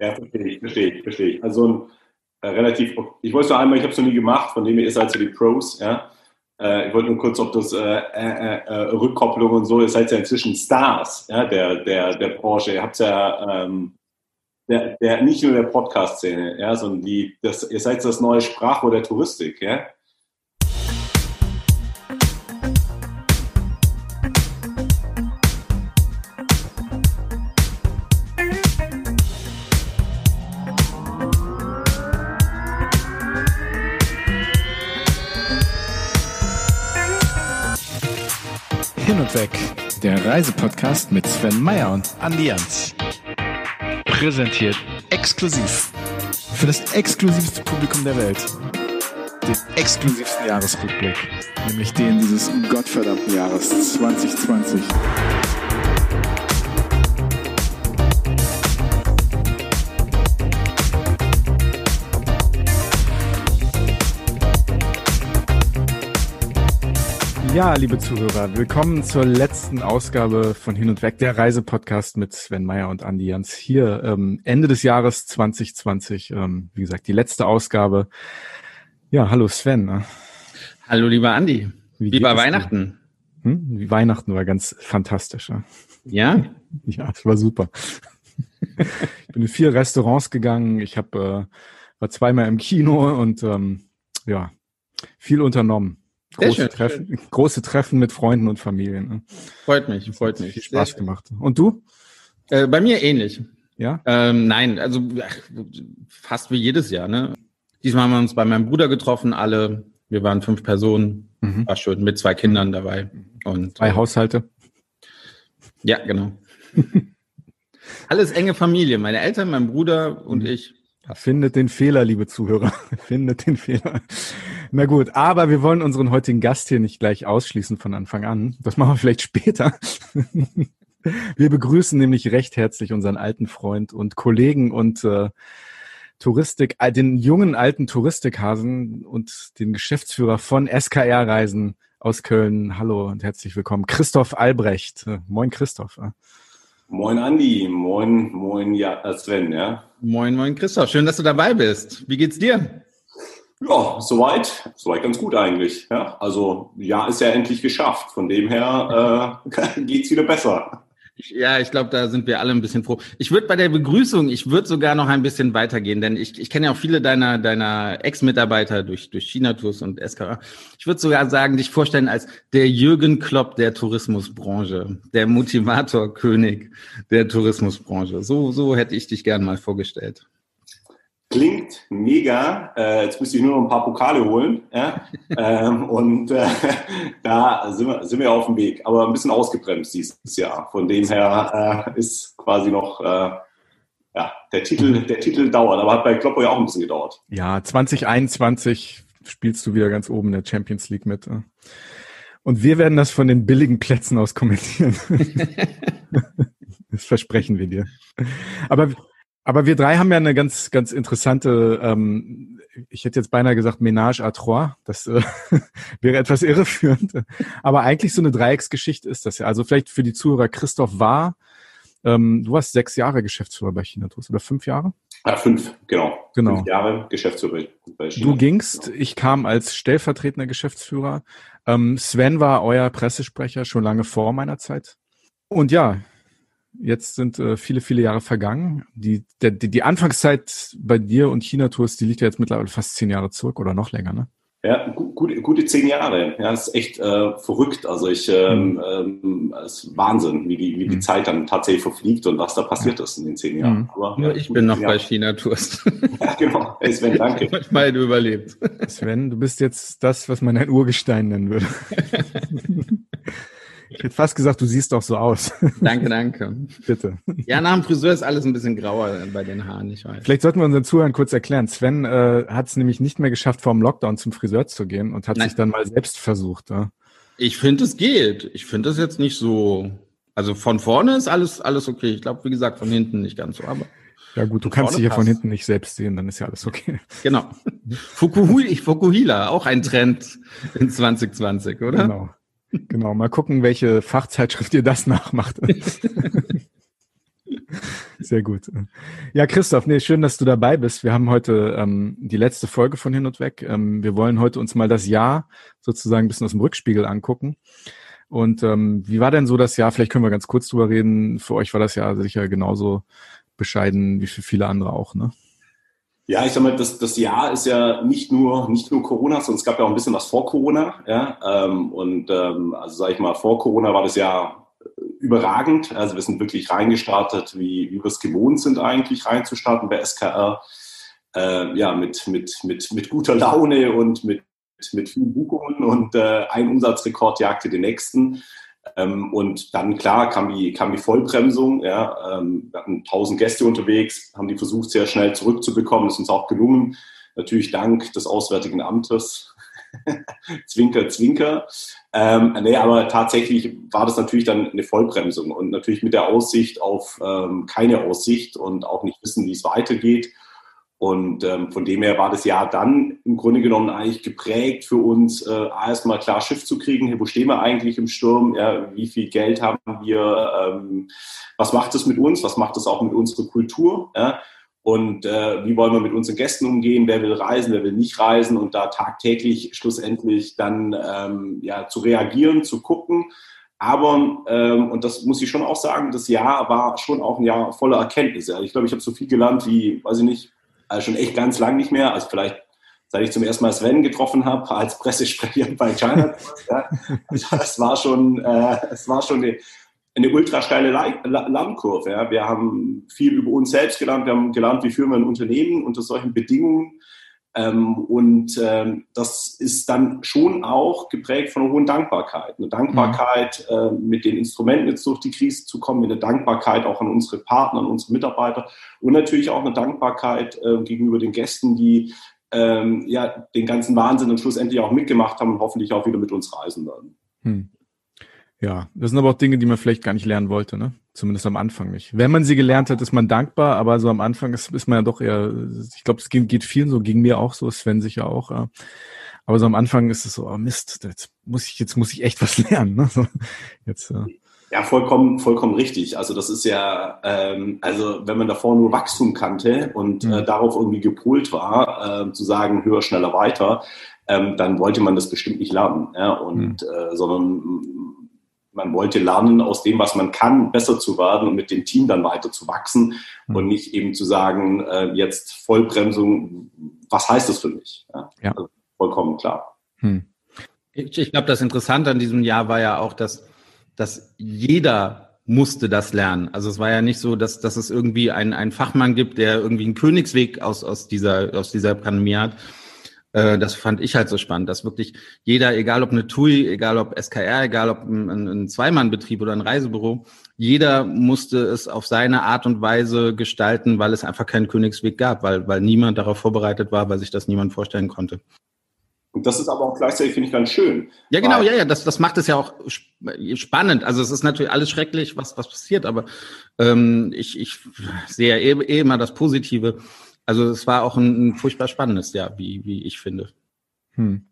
Ja, verstehe ich, verstehe ich, verstehe ich. Also ein äh, relativ, ich wollte nur einmal, ich habe es noch nie gemacht, von dem ihr seid so die Pros, ja. Äh, ich wollte nur kurz ob das äh, äh, äh, Rückkopplung und so, ihr seid ja inzwischen Stars ja, der, der, der Branche. Ihr habt ja ähm, der, der, nicht nur der Podcast-Szene, ja, sondern die, das, ihr seid das neue Sprachrohr der Touristik, ja. Weg, der Reisepodcast mit Sven Meyer und Andi Jans. Präsentiert exklusiv für das exklusivste Publikum der Welt. Den exklusivsten Jahresrückblick, nämlich den dieses gottverdammten Jahres 2020. Ja, liebe Zuhörer, willkommen zur letzten Ausgabe von Hin und Weg, der Reisepodcast mit Sven Meyer und Andi Jans. Hier ähm, Ende des Jahres 2020, ähm, wie gesagt, die letzte Ausgabe. Ja, hallo Sven. Ne? Hallo lieber Andi. Wie, wie war Weihnachten? Hm? Wie Weihnachten war ganz fantastisch. Ne? Ja? Ja, es war super. ich bin in vier Restaurants gegangen, ich hab, äh, war zweimal im Kino und ähm, ja, viel unternommen. Große Treffen, große Treffen mit Freunden und Familien. Ne? Freut mich, freut mich. Viel Spaß gemacht. Und du? Äh, bei mir ähnlich. Ja? Ähm, nein, also ach, fast wie jedes Jahr. Ne? Diesmal haben wir uns bei meinem Bruder getroffen, alle. Wir waren fünf Personen. Mhm. War schön, mit zwei Kindern dabei. Und, zwei Haushalte? Ja, genau. Alles enge Familie. Meine Eltern, mein Bruder und mhm. ich. Findet den Fehler, liebe Zuhörer. Findet den Fehler. Na gut, aber wir wollen unseren heutigen Gast hier nicht gleich ausschließen von Anfang an. Das machen wir vielleicht später. Wir begrüßen nämlich recht herzlich unseren alten Freund und Kollegen und äh, Touristik, äh, den jungen alten Touristikhasen und den Geschäftsführer von SKR Reisen aus Köln. Hallo und herzlich willkommen, Christoph Albrecht. Äh, moin, Christoph. Moin, Andi. Moin, moin, ja, äh, Sven, ja. Moin, moin, Christoph. Schön, dass du dabei bist. Wie geht's dir? Ja, soweit, soweit ganz gut eigentlich. Ja, also ja, ist ja endlich geschafft. Von dem her äh, geht's wieder besser. Ja, ich glaube, da sind wir alle ein bisschen froh. Ich würde bei der Begrüßung, ich würde sogar noch ein bisschen weitergehen, denn ich, ich kenne ja auch viele deiner, deiner Ex-Mitarbeiter durch, durch China-Tours und SKA. Ich würde sogar sagen, dich vorstellen als der Jürgen Klopp der Tourismusbranche, der Motivator-König der Tourismusbranche. So, so hätte ich dich gern mal vorgestellt. Klingt mega. Äh, jetzt müsste ich nur noch ein paar Pokale holen. Ja? ähm, und äh, da sind wir, sind wir auf dem Weg. Aber ein bisschen ausgebremst dieses Jahr. Von dem her äh, ist quasi noch, äh, ja, der Titel, der Titel dauert. Aber hat bei Kloppo ja auch ein bisschen gedauert. Ja, 2021 spielst du wieder ganz oben in der Champions League mit. Äh. Und wir werden das von den billigen Plätzen aus kommentieren. das versprechen wir dir. Aber aber wir drei haben ja eine ganz, ganz interessante, ähm, ich hätte jetzt beinahe gesagt Ménage à trois. Das äh, wäre etwas irreführend. Aber eigentlich so eine Dreiecksgeschichte ist das ja. Also vielleicht für die Zuhörer, Christoph war, ähm, du warst sechs Jahre Geschäftsführer bei China Tours oder fünf Jahre? Ja, fünf, genau. genau. Fünf Jahre Geschäftsführer bei China. Du gingst, ich kam als stellvertretender Geschäftsführer. Ähm, Sven war euer Pressesprecher schon lange vor meiner Zeit. Und ja, Jetzt sind äh, viele, viele Jahre vergangen. Die, der, die, die Anfangszeit bei dir und China Tours, die liegt ja jetzt mittlerweile fast zehn Jahre zurück oder noch länger, ne? Ja, gut, gute zehn Jahre. Ja, das ist echt äh, verrückt. Also ich, ähm, mhm. ähm, es ist Wahnsinn, wie die, wie die mhm. Zeit dann tatsächlich verfliegt und was da passiert ja. ist in den zehn Jahren. Mhm. Aber, ja, ich bin noch bei China Tours. ja, genau. Hey Sven, danke. Manchmal überlebt. Sven, du bist jetzt das, was man ein Urgestein nennen würde. Ich hätte fast gesagt, du siehst doch so aus. Danke, danke. Bitte. Ja, nach dem Friseur ist alles ein bisschen grauer bei den Haaren, ich weiß. Vielleicht sollten wir unseren Zuhörern kurz erklären. Sven äh, hat es nämlich nicht mehr geschafft, vor dem Lockdown zum Friseur zu gehen und hat Nein. sich dann mal selbst versucht. Ja? Ich finde, es geht. Ich finde das jetzt nicht so. Also von vorne ist alles, alles okay. Ich glaube, wie gesagt, von hinten nicht ganz so, aber. Ja gut, du kannst dich ja von hinten nicht selbst sehen, dann ist ja alles okay. Genau. Fukuhila, auch ein Trend in 2020, oder? Genau. Genau, mal gucken, welche Fachzeitschrift ihr das nachmacht. Sehr gut. Ja, Christoph, nee, schön, dass du dabei bist. Wir haben heute ähm, die letzte Folge von Hin und Weg. Ähm, wir wollen heute uns mal das Jahr sozusagen ein bisschen aus dem Rückspiegel angucken. Und ähm, wie war denn so das Jahr? Vielleicht können wir ganz kurz drüber reden. Für euch war das Jahr sicher genauso bescheiden wie für viele andere auch, ne? Ja, ich sag mal, das, das Jahr ist ja nicht nur, nicht nur Corona, sondern es gab ja auch ein bisschen was vor Corona. Ja? Ähm, und ähm, also sage ich mal, vor Corona war das Jahr überragend. Also wir sind wirklich reingestartet, wie, wie wir es gewohnt sind, eigentlich reinzustarten bei SKR. Äh, ja, mit, mit, mit, mit guter Laune und mit, mit vielen Buchungen und äh, ein Umsatzrekord jagte den nächsten. Ähm, und dann, klar, kam die, kam die Vollbremsung. Ja, ähm, wir hatten 1000 Gäste unterwegs, haben die versucht, sehr schnell zurückzubekommen. Ist uns auch gelungen. Natürlich dank des Auswärtigen Amtes. zwinker, zwinker. Ähm, nee, aber tatsächlich war das natürlich dann eine Vollbremsung und natürlich mit der Aussicht auf ähm, keine Aussicht und auch nicht wissen, wie es weitergeht. Und ähm, von dem her war das Jahr dann im Grunde genommen eigentlich geprägt für uns, äh, erstmal klar Schiff zu kriegen. wo stehen wir eigentlich im Sturm? Ja, wie viel Geld haben wir? Ähm, was macht das mit uns? Was macht das auch mit unserer Kultur? Ja? Und äh, wie wollen wir mit unseren Gästen umgehen? Wer will reisen? Wer will nicht reisen? Und da tagtäglich schlussendlich dann ähm, ja, zu reagieren, zu gucken. Aber, ähm, und das muss ich schon auch sagen, das Jahr war schon auch ein Jahr voller Erkenntnisse. Ich glaube, ich habe so viel gelernt wie, weiß ich nicht, also schon echt ganz lang nicht mehr. Also vielleicht, seit ich zum ersten Mal Sven getroffen habe als Pressesprecher bei China. ja. Also das war schon, äh, es war schon eine, eine ultra steile. Ja. Wir haben viel über uns selbst gelernt. Wir haben gelernt, wie führen wir ein Unternehmen unter solchen Bedingungen. Ähm, und ähm, das ist dann schon auch geprägt von einer hohen Dankbarkeit. Eine Dankbarkeit, mhm. äh, mit den Instrumenten jetzt durch die Krise zu kommen, eine Dankbarkeit auch an unsere Partner, an unsere Mitarbeiter und natürlich auch eine Dankbarkeit äh, gegenüber den Gästen, die ähm, ja den ganzen Wahnsinn und schlussendlich auch mitgemacht haben und hoffentlich auch wieder mit uns reisen werden. Mhm. Ja, das sind aber auch Dinge, die man vielleicht gar nicht lernen wollte, ne? Zumindest am Anfang nicht. Wenn man sie gelernt hat, ist man dankbar, aber so am Anfang ist, ist man ja doch eher, ich glaube, es geht, vielen so, ging mir auch so, Sven sicher auch. Ja. Aber so am Anfang ist es so, oh Mist, jetzt muss ich, jetzt muss ich echt was lernen. Ne? So, jetzt, ja. Ja, vollkommen, vollkommen richtig. Also das ist ja, ähm, also wenn man davor nur Wachstum kannte und mhm. äh, darauf irgendwie gepolt war, äh, zu sagen, höher, schneller, weiter, ähm, dann wollte man das bestimmt nicht lernen. Ja? Und mhm. äh, sondern man wollte lernen, aus dem, was man kann, besser zu werden und mit dem Team dann weiter zu wachsen mhm. und nicht eben zu sagen, äh, jetzt Vollbremsung, was heißt das für mich? Ja, ja. Also vollkommen klar. Hm. Ich, ich glaube, das Interessante an diesem Jahr war ja auch, dass, dass jeder musste das lernen. Also es war ja nicht so, dass, dass es irgendwie einen, einen Fachmann gibt, der irgendwie einen Königsweg aus, aus, dieser, aus dieser Pandemie hat, das fand ich halt so spannend, dass wirklich jeder, egal ob eine TUI, egal ob SKR, egal ob ein, ein Zweimannbetrieb oder ein Reisebüro, jeder musste es auf seine Art und Weise gestalten, weil es einfach keinen Königsweg gab, weil, weil niemand darauf vorbereitet war, weil sich das niemand vorstellen konnte. Und das ist aber auch gleichzeitig, finde ich, ganz schön. Ja, genau, ja, ja, das, das macht es ja auch spannend. Also es ist natürlich alles schrecklich, was, was passiert, aber ähm, ich, ich sehe eh, eh immer das Positive. Also es war auch ein, ein furchtbar spannendes Jahr, wie, wie ich finde. Hm.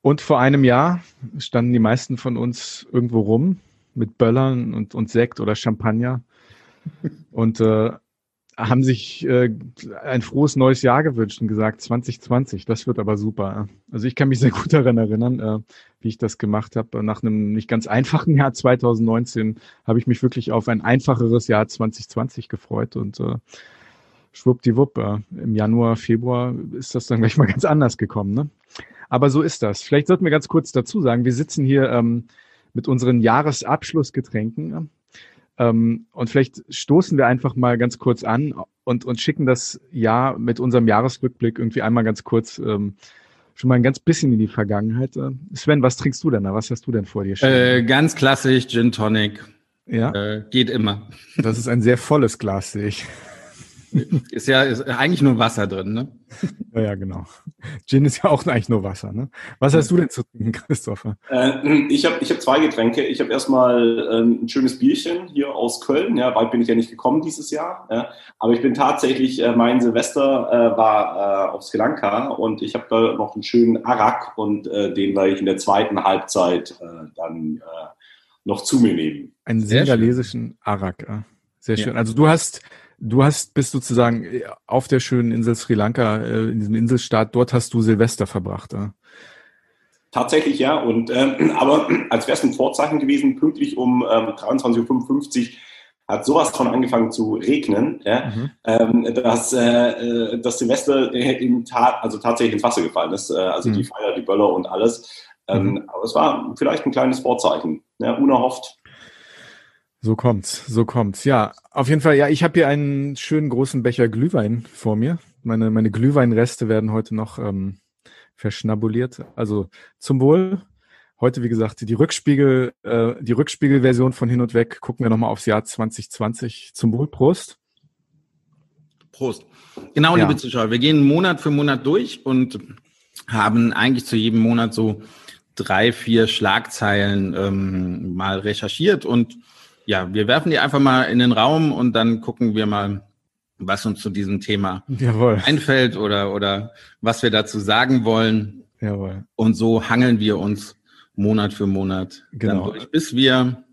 Und vor einem Jahr standen die meisten von uns irgendwo rum mit Böllern und, und Sekt oder Champagner und äh, haben sich äh, ein frohes neues Jahr gewünscht und gesagt, 2020, das wird aber super. Also ich kann mich sehr gut daran erinnern, äh, wie ich das gemacht habe. Nach einem nicht ganz einfachen Jahr 2019 habe ich mich wirklich auf ein einfacheres Jahr 2020 gefreut und äh, schwuppdiwupp, äh, im Januar, Februar ist das dann gleich mal ganz anders gekommen. Ne? Aber so ist das. Vielleicht sollten wir ganz kurz dazu sagen, wir sitzen hier ähm, mit unseren Jahresabschlussgetränken ähm, und vielleicht stoßen wir einfach mal ganz kurz an und, und schicken das Jahr mit unserem Jahresrückblick irgendwie einmal ganz kurz ähm, schon mal ein ganz bisschen in die Vergangenheit. Äh, Sven, was trinkst du denn da? Was hast du denn vor dir? Äh, ganz klassisch Gin Tonic. Ja. Äh, geht immer. Das ist ein sehr volles Glas, sehe ich. Ist ja ist eigentlich nur Wasser drin, ne? Ja, ja, genau. Gin ist ja auch eigentlich nur Wasser, ne? Was hast du denn zu trinken, Christopher? Äh, ich habe ich hab zwei Getränke. Ich habe erstmal ähm, ein schönes Bierchen hier aus Köln. Ja, weit bin ich ja nicht gekommen dieses Jahr. Ja. Aber ich bin tatsächlich, äh, mein Silvester äh, war äh, auf Sri Lanka und ich habe da noch einen schönen Arak und äh, den werde ich in der zweiten Halbzeit äh, dann noch zu mir nehmen. Einen senegalesischen Arak. Sehr schön. Ja. Also du hast, du hast, bist sozusagen auf der schönen Insel Sri Lanka, äh, in diesem Inselstaat, dort hast du Silvester verbracht. Ja? Tatsächlich ja, und ähm, aber als wäre es ein Vorzeichen gewesen, pünktlich um ähm, 23.55 Uhr hat sowas von angefangen zu regnen, ja, mhm. ähm, dass äh, äh das Silvester in Ta also tatsächlich ins Wasser gefallen ist, äh, also mhm. die Feier, die Böller und alles. Ähm, mhm. Aber es war vielleicht ein kleines Vorzeichen, ja, unerhofft. So kommt's, so kommt's. Ja, auf jeden Fall. Ja, ich habe hier einen schönen großen Becher Glühwein vor mir. Meine meine Glühweinreste werden heute noch ähm, verschnabuliert. Also zum Wohl. Heute, wie gesagt, die Rückspiegel, äh, die Rückspiegelversion von Hin und Weg. Gucken wir nochmal aufs Jahr 2020. Zum Wohl, Prost. Prost. Genau, ja. liebe Zuschauer, wir gehen Monat für Monat durch und haben eigentlich zu jedem Monat so drei, vier Schlagzeilen ähm, mal recherchiert und ja, wir werfen die einfach mal in den Raum und dann gucken wir mal, was uns zu diesem Thema Jawohl. einfällt oder, oder was wir dazu sagen wollen. Jawohl. Und so hangeln wir uns Monat für Monat genau. durch, bis wir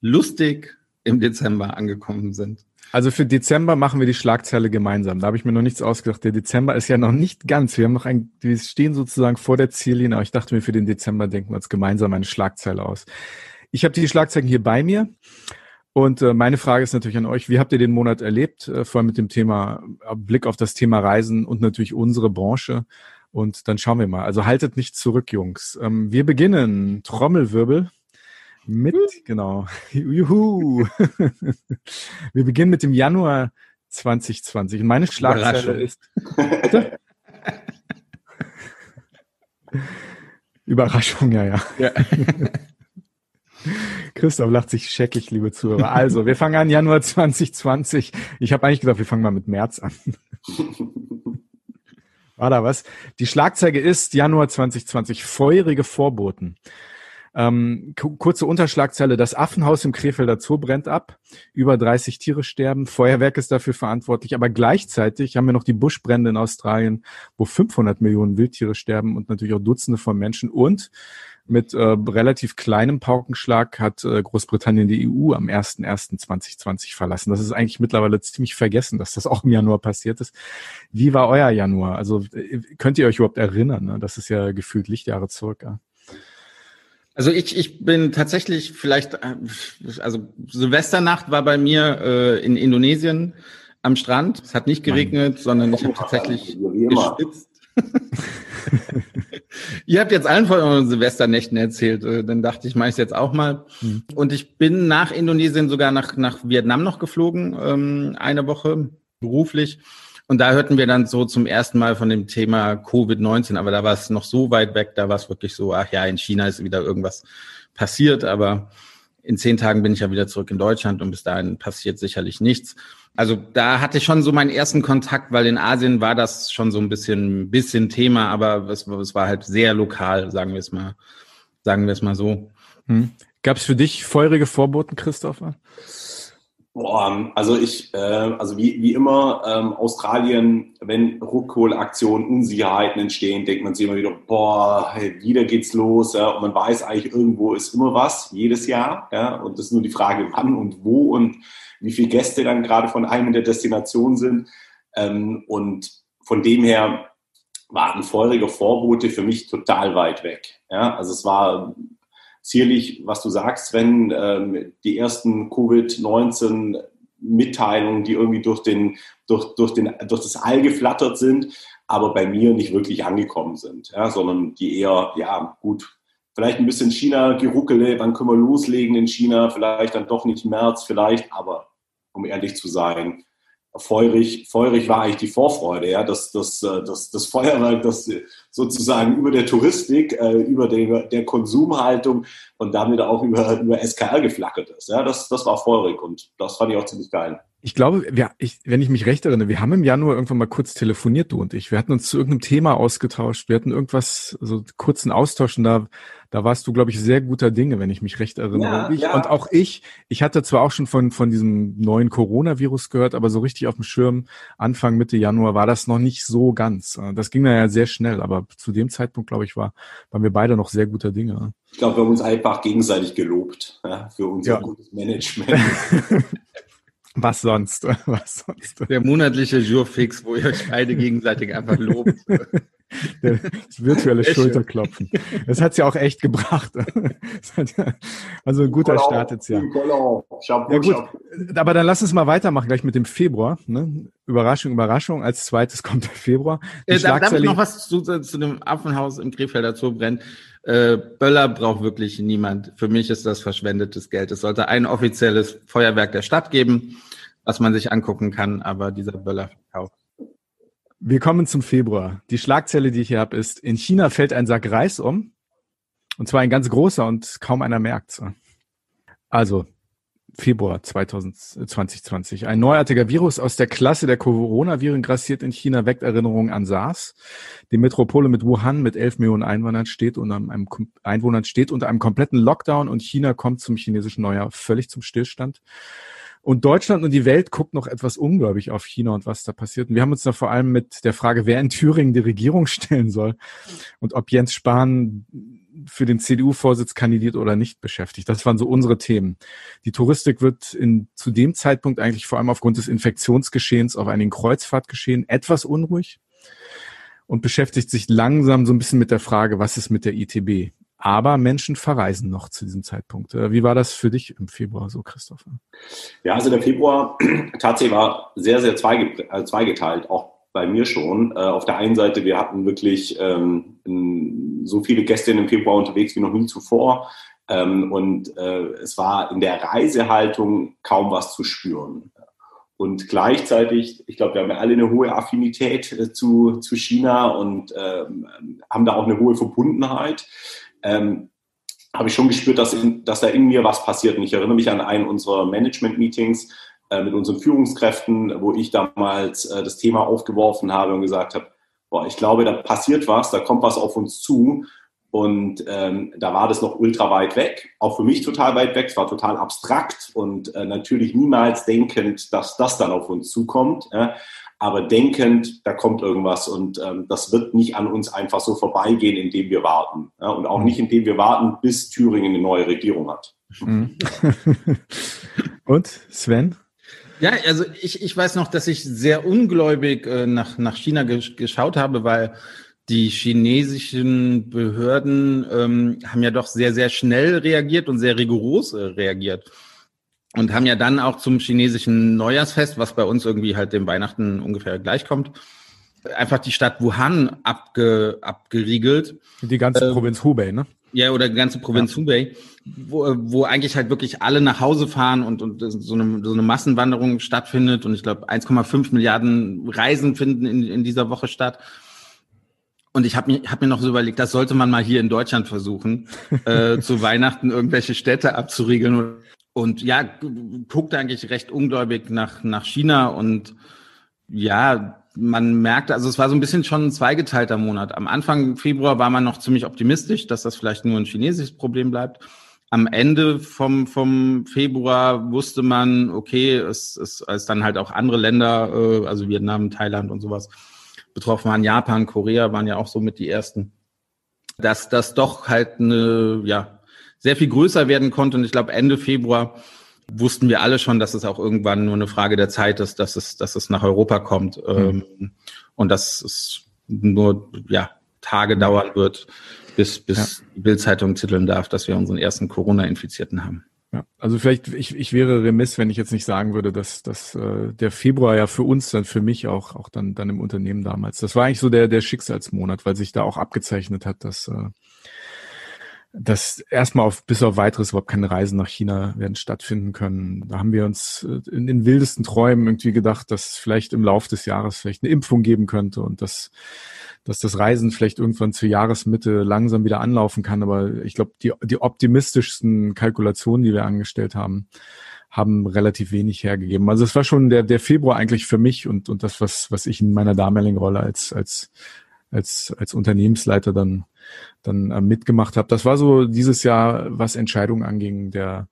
lustig im Dezember angekommen sind. Also für Dezember machen wir die Schlagzeile gemeinsam. Da habe ich mir noch nichts ausgedacht. Der Dezember ist ja noch nicht ganz. Wir haben noch ein, wir stehen sozusagen vor der Ziellinie, aber ich dachte mir, für den Dezember denken wir uns gemeinsam eine Schlagzeile aus. Ich habe die Schlagzeilen hier bei mir. Und äh, meine Frage ist natürlich an euch, wie habt ihr den Monat erlebt, äh, vor allem mit dem Thema äh, Blick auf das Thema Reisen und natürlich unsere Branche. Und dann schauen wir mal. Also haltet nicht zurück, Jungs. Ähm, wir beginnen. Trommelwirbel. Mit, genau. Juhu. wir beginnen mit dem Januar 2020. Meine Schlagzeile ist. Überraschung, ja, ja. ja. Christoph lacht sich scheckig, liebe Zuhörer. Also, wir fangen an Januar 2020. Ich habe eigentlich gedacht, wir fangen mal mit März an. War da was? Die Schlagzeige ist Januar 2020, feurige Vorboten. Ähm, kurze Unterschlagzeile, das Affenhaus im Krefelder Zoo brennt ab, über 30 Tiere sterben, Feuerwerk ist dafür verantwortlich, aber gleichzeitig haben wir noch die Buschbrände in Australien, wo 500 Millionen Wildtiere sterben und natürlich auch Dutzende von Menschen und mit äh, relativ kleinem Paukenschlag hat äh, Großbritannien die EU am 01.01.2020 verlassen. Das ist eigentlich mittlerweile ziemlich vergessen, dass das auch im Januar passiert ist. Wie war euer Januar? Also äh, könnt ihr euch überhaupt erinnern? Ne? Das ist ja gefühlt Lichtjahre zurück. Ja? Also ich, ich bin tatsächlich vielleicht, äh, also Silvesternacht war bei mir äh, in Indonesien am Strand. Es hat nicht geregnet, sondern ich habe tatsächlich geschwitzt. Ihr habt jetzt allen von euren Silvesternächten erzählt, äh, dann dachte ich, mache ich jetzt auch mal. Mhm. Und ich bin nach Indonesien sogar nach, nach Vietnam noch geflogen, ähm, eine Woche beruflich. Und da hörten wir dann so zum ersten Mal von dem Thema Covid-19, aber da war es noch so weit weg, da war es wirklich so, ach ja, in China ist wieder irgendwas passiert, aber in zehn Tagen bin ich ja wieder zurück in Deutschland und bis dahin passiert sicherlich nichts. Also da hatte ich schon so meinen ersten Kontakt, weil in Asien war das schon so ein bisschen, bisschen Thema, aber es, es war halt sehr lokal, sagen wir es mal, sagen wir es mal so. Hm. Gab es für dich feurige Vorboten, Christopher? Boah, also ich, äh, also wie, wie immer, ähm, Australien, wenn Rückholaktionen, Unsicherheiten entstehen, denkt man sich immer wieder, boah, hey, wieder geht's los, ja, und man weiß eigentlich, irgendwo ist immer was, jedes Jahr, ja, und das ist nur die Frage, wann und wo und wie viele Gäste dann gerade von einem in der Destination sind. Ähm, und von dem her waren feurige Vorbote für mich total weit weg. Ja, also es war zierlich, was du sagst, wenn ähm, die ersten Covid-19 Mitteilungen, die irgendwie durch, den, durch, durch, den, durch das All geflattert sind, aber bei mir nicht wirklich angekommen sind, ja, sondern die eher, ja, gut, vielleicht ein bisschen China-Geruckele, wann können wir loslegen in China, vielleicht dann doch nicht März, vielleicht, aber um ehrlich zu sein, feurig, feurig war eigentlich die Vorfreude, ja, das, das, äh, das, das Feuerwerk, das sozusagen über der Touristik, äh, über der, der Konsumhaltung und damit auch über, über SKR geflackert ist. Ja, das, das war feurig und das fand ich auch ziemlich geil. Ich glaube, wir, ich, wenn ich mich recht erinnere, wir haben im Januar irgendwann mal kurz telefoniert, du und ich. Wir hatten uns zu irgendeinem Thema ausgetauscht. Wir hatten irgendwas, so kurzen Austausch und da, da warst du, glaube ich, sehr guter Dinge, wenn ich mich recht erinnere. Ja, und, ich, ja. und auch ich, ich hatte zwar auch schon von, von diesem neuen Coronavirus gehört, aber so richtig auf dem Schirm Anfang, Mitte Januar war das noch nicht so ganz. Das ging dann ja sehr schnell, aber zu dem Zeitpunkt, glaube ich, war, waren wir beide noch sehr guter Dinge. Ich glaube, wir haben uns einfach gegenseitig gelobt ja, für unser gutes Management. Was sonst? Was sonst? Der monatliche Jurfix, wo ihr euch beide gegenseitig einfach lobt. Das virtuelle Schulterklopfen. Das hat's ja auch echt gebracht. Also ein guter Start jetzt ja. Ja gut, aber dann lass uns mal weitermachen, gleich mit dem Februar. Ne? Überraschung, Überraschung. Als zweites kommt der Februar. Äh, darf ich noch was zu, zu dem Affenhaus im Krefeld dazu brennen? Äh, Böller braucht wirklich niemand. Für mich ist das verschwendetes Geld. Es sollte ein offizielles Feuerwerk der Stadt geben, was man sich angucken kann, aber dieser Böllerverkauf. Wir kommen zum Februar. Die Schlagzelle, die ich hier habe, ist, in China fällt ein Sack Reis um. Und zwar ein ganz großer und kaum einer merkt's. Also, Februar 2020. Ein neuartiger Virus aus der Klasse der Coronaviren grassiert in China, weckt Erinnerungen an SARS. Die Metropole mit Wuhan mit 11 Millionen Einwohnern steht unter einem, Einwohnern steht unter einem kompletten Lockdown und China kommt zum chinesischen Neujahr völlig zum Stillstand. Und Deutschland und die Welt guckt noch etwas ungläubig auf China und was da passiert. Und wir haben uns da vor allem mit der Frage, wer in Thüringen die Regierung stellen soll und ob Jens Spahn für den CDU-Vorsitz kandidiert oder nicht beschäftigt. Das waren so unsere Themen. Die Touristik wird in, zu dem Zeitpunkt eigentlich vor allem aufgrund des Infektionsgeschehens auf einigen Kreuzfahrtgeschehen etwas unruhig und beschäftigt sich langsam so ein bisschen mit der Frage, was ist mit der ITB? Aber Menschen verreisen noch zu diesem Zeitpunkt. Äh, wie war das für dich im Februar so, Christopher? Ja, also der Februar tatsächlich war sehr, sehr äh, zweigeteilt, auch bei mir schon. Äh, auf der einen Seite, wir hatten wirklich ähm, so viele Gäste im Februar unterwegs wie noch nie zuvor. Ähm, und äh, es war in der Reisehaltung kaum was zu spüren. Und gleichzeitig, ich glaube, wir haben ja alle eine hohe Affinität äh, zu, zu China und ähm, haben da auch eine hohe Verbundenheit ähm, habe ich schon gespürt, dass, in, dass da in mir was passiert. Und ich erinnere mich an einen unserer Management-Meetings äh, mit unseren Führungskräften, wo ich damals äh, das Thema aufgeworfen habe und gesagt habe, boah, ich glaube, da passiert was, da kommt was auf uns zu. Und ähm, da war das noch ultra weit weg, auch für mich total weit weg, es war total abstrakt und äh, natürlich niemals denkend, dass das dann auf uns zukommt. Ja aber denkend, da kommt irgendwas und ähm, das wird nicht an uns einfach so vorbeigehen, indem wir warten. Ja, und auch mhm. nicht, indem wir warten, bis Thüringen eine neue Regierung hat. Mhm. und Sven? Ja, also ich, ich weiß noch, dass ich sehr ungläubig äh, nach, nach China gesch geschaut habe, weil die chinesischen Behörden ähm, haben ja doch sehr, sehr schnell reagiert und sehr rigoros äh, reagiert und haben ja dann auch zum chinesischen Neujahrsfest, was bei uns irgendwie halt dem Weihnachten ungefähr gleichkommt, einfach die Stadt Wuhan abge, abgeriegelt. Die ganze äh, Provinz Hubei, ne? Ja, oder die ganze Provinz ja. Hubei, wo, wo eigentlich halt wirklich alle nach Hause fahren und, und so, eine, so eine Massenwanderung stattfindet. Und ich glaube, 1,5 Milliarden Reisen finden in, in dieser Woche statt. Und ich habe mir, hab mir noch so überlegt, das sollte man mal hier in Deutschland versuchen, äh, zu Weihnachten irgendwelche Städte abzuriegeln und ja, guckte eigentlich recht ungläubig nach, nach China und ja, man merkte, also es war so ein bisschen schon ein zweigeteilter Monat. Am Anfang Februar war man noch ziemlich optimistisch, dass das vielleicht nur ein chinesisches Problem bleibt. Am Ende vom, vom Februar wusste man, okay, es, es, es dann halt auch andere Länder, äh, also Vietnam, Thailand und sowas betroffen waren. Japan, Korea waren ja auch so mit die ersten. Dass das doch halt eine, ja, sehr viel größer werden konnte. Und ich glaube, Ende Februar wussten wir alle schon, dass es auch irgendwann nur eine Frage der Zeit ist, dass es, dass es nach Europa kommt mhm. ähm, und dass es nur ja, Tage dauern wird, bis, bis ja. die Bildzeitung zitteln darf, dass wir unseren ersten Corona-Infizierten haben. Ja, also vielleicht, ich, ich wäre remiss, wenn ich jetzt nicht sagen würde, dass, dass äh, der Februar ja für uns dann, für mich auch, auch dann, dann im Unternehmen damals, das war eigentlich so der, der Schicksalsmonat, weil sich da auch abgezeichnet hat, dass äh, dass erstmal auf, bis auf weiteres überhaupt keine Reisen nach China werden stattfinden können. Da haben wir uns äh, in den wildesten Träumen irgendwie gedacht, dass vielleicht im Laufe des Jahres vielleicht eine Impfung geben könnte und dass, dass das Reisen vielleicht irgendwann zur Jahresmitte langsam wieder anlaufen kann. Aber ich glaube, die, die optimistischsten Kalkulationen, die wir angestellt haben, haben relativ wenig hergegeben. Also es war schon der, der Februar eigentlich für mich und, und das, was, was ich in meiner damaligen Rolle als, als, als, als Unternehmensleiter dann dann äh, mitgemacht habe. Das war so dieses Jahr, was Entscheidungen anging, der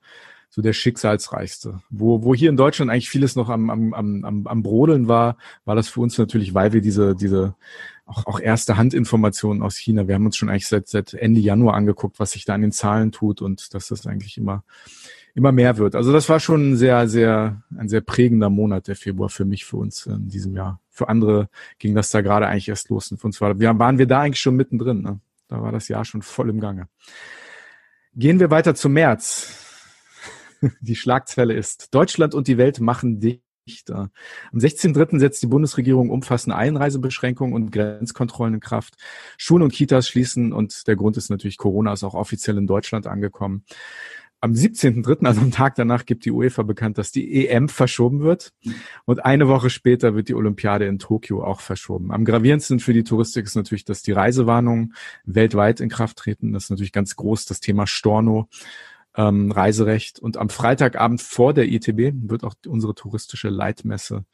so der schicksalsreichste. Wo, wo hier in Deutschland eigentlich vieles noch am, am, am, am Brodeln war, war das für uns natürlich, weil wir diese, diese auch, auch erste Handinformationen aus China, wir haben uns schon eigentlich seit, seit Ende Januar angeguckt, was sich da an den Zahlen tut und dass das eigentlich immer immer mehr wird. Also das war schon ein sehr, sehr, ein sehr prägender Monat, der Februar für mich, für uns in diesem Jahr. Für andere ging das da gerade eigentlich erst los. Und für uns war, waren wir da eigentlich schon mittendrin. Ne? Da war das Jahr schon voll im Gange. Gehen wir weiter zum März. Die Schlagzeile ist, Deutschland und die Welt machen dicht. Am 16.3. setzt die Bundesregierung umfassende Einreisebeschränkungen und Grenzkontrollen in Kraft. Schulen und Kitas schließen und der Grund ist natürlich, Corona ist auch offiziell in Deutschland angekommen. Am 17.3., also am Tag danach, gibt die UEFA bekannt, dass die EM verschoben wird. Und eine Woche später wird die Olympiade in Tokio auch verschoben. Am gravierendsten für die Touristik ist natürlich, dass die Reisewarnungen weltweit in Kraft treten. Das ist natürlich ganz groß, das Thema Storno ähm, Reiserecht. Und am Freitagabend vor der ITB wird auch unsere touristische Leitmesse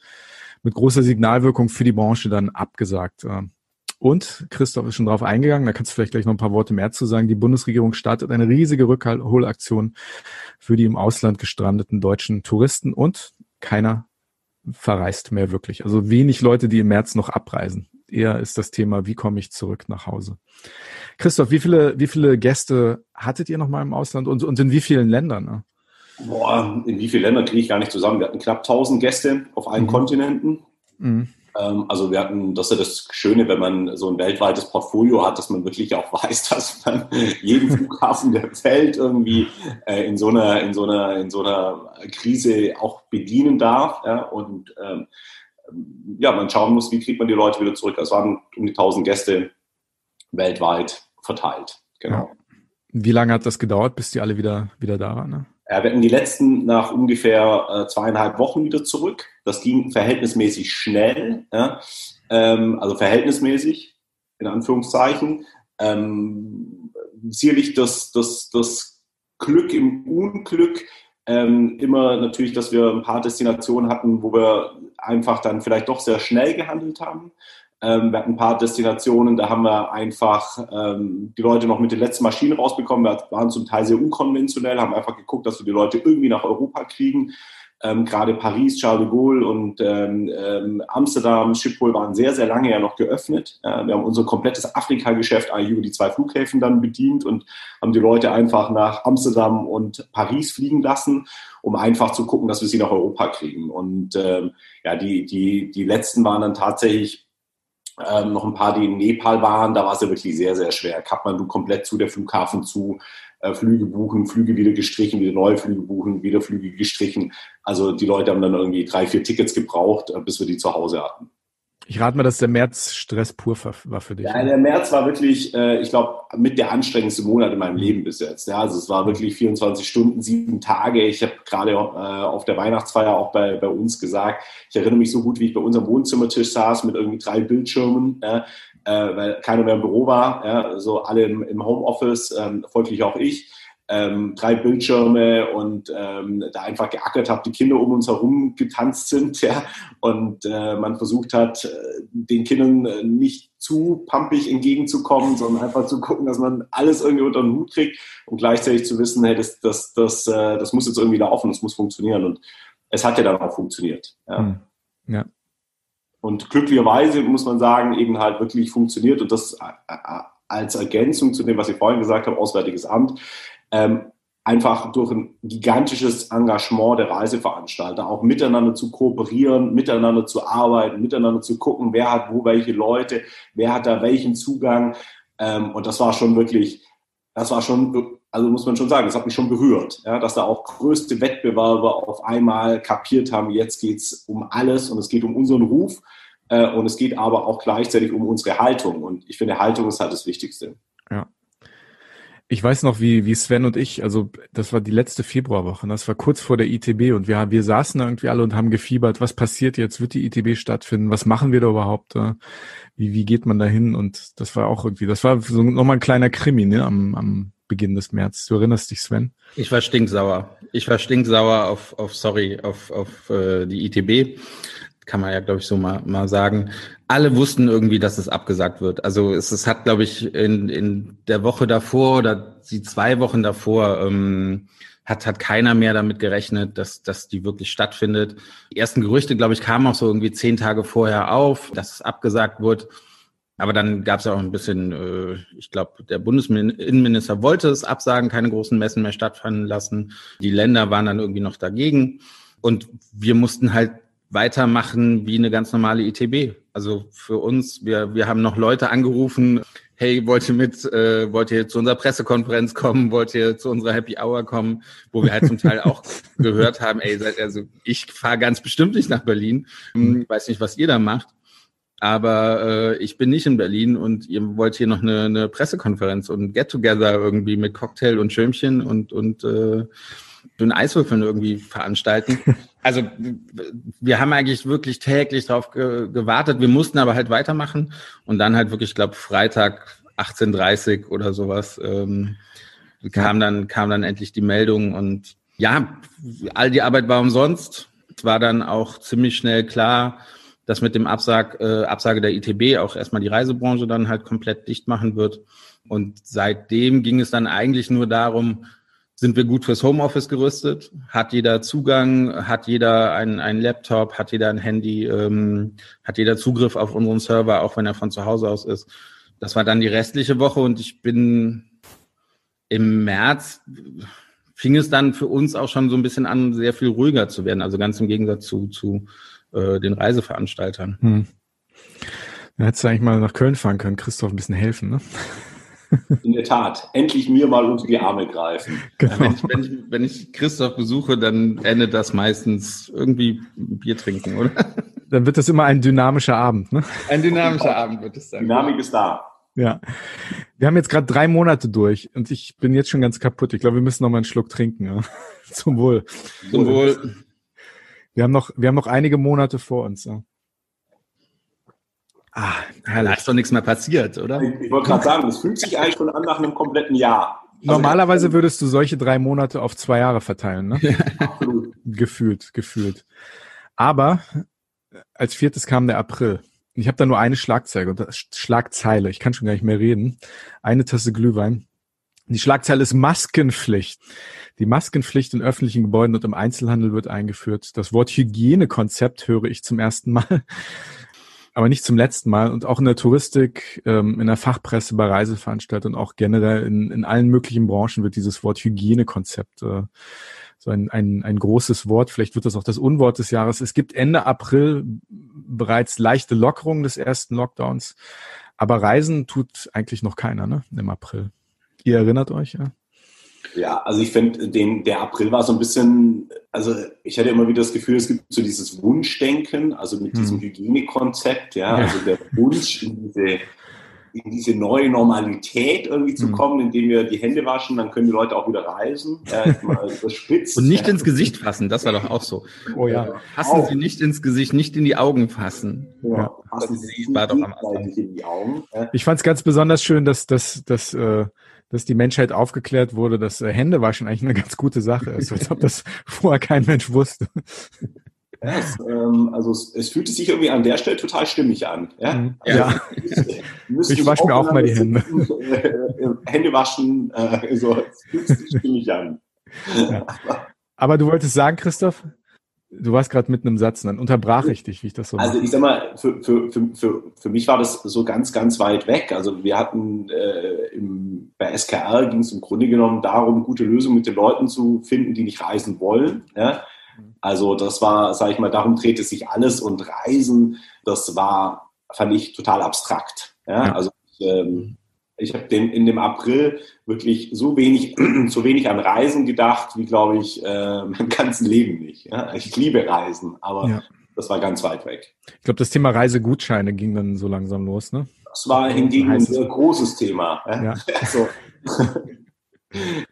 mit großer Signalwirkung für die Branche dann abgesagt. Ähm, und Christoph ist schon drauf eingegangen, da kannst du vielleicht gleich noch ein paar Worte mehr zu sagen. Die Bundesregierung startet eine riesige Rückholaktion für die im Ausland gestrandeten deutschen Touristen und keiner verreist mehr wirklich. Also wenig Leute, die im März noch abreisen. Eher ist das Thema, wie komme ich zurück nach Hause? Christoph, wie viele, wie viele Gäste hattet ihr noch mal im Ausland und, und in wie vielen Ländern? Ne? Boah, in wie viele Länder kriege ich gar nicht zusammen. Wir hatten knapp 1000 Gäste auf allen mhm. Kontinenten. Mhm. Ähm, also wir hatten, das ist ja das Schöne, wenn man so ein weltweites Portfolio hat, dass man wirklich auch weiß, dass man jeden Flughafen der Welt irgendwie äh, in so einer, in so einer, in so einer Krise auch bedienen darf. Und ähm, ja, man schauen muss, wie kriegt man die Leute wieder zurück. Es waren um die 1000 Gäste weltweit verteilt. Genau. Ja. Wie lange hat das gedauert, bis die alle wieder, wieder da waren? Ne? Ja, wir hatten die letzten nach ungefähr äh, zweieinhalb Wochen wieder zurück. Das ging verhältnismäßig schnell, ja? ähm, also verhältnismäßig, in Anführungszeichen. Ähm, sicherlich das, das, das Glück im Unglück, ähm, immer natürlich, dass wir ein paar Destinationen hatten, wo wir einfach dann vielleicht doch sehr schnell gehandelt haben. Ähm, wir hatten ein paar Destinationen, da haben wir einfach ähm, die Leute noch mit den letzten Maschinen rausbekommen. Wir waren zum Teil sehr unkonventionell, haben einfach geguckt, dass wir die Leute irgendwie nach Europa kriegen. Ähm, Gerade Paris, Charles de Gaulle und ähm, ähm, Amsterdam, Schiphol waren sehr, sehr lange ja noch geöffnet. Äh, wir haben unser komplettes Afrika-Geschäft eigentlich über die zwei Flughäfen dann bedient und haben die Leute einfach nach Amsterdam und Paris fliegen lassen, um einfach zu gucken, dass wir sie nach Europa kriegen. Und ähm, ja, die, die, die letzten waren dann tatsächlich ähm, noch ein paar, die in Nepal waren, da war es ja wirklich sehr, sehr schwer. Kathmandu komplett zu, der Flughafen zu, äh, Flüge buchen, Flüge wieder gestrichen, wieder neue Flüge buchen, wieder Flüge gestrichen. Also die Leute haben dann irgendwie drei, vier Tickets gebraucht, äh, bis wir die zu Hause hatten. Ich rate mal, dass der März Stress pur war für dich. Ja, der März war wirklich, äh, ich glaube, mit der anstrengendste Monat in meinem mhm. Leben bis jetzt. Ja, also es war wirklich 24 Stunden, sieben Tage. Ich habe gerade äh, auf der Weihnachtsfeier auch bei, bei uns gesagt, ich erinnere mich so gut, wie ich bei unserem Wohnzimmertisch saß mit irgendwie drei Bildschirmen, äh, weil keiner mehr im Büro war, ja, so alle im, im Homeoffice, ähm, folglich auch ich ähm, drei Bildschirme und ähm, da einfach geackert habe, die Kinder um uns herum getanzt sind, ja, und äh, man versucht hat, äh, den Kindern äh, nicht zu pumpig entgegenzukommen, sondern einfach zu gucken, dass man alles irgendwie unter den Hut kriegt und gleichzeitig zu wissen, hey, das, das, das, äh, das muss jetzt irgendwie laufen, das muss funktionieren und es hat ja dann auch funktioniert. Ja. Hm. ja. Und glücklicherweise muss man sagen, eben halt wirklich funktioniert und das als Ergänzung zu dem, was ich vorhin gesagt habe, Auswärtiges Amt, ähm, einfach durch ein gigantisches Engagement der Reiseveranstalter auch miteinander zu kooperieren, miteinander zu arbeiten, miteinander zu gucken, wer hat wo welche Leute, wer hat da welchen Zugang. Ähm, und das war schon wirklich, das war schon, also muss man schon sagen, das hat mich schon berührt, ja, dass da auch größte Wettbewerber auf einmal kapiert haben, jetzt geht's um alles und es geht um unseren Ruf äh, und es geht aber auch gleichzeitig um unsere Haltung. Und ich finde, Haltung ist halt das Wichtigste. Ja. Ich weiß noch, wie, wie Sven und ich, also das war die letzte Februarwoche, das war kurz vor der ITB und wir, wir saßen irgendwie alle und haben gefiebert, was passiert jetzt, wird die ITB stattfinden, was machen wir da überhaupt, wie, wie geht man da hin und das war auch irgendwie, das war so nochmal ein kleiner Krimi ne, am, am Beginn des März. Du erinnerst dich, Sven? Ich war stinksauer. Ich war stinksauer auf, auf sorry, auf, auf äh, die ITB kann man ja, glaube ich, so mal, mal sagen. Alle wussten irgendwie, dass es abgesagt wird. Also es, es hat, glaube ich, in, in der Woche davor oder die zwei Wochen davor ähm, hat, hat keiner mehr damit gerechnet, dass, dass die wirklich stattfindet. Die ersten Gerüchte, glaube ich, kamen auch so irgendwie zehn Tage vorher auf, dass es abgesagt wird. Aber dann gab es auch ein bisschen, äh, ich glaube, der Bundesinnenminister wollte es absagen, keine großen Messen mehr stattfinden lassen. Die Länder waren dann irgendwie noch dagegen. Und wir mussten halt weitermachen wie eine ganz normale ITB. Also für uns, wir, wir haben noch Leute angerufen, hey, wollt ihr mit, äh, wollt ihr zu unserer Pressekonferenz kommen, wollt ihr zu unserer Happy Hour kommen, wo wir halt zum Teil auch gehört haben, ey, also ich fahre ganz bestimmt nicht nach Berlin, hm, weiß nicht, was ihr da macht aber äh, ich bin nicht in Berlin und ihr wollt hier noch eine, eine Pressekonferenz und Get-Together irgendwie mit Cocktail und Schirmchen und, und äh, den Eiswürfeln irgendwie veranstalten. Also wir haben eigentlich wirklich täglich drauf ge gewartet. Wir mussten aber halt weitermachen und dann halt wirklich, ich glaube, Freitag 18.30 oder sowas ähm, kam dann kam dann endlich die Meldung und ja, all die Arbeit war umsonst. Es war dann auch ziemlich schnell klar, dass mit dem Absag, äh, Absage der ITB auch erstmal die Reisebranche dann halt komplett dicht machen wird. Und seitdem ging es dann eigentlich nur darum, sind wir gut fürs Homeoffice gerüstet? Hat jeder Zugang? Hat jeder einen, Laptop? Hat jeder ein Handy? Ähm, hat jeder Zugriff auf unseren Server, auch wenn er von zu Hause aus ist? Das war dann die restliche Woche und ich bin im März fing es dann für uns auch schon so ein bisschen an, sehr viel ruhiger zu werden. Also ganz im Gegensatz zu, zu äh, den Reiseveranstaltern. Hm. Dann hättest du eigentlich mal nach Köln fahren können, Christoph ein bisschen helfen, ne? In der Tat, endlich mir mal unter die Arme greifen. Genau. Wenn, ich, wenn, ich, wenn ich Christoph besuche, dann endet das meistens irgendwie Bier trinken, oder? Dann wird das immer ein dynamischer Abend, ne? Ein dynamischer Abend wird es sein. Dynamik ist da. Ja. Wir haben jetzt gerade drei Monate durch und ich bin jetzt schon ganz kaputt. Ich glaube, wir müssen noch mal einen Schluck trinken. Ja. Zum Wohl. Zum Wohl. Wir haben noch, wir haben noch einige Monate vor uns. Ja. Ah, da ist doch nichts mehr passiert, oder? Ich, ich wollte gerade sagen, es fühlt sich eigentlich schon an nach einem kompletten Jahr. Also Normalerweise würdest du solche drei Monate auf zwei Jahre verteilen, ne? Absolut. gefühlt, gefühlt. Aber als viertes kam der April. Ich habe da nur eine Schlagzeile, Schlagzeile. Ich kann schon gar nicht mehr reden. Eine Tasse Glühwein. Die Schlagzeile ist Maskenpflicht. Die Maskenpflicht in öffentlichen Gebäuden und im Einzelhandel wird eingeführt. Das Wort Hygienekonzept höre ich zum ersten Mal, aber nicht zum letzten Mal. Und auch in der Touristik, ähm, in der Fachpresse, bei Reiseveranstaltungen und auch generell in, in allen möglichen Branchen wird dieses Wort Hygienekonzept äh, so ein, ein, ein großes Wort. Vielleicht wird das auch das Unwort des Jahres. Es gibt Ende April bereits leichte Lockerungen des ersten Lockdowns. Aber Reisen tut eigentlich noch keiner, ne, im April. Ihr erinnert euch, ja? Ja, also ich finde, der April war so ein bisschen, also ich hatte immer wieder das Gefühl, es gibt so dieses Wunschdenken, also mit hm. diesem Hygienekonzept, ja, ja, also der Wunsch in diese, in diese neue Normalität irgendwie zu hm. kommen, indem wir die Hände waschen, dann können die Leute auch wieder reisen, ja, überspitzt. Und nicht ja. ins Gesicht fassen, das war doch auch so. Oh ja. Fassen Sie nicht ins Gesicht, nicht in die Augen fassen. Ja. Fassen Sie war doch am Anfang. in die Augen. Ich fand es ganz besonders schön, dass, dass, dass äh, dass die Menschheit aufgeklärt wurde, dass äh, Händewaschen eigentlich eine ganz gute Sache ist, als ob das vorher kein Mensch wusste. Ja, es, ähm, also es, es fühlte sich irgendwie an der Stelle total stimmig an. Ja, mhm. also ja. Ich, ich wasche mir auch mal die Hände. Äh, äh, Hände waschen, äh, so, es fühlt sich stimmig an. Ja. Aber du wolltest sagen, Christoph? Du warst gerade mitten im Satz, dann unterbrach ich dich, wie ich das so Also ich sag mal, für, für, für, für, für mich war das so ganz, ganz weit weg. Also wir hatten äh, im, bei SKR ging es im Grunde genommen darum, gute Lösungen mit den Leuten zu finden, die nicht reisen wollen. Ja? Also das war, sage ich mal, darum drehte sich alles und Reisen, das war, fand ich total abstrakt. Ja? ja. Also ähm, ich habe in dem April wirklich so wenig, so wenig an Reisen gedacht, wie glaube ich, äh, mein ganzes Leben nicht. Ja? Ich liebe Reisen, aber ja. das war ganz weit weg. Ich glaube, das Thema Reisegutscheine ging dann so langsam los, ne? Das war hingegen ein sehr großes Thema. Ja? Also,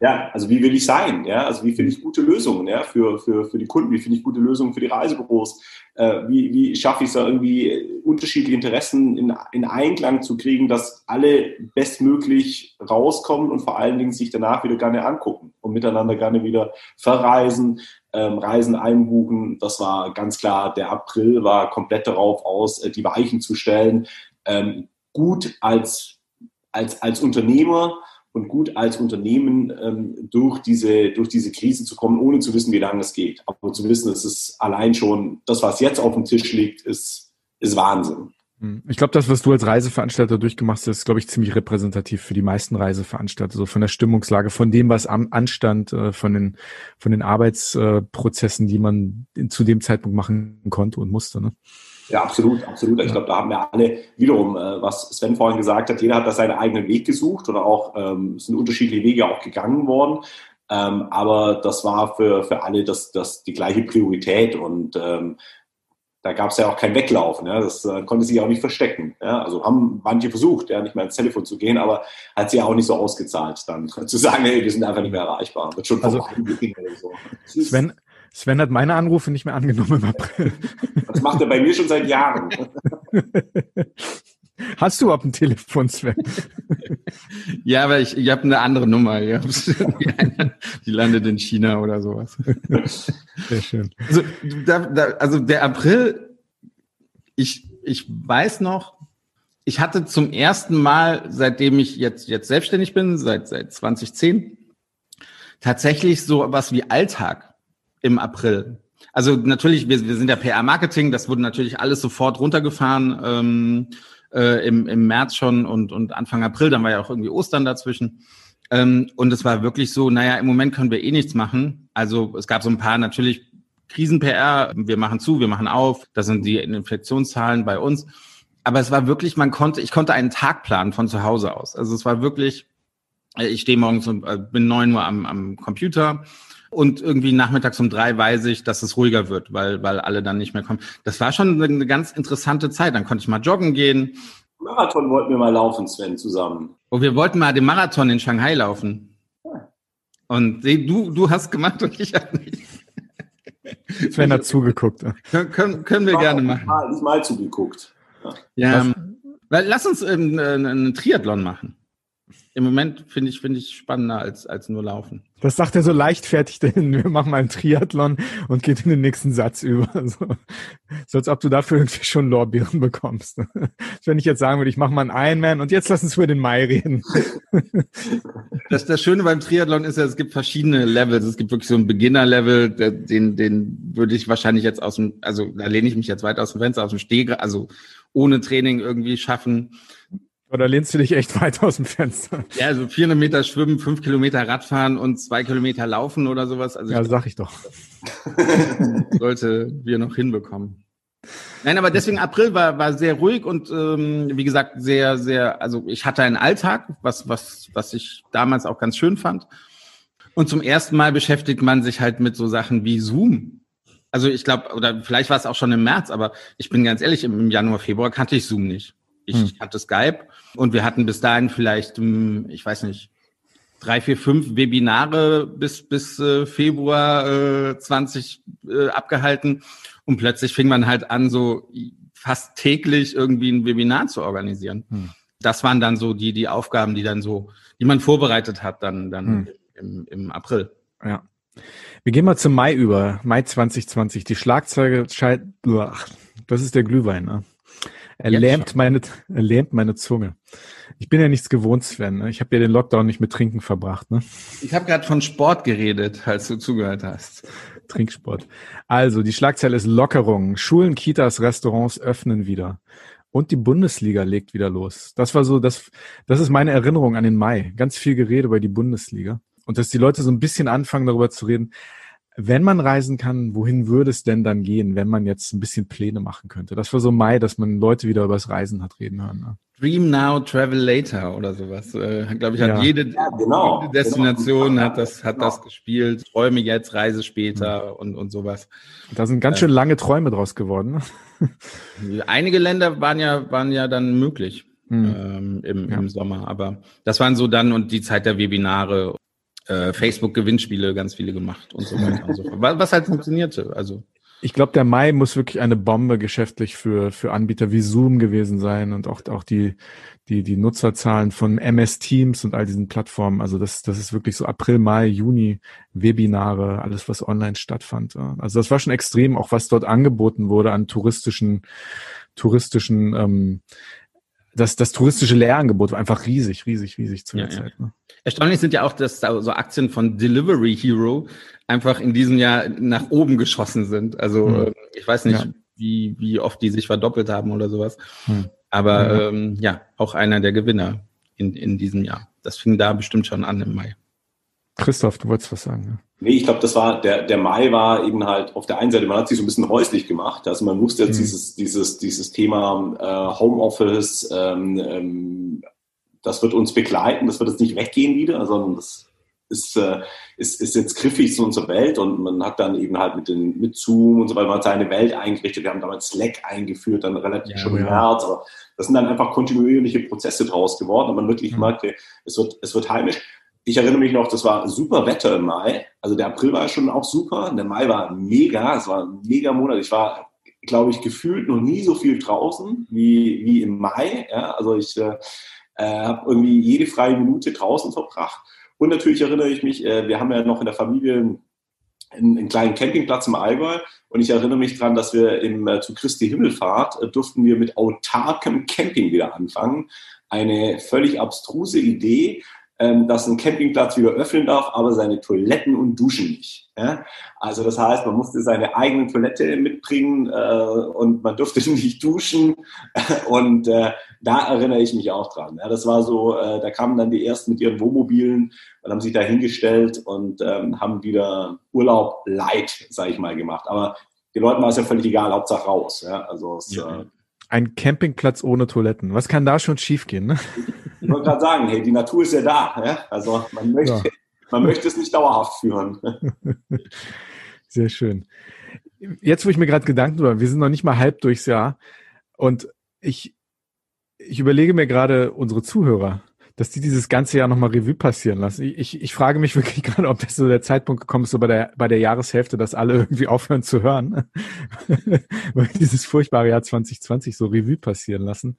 ja, also wie will ich sein? Ja, also wie finde ich gute Lösungen ja, für, für, für die Kunden? Wie finde ich gute Lösungen für die Reisebüros? Äh, wie, wie schaffe ich es da irgendwie unterschiedliche Interessen in, in Einklang zu kriegen, dass alle bestmöglich rauskommen und vor allen Dingen sich danach wieder gerne angucken und miteinander gerne wieder verreisen, ähm, Reisen einbuchen. Das war ganz klar, der April war komplett darauf aus, äh, die Weichen zu stellen. Ähm, gut als, als, als Unternehmer und gut als Unternehmen ähm, durch, diese, durch diese Krise zu kommen, ohne zu wissen, wie lange es geht. Aber zu wissen, es ist allein schon, das, was jetzt auf dem Tisch liegt, ist, ist Wahnsinn. Hm. Ich glaube, das, was du als Reiseveranstalter durchgemacht hast, ist, glaube ich, ziemlich repräsentativ für die meisten Reiseveranstalter, so von der Stimmungslage, von dem, was am anstand, äh, von den, von den Arbeitsprozessen, die man zu dem Zeitpunkt machen konnte und musste. Ne? Ja, absolut, absolut. Ich glaube, da haben wir alle wiederum, äh, was Sven vorhin gesagt hat, jeder hat da seinen eigenen Weg gesucht oder auch ähm, sind unterschiedliche Wege auch gegangen worden. Ähm, aber das war für, für alle das, das die gleiche Priorität und ähm, da gab es ja auch kein Weglaufen. Ja? Das äh, konnte sich auch nicht verstecken. Ja? Also haben manche versucht, ja, nicht mehr ins Telefon zu gehen, aber hat sich ja auch nicht so ausgezahlt, dann zu sagen, hey, wir sind einfach nicht mehr erreichbar. Wird schon also, so. Sven, Sven hat meine Anrufe nicht mehr angenommen im April. Das macht er bei mir schon seit Jahren. Hast du überhaupt ein Telefon, Sven? ja, aber ich, ich habe eine andere Nummer. Die landet in China oder sowas. Sehr schön. Also, da, da, also der April, ich, ich weiß noch, ich hatte zum ersten Mal, seitdem ich jetzt, jetzt selbstständig bin, seit, seit 2010, tatsächlich so was wie Alltag im April. Also natürlich, wir, wir sind ja PR-Marketing, das wurde natürlich alles sofort runtergefahren. Ähm, äh, im, im März schon und, und Anfang April, dann war ja auch irgendwie Ostern dazwischen. Ähm, und es war wirklich so, naja, im Moment können wir eh nichts machen. Also es gab so ein paar natürlich Krisen-PR, wir machen zu, wir machen auf, das sind die Infektionszahlen bei uns. Aber es war wirklich, man konnte, ich konnte einen Tag planen von zu Hause aus. Also es war wirklich, ich stehe morgens und äh, bin neun Uhr am, am Computer und irgendwie nachmittags um drei weiß ich, dass es ruhiger wird, weil, weil alle dann nicht mehr kommen. Das war schon eine ganz interessante Zeit. Dann konnte ich mal joggen gehen. Marathon wollten wir mal laufen, Sven, zusammen. Und oh, wir wollten mal den Marathon in Shanghai laufen. Und du, du hast gemacht und ich habe nicht. Sven hat zugeguckt. Können, können, können wir gerne machen. Mal, nicht mal zugeguckt. Ja, ja lass uns ähm, einen Triathlon machen. Im Moment finde ich, finde ich spannender als, als nur laufen. Das sagt er so leichtfertig, denn wir machen mal einen Triathlon und geht in den nächsten Satz über. So, so als ob du dafür irgendwie schon Lorbeeren bekommst. Wenn ich jetzt sagen würde, ich mache mal einen Ironman und jetzt lass uns über den Mai reden. Das, das Schöne beim Triathlon ist ja, es gibt verschiedene Levels. Es gibt wirklich so ein Beginner-Level, den, den würde ich wahrscheinlich jetzt aus dem, also da lehne ich mich jetzt weit aus dem Fenster, aus dem Steg, also ohne Training irgendwie schaffen. Oder lehnst du dich echt weit aus dem Fenster? Ja, so 400 Meter schwimmen, 5 Kilometer Radfahren und 2 Kilometer laufen oder sowas. Also ja, sag ich doch. sollte wir noch hinbekommen. Nein, aber deswegen April war, war sehr ruhig und ähm, wie gesagt, sehr, sehr, also ich hatte einen Alltag, was, was, was ich damals auch ganz schön fand. Und zum ersten Mal beschäftigt man sich halt mit so Sachen wie Zoom. Also ich glaube, oder vielleicht war es auch schon im März, aber ich bin ganz ehrlich, im Januar, Februar kannte ich Zoom nicht. Ich hm. hatte Skype und wir hatten bis dahin vielleicht, hm, ich weiß nicht, drei, vier, fünf Webinare bis, bis äh, Februar äh, 20 äh, abgehalten. Und plötzlich fing man halt an, so fast täglich irgendwie ein Webinar zu organisieren. Hm. Das waren dann so die, die Aufgaben, die dann so, die man vorbereitet hat, dann, dann hm. im, im April. Ja. Wir gehen mal zum Mai über. Mai 2020. Die Schlagzeuge scheint, das ist der Glühwein, ne? Er lähmt meine, er lähmt meine Zunge. Ich bin ja nichts gewohnt, Sven. Ne? Ich habe ja den Lockdown nicht mit Trinken verbracht. Ne? Ich habe gerade von Sport geredet, als du zugehört hast. Trinksport. Also, die Schlagzeile ist Lockerung. Schulen, Kitas, Restaurants öffnen wieder. Und die Bundesliga legt wieder los. Das war so, das, das ist meine Erinnerung an den Mai. Ganz viel Gerede über die Bundesliga. Und dass die Leute so ein bisschen anfangen, darüber zu reden, wenn man reisen kann, wohin würde es denn dann gehen, wenn man jetzt ein bisschen Pläne machen könnte? Das war so Mai, dass man Leute wieder über das Reisen hat reden hören. Ne? Dream now, travel later oder sowas. Äh, Glaube ich, hat ja. jede, ja, genau. jede, Destination genau. hat das, hat genau. das gespielt. Träume jetzt, Reise später mhm. und, und sowas. Da sind ganz schön lange Träume draus geworden. Ne? Einige Länder waren ja, waren ja dann möglich. Mhm. Ähm, im, ja. im Sommer. Aber das waren so dann und die Zeit der Webinare äh, Facebook-Gewinnspiele ganz viele gemacht und so weiter und so fort. Was halt funktionierte. Also ich glaube, der Mai muss wirklich eine Bombe geschäftlich für, für Anbieter wie Zoom gewesen sein und auch, auch die, die, die Nutzerzahlen von MS Teams und all diesen Plattformen. Also das, das ist wirklich so April, Mai, Juni, Webinare, alles, was online stattfand. Also das war schon extrem, auch was dort angeboten wurde an touristischen, touristischen ähm, das, das touristische Lehrangebot war einfach riesig, riesig, riesig zu der ja, Zeit. Ne? Erstaunlich sind ja auch, dass da so Aktien von Delivery Hero einfach in diesem Jahr nach oben geschossen sind. Also hm. ich weiß nicht, ja. wie, wie oft die sich verdoppelt haben oder sowas. Hm. Aber ähm, ja, auch einer der Gewinner in, in diesem Jahr. Das fing da bestimmt schon an im Mai. Christoph, du wolltest was sagen. Ne? Nee, ich glaube, das war, der, der Mai war eben halt auf der einen Seite, man hat sich so ein bisschen häuslich gemacht. Also man musste jetzt mhm. dieses, dieses, dieses Thema äh, Homeoffice, ähm, ähm, das wird uns begleiten, das wird jetzt nicht weggehen wieder, sondern das ist, äh, ist, ist jetzt griffig zu unserer Welt und man hat dann eben halt mit, den, mit Zoom und so weiter, man hat seine Welt eingerichtet. Wir haben damals Slack eingeführt, dann relativ ja, schon im ja. März, aber das sind dann einfach kontinuierliche Prozesse draus geworden und man wirklich mhm. merkte, es wird, es wird heimisch. Ich erinnere mich noch, das war super Wetter im Mai. Also der April war schon auch super. Der Mai war mega. Es war ein mega Monat. Ich war, glaube ich, gefühlt noch nie so viel draußen wie, wie im Mai. Ja, also ich äh, äh habe irgendwie jede freie Minute draußen verbracht. Und natürlich erinnere ich mich, äh, wir haben ja noch in der Familie einen, einen, kleinen Campingplatz im Allgäu. Und ich erinnere mich daran, dass wir im, äh, zu Christi Himmelfahrt äh, durften wir mit autarkem Camping wieder anfangen. Eine völlig abstruse Idee, ähm, dass ein Campingplatz wieder öffnen darf, aber seine Toiletten und Duschen nicht. Ja? Also das heißt, man musste seine eigene Toilette mitbringen äh, und man durfte nicht duschen. Und äh, da erinnere ich mich auch dran. Ja? Das war so, äh, da kamen dann die ersten mit ihren Wohnmobilen und haben sich da hingestellt und ähm, haben wieder Urlaub light, sage ich mal, gemacht. Aber den Leuten war es ja völlig egal, Hauptsache raus. Ja? Also es, ja. Äh, ein Campingplatz ohne Toiletten. Was kann da schon schiefgehen? Ne? Ich wollte gerade sagen, hey, die Natur ist ja da. Ja? Also man möchte, ja. man möchte es nicht dauerhaft führen. Sehr schön. Jetzt, wo ich mir gerade Gedanken drüber, wir sind noch nicht mal halb durchs Jahr und ich, ich überlege mir gerade unsere Zuhörer dass die dieses ganze Jahr nochmal Revue passieren lassen. Ich, ich, ich frage mich wirklich gerade, ob das so der Zeitpunkt gekommen ist, so bei der, bei der Jahreshälfte, dass alle irgendwie aufhören zu hören, weil dieses furchtbare Jahr 2020 so Revue passieren lassen.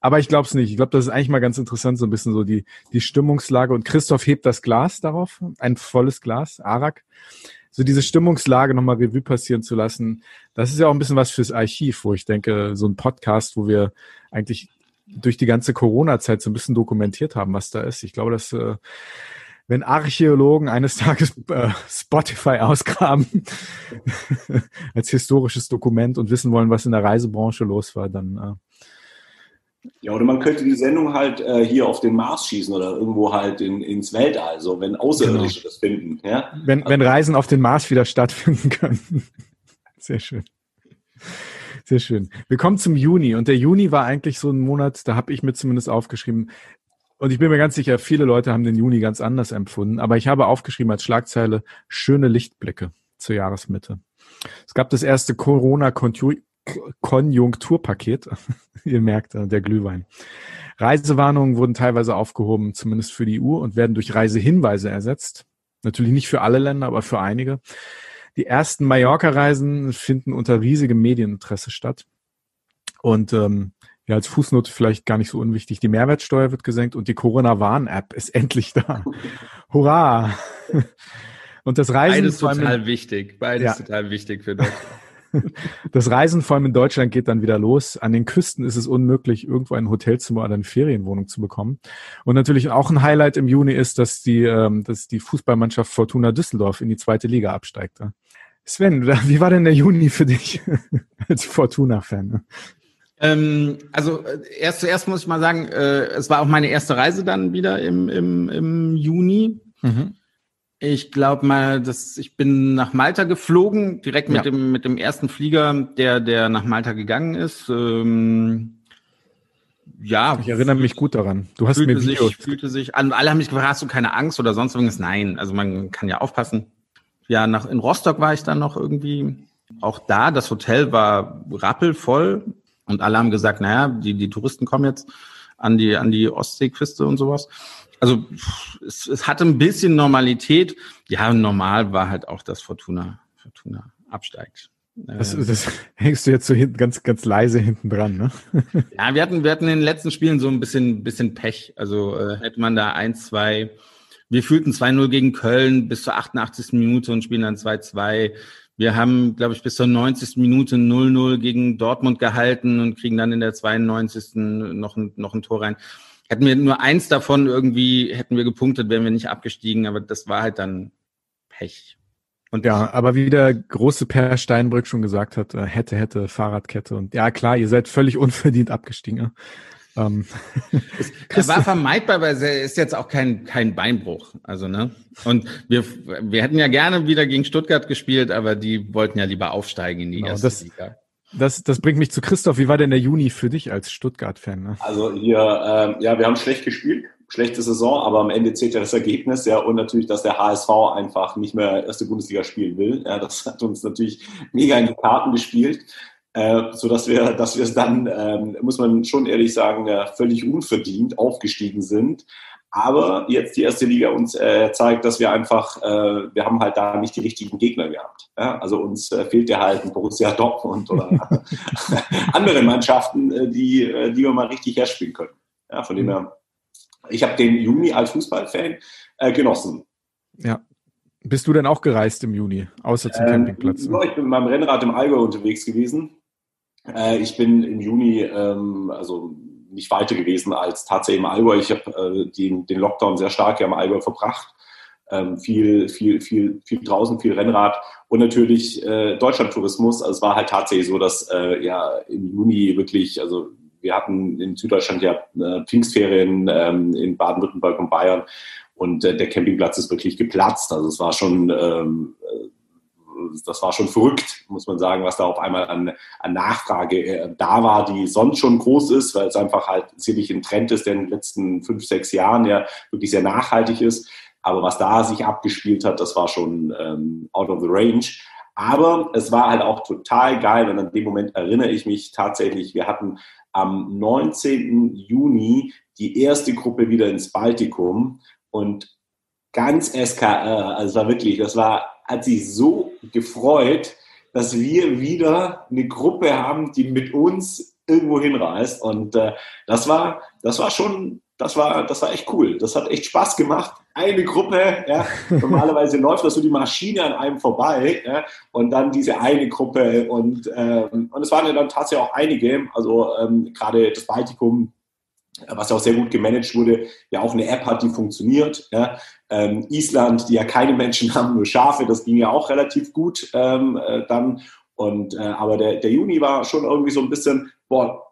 Aber ich glaube es nicht. Ich glaube, das ist eigentlich mal ganz interessant, so ein bisschen so die, die Stimmungslage. Und Christoph hebt das Glas darauf, ein volles Glas, Arak so diese Stimmungslage nochmal Revue passieren zu lassen, das ist ja auch ein bisschen was fürs Archiv, wo ich denke, so ein Podcast, wo wir eigentlich durch die ganze Corona-Zeit so ein bisschen dokumentiert haben, was da ist. Ich glaube, dass äh, wenn Archäologen eines Tages äh, Spotify ausgraben als historisches Dokument und wissen wollen, was in der Reisebranche los war, dann äh, ja, oder man könnte die Sendung halt äh, hier auf den Mars schießen oder irgendwo halt in, ins Weltall, so wenn Außerirdische genau. das finden. Ja? Wenn, also, wenn Reisen auf den Mars wieder stattfinden können. Sehr schön. Sehr schön. Wir kommen zum Juni und der Juni war eigentlich so ein Monat, da habe ich mir zumindest aufgeschrieben, und ich bin mir ganz sicher, viele Leute haben den Juni ganz anders empfunden, aber ich habe aufgeschrieben als Schlagzeile schöne Lichtblicke zur Jahresmitte. Es gab das erste Corona-Konjunkturpaket. Ihr merkt, äh, der Glühwein. Reisewarnungen wurden teilweise aufgehoben, zumindest für die EU, und werden durch Reisehinweise ersetzt. Natürlich nicht für alle Länder, aber für einige. Die ersten Mallorca-Reisen finden unter riesigem Medieninteresse statt. Und ähm, ja, als Fußnote vielleicht gar nicht so unwichtig, die Mehrwertsteuer wird gesenkt und die Corona-Warn-App ist endlich da. Hurra! Und das Reisen. Beides total wichtig. Beides ja. total wichtig für Deutschland. Das Reisen vor allem in Deutschland geht dann wieder los. An den Küsten ist es unmöglich, irgendwo ein Hotelzimmer oder eine Ferienwohnung zu bekommen. Und natürlich auch ein Highlight im Juni ist, dass die, ähm, dass die Fußballmannschaft Fortuna Düsseldorf in die zweite Liga absteigt. Sven, wie war denn der Juni für dich als Fortuna-Fan? Ähm, also äh, erst zuerst muss ich mal sagen, äh, es war auch meine erste Reise dann wieder im, im, im Juni. Mhm. Ich glaube mal, dass ich bin nach Malta geflogen, direkt mit ja. dem mit dem ersten Flieger, der der nach Malta gegangen ist. Ähm, ja, ich erinnere mich gut daran. Du hast mir Videos. Sich, fühlte sich an. Alle haben mich gefragt, hast du keine Angst oder sonst irgendwas? Nein, also man kann ja aufpassen. Ja, nach in Rostock war ich dann noch irgendwie. Auch da, das Hotel war rappelvoll und alle haben gesagt, naja, die die Touristen kommen jetzt an die an die Ostseeküste und sowas also es, es hatte ein bisschen Normalität. Ja, normal war halt auch, dass Fortuna, Fortuna absteigt. Das, ähm, das hängst du jetzt so hinten, ganz, ganz leise hinten dran, ne? ja, wir hatten, wir hatten in den letzten Spielen so ein bisschen, bisschen Pech. Also äh, hätte man da ein, zwei, wir fühlten 2-0 gegen Köln bis zur 88. Minute und spielen dann 2-2. Wir haben, glaube ich, bis zur 90. Minute 0-0 gegen Dortmund gehalten und kriegen dann in der 92. noch ein, noch ein Tor rein. Hätten wir nur eins davon irgendwie, hätten wir gepunktet, wären wir nicht abgestiegen, aber das war halt dann Pech. Und ja, aber wie der große Per Steinbrück schon gesagt hat, äh, hätte, hätte, Fahrradkette. Und ja, klar, ihr seid völlig unverdient abgestiegen. Ähm. Es war vermeidbar, weil es ist jetzt auch kein, kein Beinbruch. Also, ne? Und wir, wir hätten ja gerne wieder gegen Stuttgart gespielt, aber die wollten ja lieber aufsteigen in die genau, erste das, Liga. Das, das bringt mich zu Christoph. Wie war denn der Juni für dich als Stuttgart-Fan? Ne? Also hier, ähm, ja, wir haben schlecht gespielt, schlechte Saison, aber am Ende zählt ja das Ergebnis, ja, und natürlich, dass der HSV einfach nicht mehr erste Bundesliga spielen will. Ja, das hat uns natürlich mega in die Karten gespielt, äh, so dass wir, dass wir es dann, ähm, muss man schon ehrlich sagen, äh, völlig unverdient aufgestiegen sind. Aber jetzt die erste Liga uns äh, zeigt, dass wir einfach, äh, wir haben halt da nicht die richtigen Gegner gehabt. Ja? Also uns äh, fehlt ja halt ein Borussia Dortmund oder andere Mannschaften, äh, die, äh, die wir mal richtig herspielen können. Ja, von dem mhm. her, ich habe den Juni als Fußballfan äh, genossen. Ja. Bist du denn auch gereist im Juni, außer zum ähm, Campingplatz? Ne? Ich bin mit meinem Rennrad im Allgäu unterwegs gewesen. Ich bin im Juni, ähm, also nicht weiter gewesen als tatsächlich im Allgäu. Ich habe äh, den, den Lockdown sehr stark hier im Allgäu verbracht. Ähm, viel, viel, viel, viel draußen, viel Rennrad und natürlich äh, Deutschlandtourismus. Also es war halt tatsächlich so, dass äh, ja im Juni wirklich, also wir hatten in Süddeutschland ja äh, Pfingstferien ähm, in Baden-Württemberg und Bayern und äh, der Campingplatz ist wirklich geplatzt. Also es war schon ähm, das war schon verrückt, muss man sagen, was da auf einmal an, an Nachfrage äh, da war, die sonst schon groß ist, weil es einfach halt sicherlich ein Trend ist, der in den letzten fünf, sechs Jahren ja wirklich sehr nachhaltig ist. Aber was da sich abgespielt hat, das war schon ähm, out of the range. Aber es war halt auch total geil und an dem Moment erinnere ich mich tatsächlich, wir hatten am 19. Juni die erste Gruppe wieder ins Baltikum und ganz SKR, also es war wirklich, das war hat sich so gefreut, dass wir wieder eine Gruppe haben, die mit uns irgendwo hinreist. Und äh, das war, das war schon, das war, das war echt cool. Das hat echt Spaß gemacht. Eine Gruppe, ja, normalerweise läuft das so die Maschine an einem vorbei, ja, und dann diese eine Gruppe und ähm, und es waren ja dann tatsächlich auch einige. Also ähm, gerade das Baltikum was ja auch sehr gut gemanagt wurde, ja auch eine App hat, die funktioniert. Ja. Ähm, Island, die ja keine Menschen haben, nur Schafe, das ging ja auch relativ gut ähm, äh, dann. Und, äh, aber der, der Juni war schon irgendwie so ein bisschen, boah,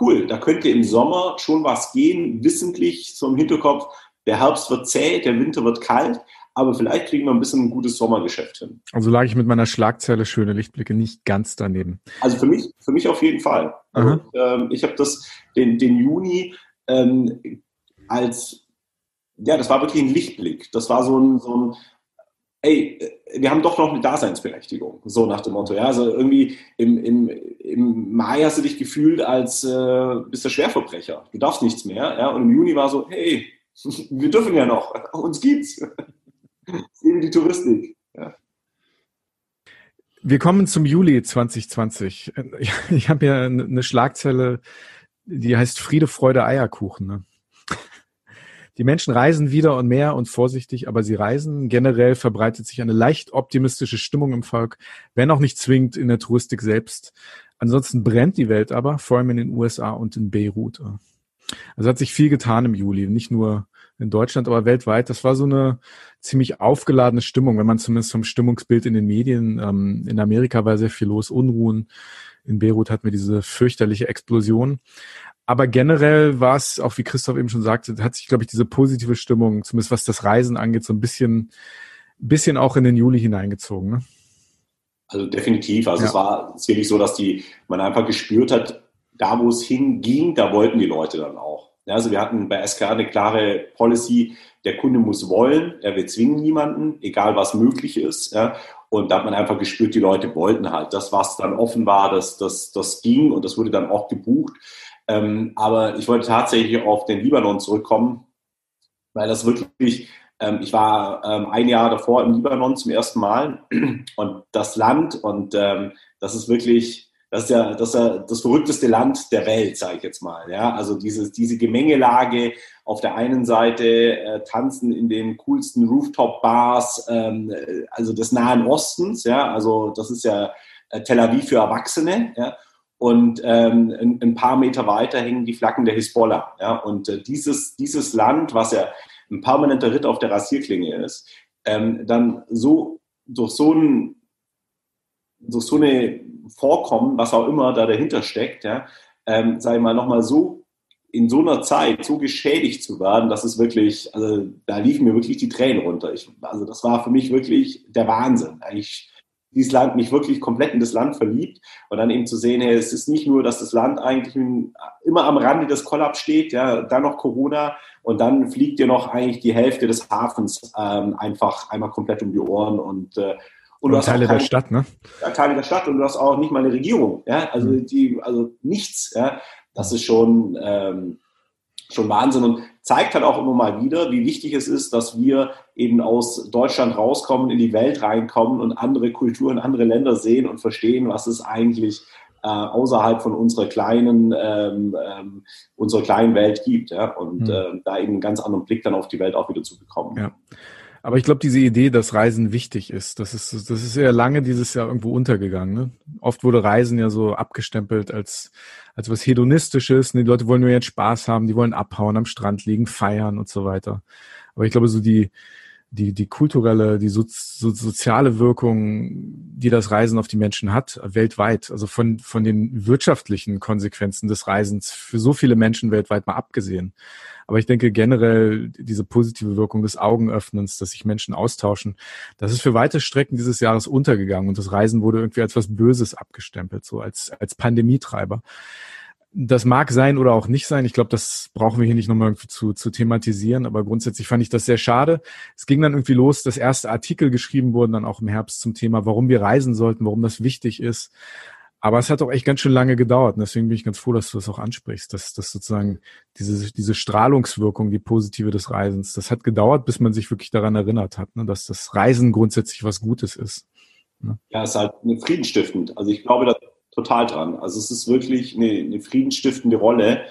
cool, da könnte im Sommer schon was gehen, wissentlich so im Hinterkopf, der Herbst wird zäh, der Winter wird kalt, aber vielleicht kriegen wir ein bisschen ein gutes Sommergeschäft hin. Also lag ich mit meiner Schlagzeile schöne Lichtblicke nicht ganz daneben. Also für mich, für mich auf jeden Fall. Also, ähm, ich habe das den, den Juni ähm, als, ja, das war wirklich ein Lichtblick. Das war so ein, so ein ey, wir haben doch noch eine Daseinsberechtigung, so nach dem Motto. Ja, also irgendwie im, im, im Mai hast du dich gefühlt als äh, bist der Schwerverbrecher. Du darfst nichts mehr. Ja? Und im Juni war so, hey, wir dürfen ja noch, uns gibt's. Sehen die Touristik. Ja. Wir kommen zum Juli 2020. Ich habe ja eine Schlagzeile die heißt Friede, Freude, Eierkuchen. Ne? Die Menschen reisen wieder und mehr und vorsichtig, aber sie reisen. Generell verbreitet sich eine leicht optimistische Stimmung im Volk, wenn auch nicht zwingend in der Touristik selbst. Ansonsten brennt die Welt aber, vor allem in den USA und in Beirut. Also hat sich viel getan im Juli, nicht nur in Deutschland, aber weltweit. Das war so eine ziemlich aufgeladene Stimmung, wenn man zumindest vom Stimmungsbild in den Medien, ähm, in Amerika war sehr viel los, Unruhen, in Beirut hatten wir diese fürchterliche Explosion. Aber generell war es, auch wie Christoph eben schon sagte, hat sich, glaube ich, diese positive Stimmung, zumindest was das Reisen angeht, so ein bisschen, bisschen auch in den Juli hineingezogen. Ne? Also definitiv. Also ja. es war sicherlich so, dass die, man einfach gespürt hat, da wo es hinging, da wollten die Leute dann auch. Ja, also wir hatten bei SK eine klare Policy, der Kunde muss wollen, ja, wir zwingen niemanden, egal was möglich ist. Ja. Und da hat man einfach gespürt, die Leute wollten halt. Das, was dann offen war, das, das, das ging und das wurde dann auch gebucht. Ähm, aber ich wollte tatsächlich auf den Libanon zurückkommen, weil das wirklich, ähm, ich war ähm, ein Jahr davor im Libanon zum ersten Mal und das Land und ähm, das ist wirklich, das ist ja das, ist ja das verrückteste Land der Welt, sage ich jetzt mal. Ja? Also dieses, diese Gemengelage auf der einen Seite äh, tanzen in den coolsten Rooftop-Bars, ähm, also des Nahen Ostens, ja, also das ist ja äh, Tel Aviv für Erwachsene, ja, und ähm, ein, ein, paar Meter weiter hängen die Flaggen der Hisbollah, ja, und äh, dieses, dieses Land, was ja ein permanenter Ritt auf der Rasierklinge ist, ähm, dann so durch so ein durch so eine Vorkommen, was auch immer da dahinter steckt, ja, ähm, sag ich mal, nochmal so in so einer Zeit so geschädigt zu werden, dass es wirklich, also da liefen mir wirklich die Tränen runter. Ich, also das war für mich wirklich der Wahnsinn. Eigentlich dieses Land mich wirklich komplett in das Land verliebt und dann eben zu sehen, hey, es ist nicht nur, dass das Land eigentlich immer am Rande des Kollaps steht, ja, dann noch Corona und dann fliegt dir noch eigentlich die Hälfte des Hafens ähm, einfach einmal komplett um die Ohren und äh, und hast Teile keine, der Stadt, ne? Teile der Stadt und du hast auch nicht mal eine Regierung, ja, also mhm. die, also nichts, ja, das ist schon ähm, schon Wahnsinn und zeigt halt auch immer mal wieder, wie wichtig es ist, dass wir eben aus Deutschland rauskommen, in die Welt reinkommen und andere Kulturen, andere Länder sehen und verstehen, was es eigentlich äh, außerhalb von unserer kleinen, ähm, ähm, unserer kleinen Welt gibt. Ja? Und mhm. äh, da eben einen ganz anderen Blick dann auf die Welt auch wieder zu bekommen. Ja. Aber ich glaube, diese Idee, dass Reisen wichtig ist, das ist, das ist ja lange dieses Jahr irgendwo untergegangen. Ne? Oft wurde Reisen ja so abgestempelt als, als was Hedonistisches. Die Leute wollen nur jetzt Spaß haben, die wollen abhauen, am Strand liegen, feiern und so weiter. Aber ich glaube, so die, die, die kulturelle, die so, so, soziale Wirkung, die das Reisen auf die Menschen hat, weltweit, also von, von den wirtschaftlichen Konsequenzen des Reisens für so viele Menschen weltweit mal abgesehen. Aber ich denke generell diese positive Wirkung des Augenöffnens, dass sich Menschen austauschen, das ist für weite Strecken dieses Jahres untergegangen und das Reisen wurde irgendwie als was Böses abgestempelt, so als, als Pandemietreiber das mag sein oder auch nicht sein. Ich glaube, das brauchen wir hier nicht nochmal irgendwie zu, zu thematisieren, aber grundsätzlich fand ich das sehr schade. Es ging dann irgendwie los, dass erste Artikel geschrieben wurden, dann auch im Herbst zum Thema, warum wir reisen sollten, warum das wichtig ist. Aber es hat auch echt ganz schön lange gedauert. Und deswegen bin ich ganz froh, dass du das auch ansprichst, dass, dass sozusagen diese, diese Strahlungswirkung, die positive des Reisens, das hat gedauert, bis man sich wirklich daran erinnert hat, ne, dass das Reisen grundsätzlich was Gutes ist. Ne? Ja, es ist halt friedensstiftend. Also ich glaube, dass total dran. Also es ist wirklich eine, eine friedensstiftende Rolle.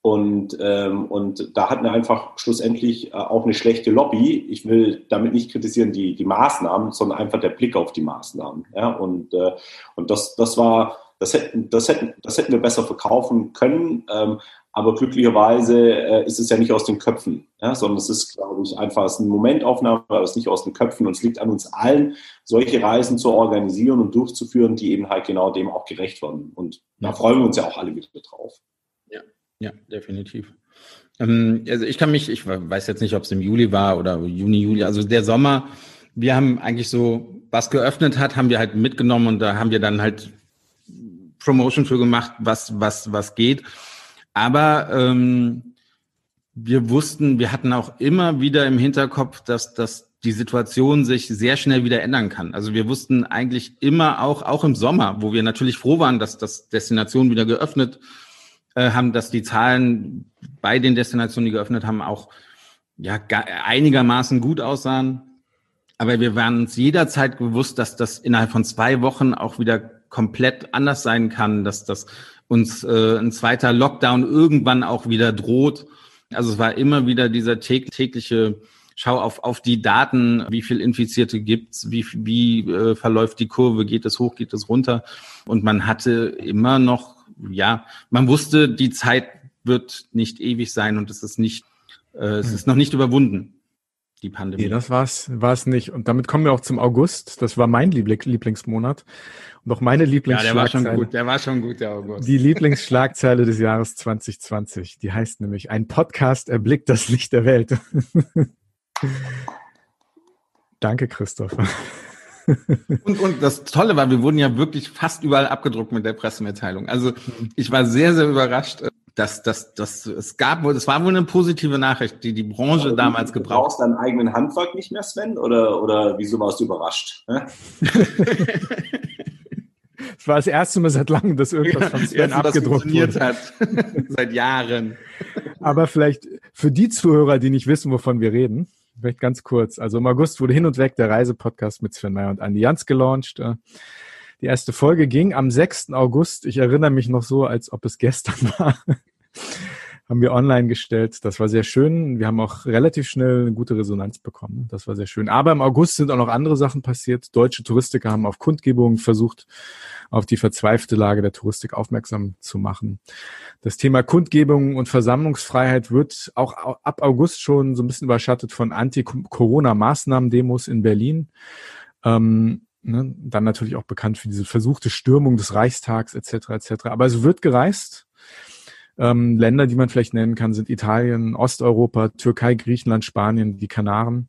Und, ähm, und da hatten wir einfach schlussendlich äh, auch eine schlechte Lobby. Ich will damit nicht kritisieren die, die Maßnahmen, sondern einfach der Blick auf die Maßnahmen. Ja? Und, äh, und das, das war, das hätten, das, hätten, das hätten wir besser verkaufen können. Ähm, aber glücklicherweise äh, ist es ja nicht aus den Köpfen, ja, sondern es ist, glaube ich, einfach ist eine Momentaufnahme, aber es ist nicht aus den Köpfen. Und es liegt an uns allen, solche Reisen zu organisieren und durchzuführen, die eben halt genau dem auch gerecht werden. Und da freuen wir uns ja auch alle wieder drauf. Ja, ja, definitiv. Ähm, also ich kann mich, ich weiß jetzt nicht, ob es im Juli war oder Juni, Juli, also der Sommer, wir haben eigentlich so, was geöffnet hat, haben wir halt mitgenommen und da haben wir dann halt Promotion für gemacht, was, was, was geht. Aber ähm, wir wussten, wir hatten auch immer wieder im Hinterkopf, dass, dass die Situation sich sehr schnell wieder ändern kann. Also wir wussten eigentlich immer auch, auch im Sommer, wo wir natürlich froh waren, dass das Destinationen wieder geöffnet äh, haben, dass die Zahlen bei den Destinationen, die geöffnet haben, auch ja einigermaßen gut aussahen. Aber wir waren uns jederzeit bewusst, dass das innerhalb von zwei Wochen auch wieder komplett anders sein kann, dass das uns äh, ein zweiter Lockdown irgendwann auch wieder droht. Also es war immer wieder dieser tägliche Schau auf, auf die Daten, wie viel Infizierte gibt's, wie, wie äh, verläuft die Kurve, geht es hoch, geht es runter. Und man hatte immer noch, ja, man wusste, die Zeit wird nicht ewig sein und es ist nicht, äh, es hm. ist noch nicht überwunden die Pandemie. Nee, das war's, war's nicht. Und damit kommen wir auch zum August. Das war mein Lieblingsmonat. Und auch meine Lieblingsschlagzeile. Ja, der war schon gut, der war schon gut, der August. Die Lieblingsschlagzeile des Jahres 2020. Die heißt nämlich, ein Podcast erblickt das Licht der Welt. Danke, Christopher. Und, und das Tolle war, wir wurden ja wirklich fast überall abgedruckt mit der Pressemitteilung. Also ich war sehr, sehr überrascht das, das, das, es gab wohl, es war wohl eine positive Nachricht, die die Branche Aber damals gebraucht. Du brauchst deinen eigenen Handwerk nicht mehr, Sven? Oder, oder wieso warst du überrascht? Es war das erste Mal seit langem, dass irgendwas von Sven ja, abgedruckt wurde. hat. seit Jahren. Aber vielleicht für die Zuhörer, die nicht wissen, wovon wir reden, vielleicht ganz kurz. Also im August wurde hin und weg der Reisepodcast mit Sven Meyer und Andi Jans gelauncht. Die erste Folge ging am 6. August. Ich erinnere mich noch so, als ob es gestern war. haben wir online gestellt. Das war sehr schön. Wir haben auch relativ schnell eine gute Resonanz bekommen. Das war sehr schön. Aber im August sind auch noch andere Sachen passiert. Deutsche Touristiker haben auf Kundgebungen versucht, auf die verzweifelte Lage der Touristik aufmerksam zu machen. Das Thema Kundgebung und Versammlungsfreiheit wird auch ab August schon so ein bisschen überschattet von Anti-Corona-Maßnahmen-Demos in Berlin. Ähm, ne? Dann natürlich auch bekannt für diese versuchte Stürmung des Reichstags etc. etc. Aber es wird gereist. Ähm, Länder, die man vielleicht nennen kann, sind Italien, Osteuropa, Türkei, Griechenland, Spanien, die Kanaren.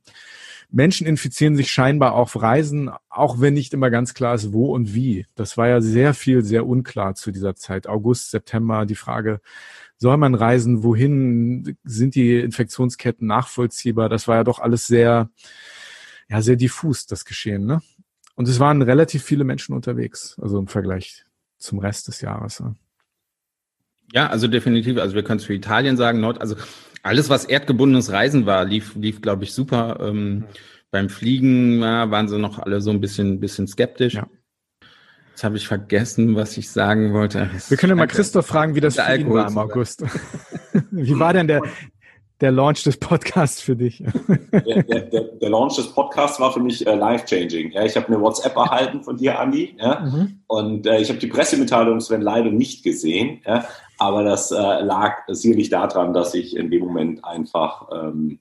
Menschen infizieren sich scheinbar auf Reisen, auch wenn nicht immer ganz klar ist, wo und wie. Das war ja sehr viel, sehr unklar zu dieser Zeit. August, September, die Frage, soll man reisen, wohin, sind die Infektionsketten nachvollziehbar? Das war ja doch alles sehr, ja, sehr diffus, das Geschehen, ne? Und es waren relativ viele Menschen unterwegs, also im Vergleich zum Rest des Jahres. Ja, also definitiv. Also wir können es für Italien sagen, Nord, also alles, was erdgebundenes Reisen war, lief, lief, glaube ich, super. Ähm, mhm. Beim Fliegen ja, waren sie noch alle so ein bisschen, bisschen skeptisch. Ja. Jetzt habe ich vergessen, was ich sagen wollte. Wir können ja mal Christoph fragen, wie das für ihn war im August. wie war denn der, der Launch des Podcasts für dich? Der, der, der Launch des Podcasts war für mich äh, life-changing. Ja, ich habe eine WhatsApp erhalten von dir, Andi, ja, mhm. und äh, ich habe die Pressemitteilung Sven leider nicht gesehen, ja, aber das äh, lag sicherlich daran, dass ich in dem Moment einfach ähm,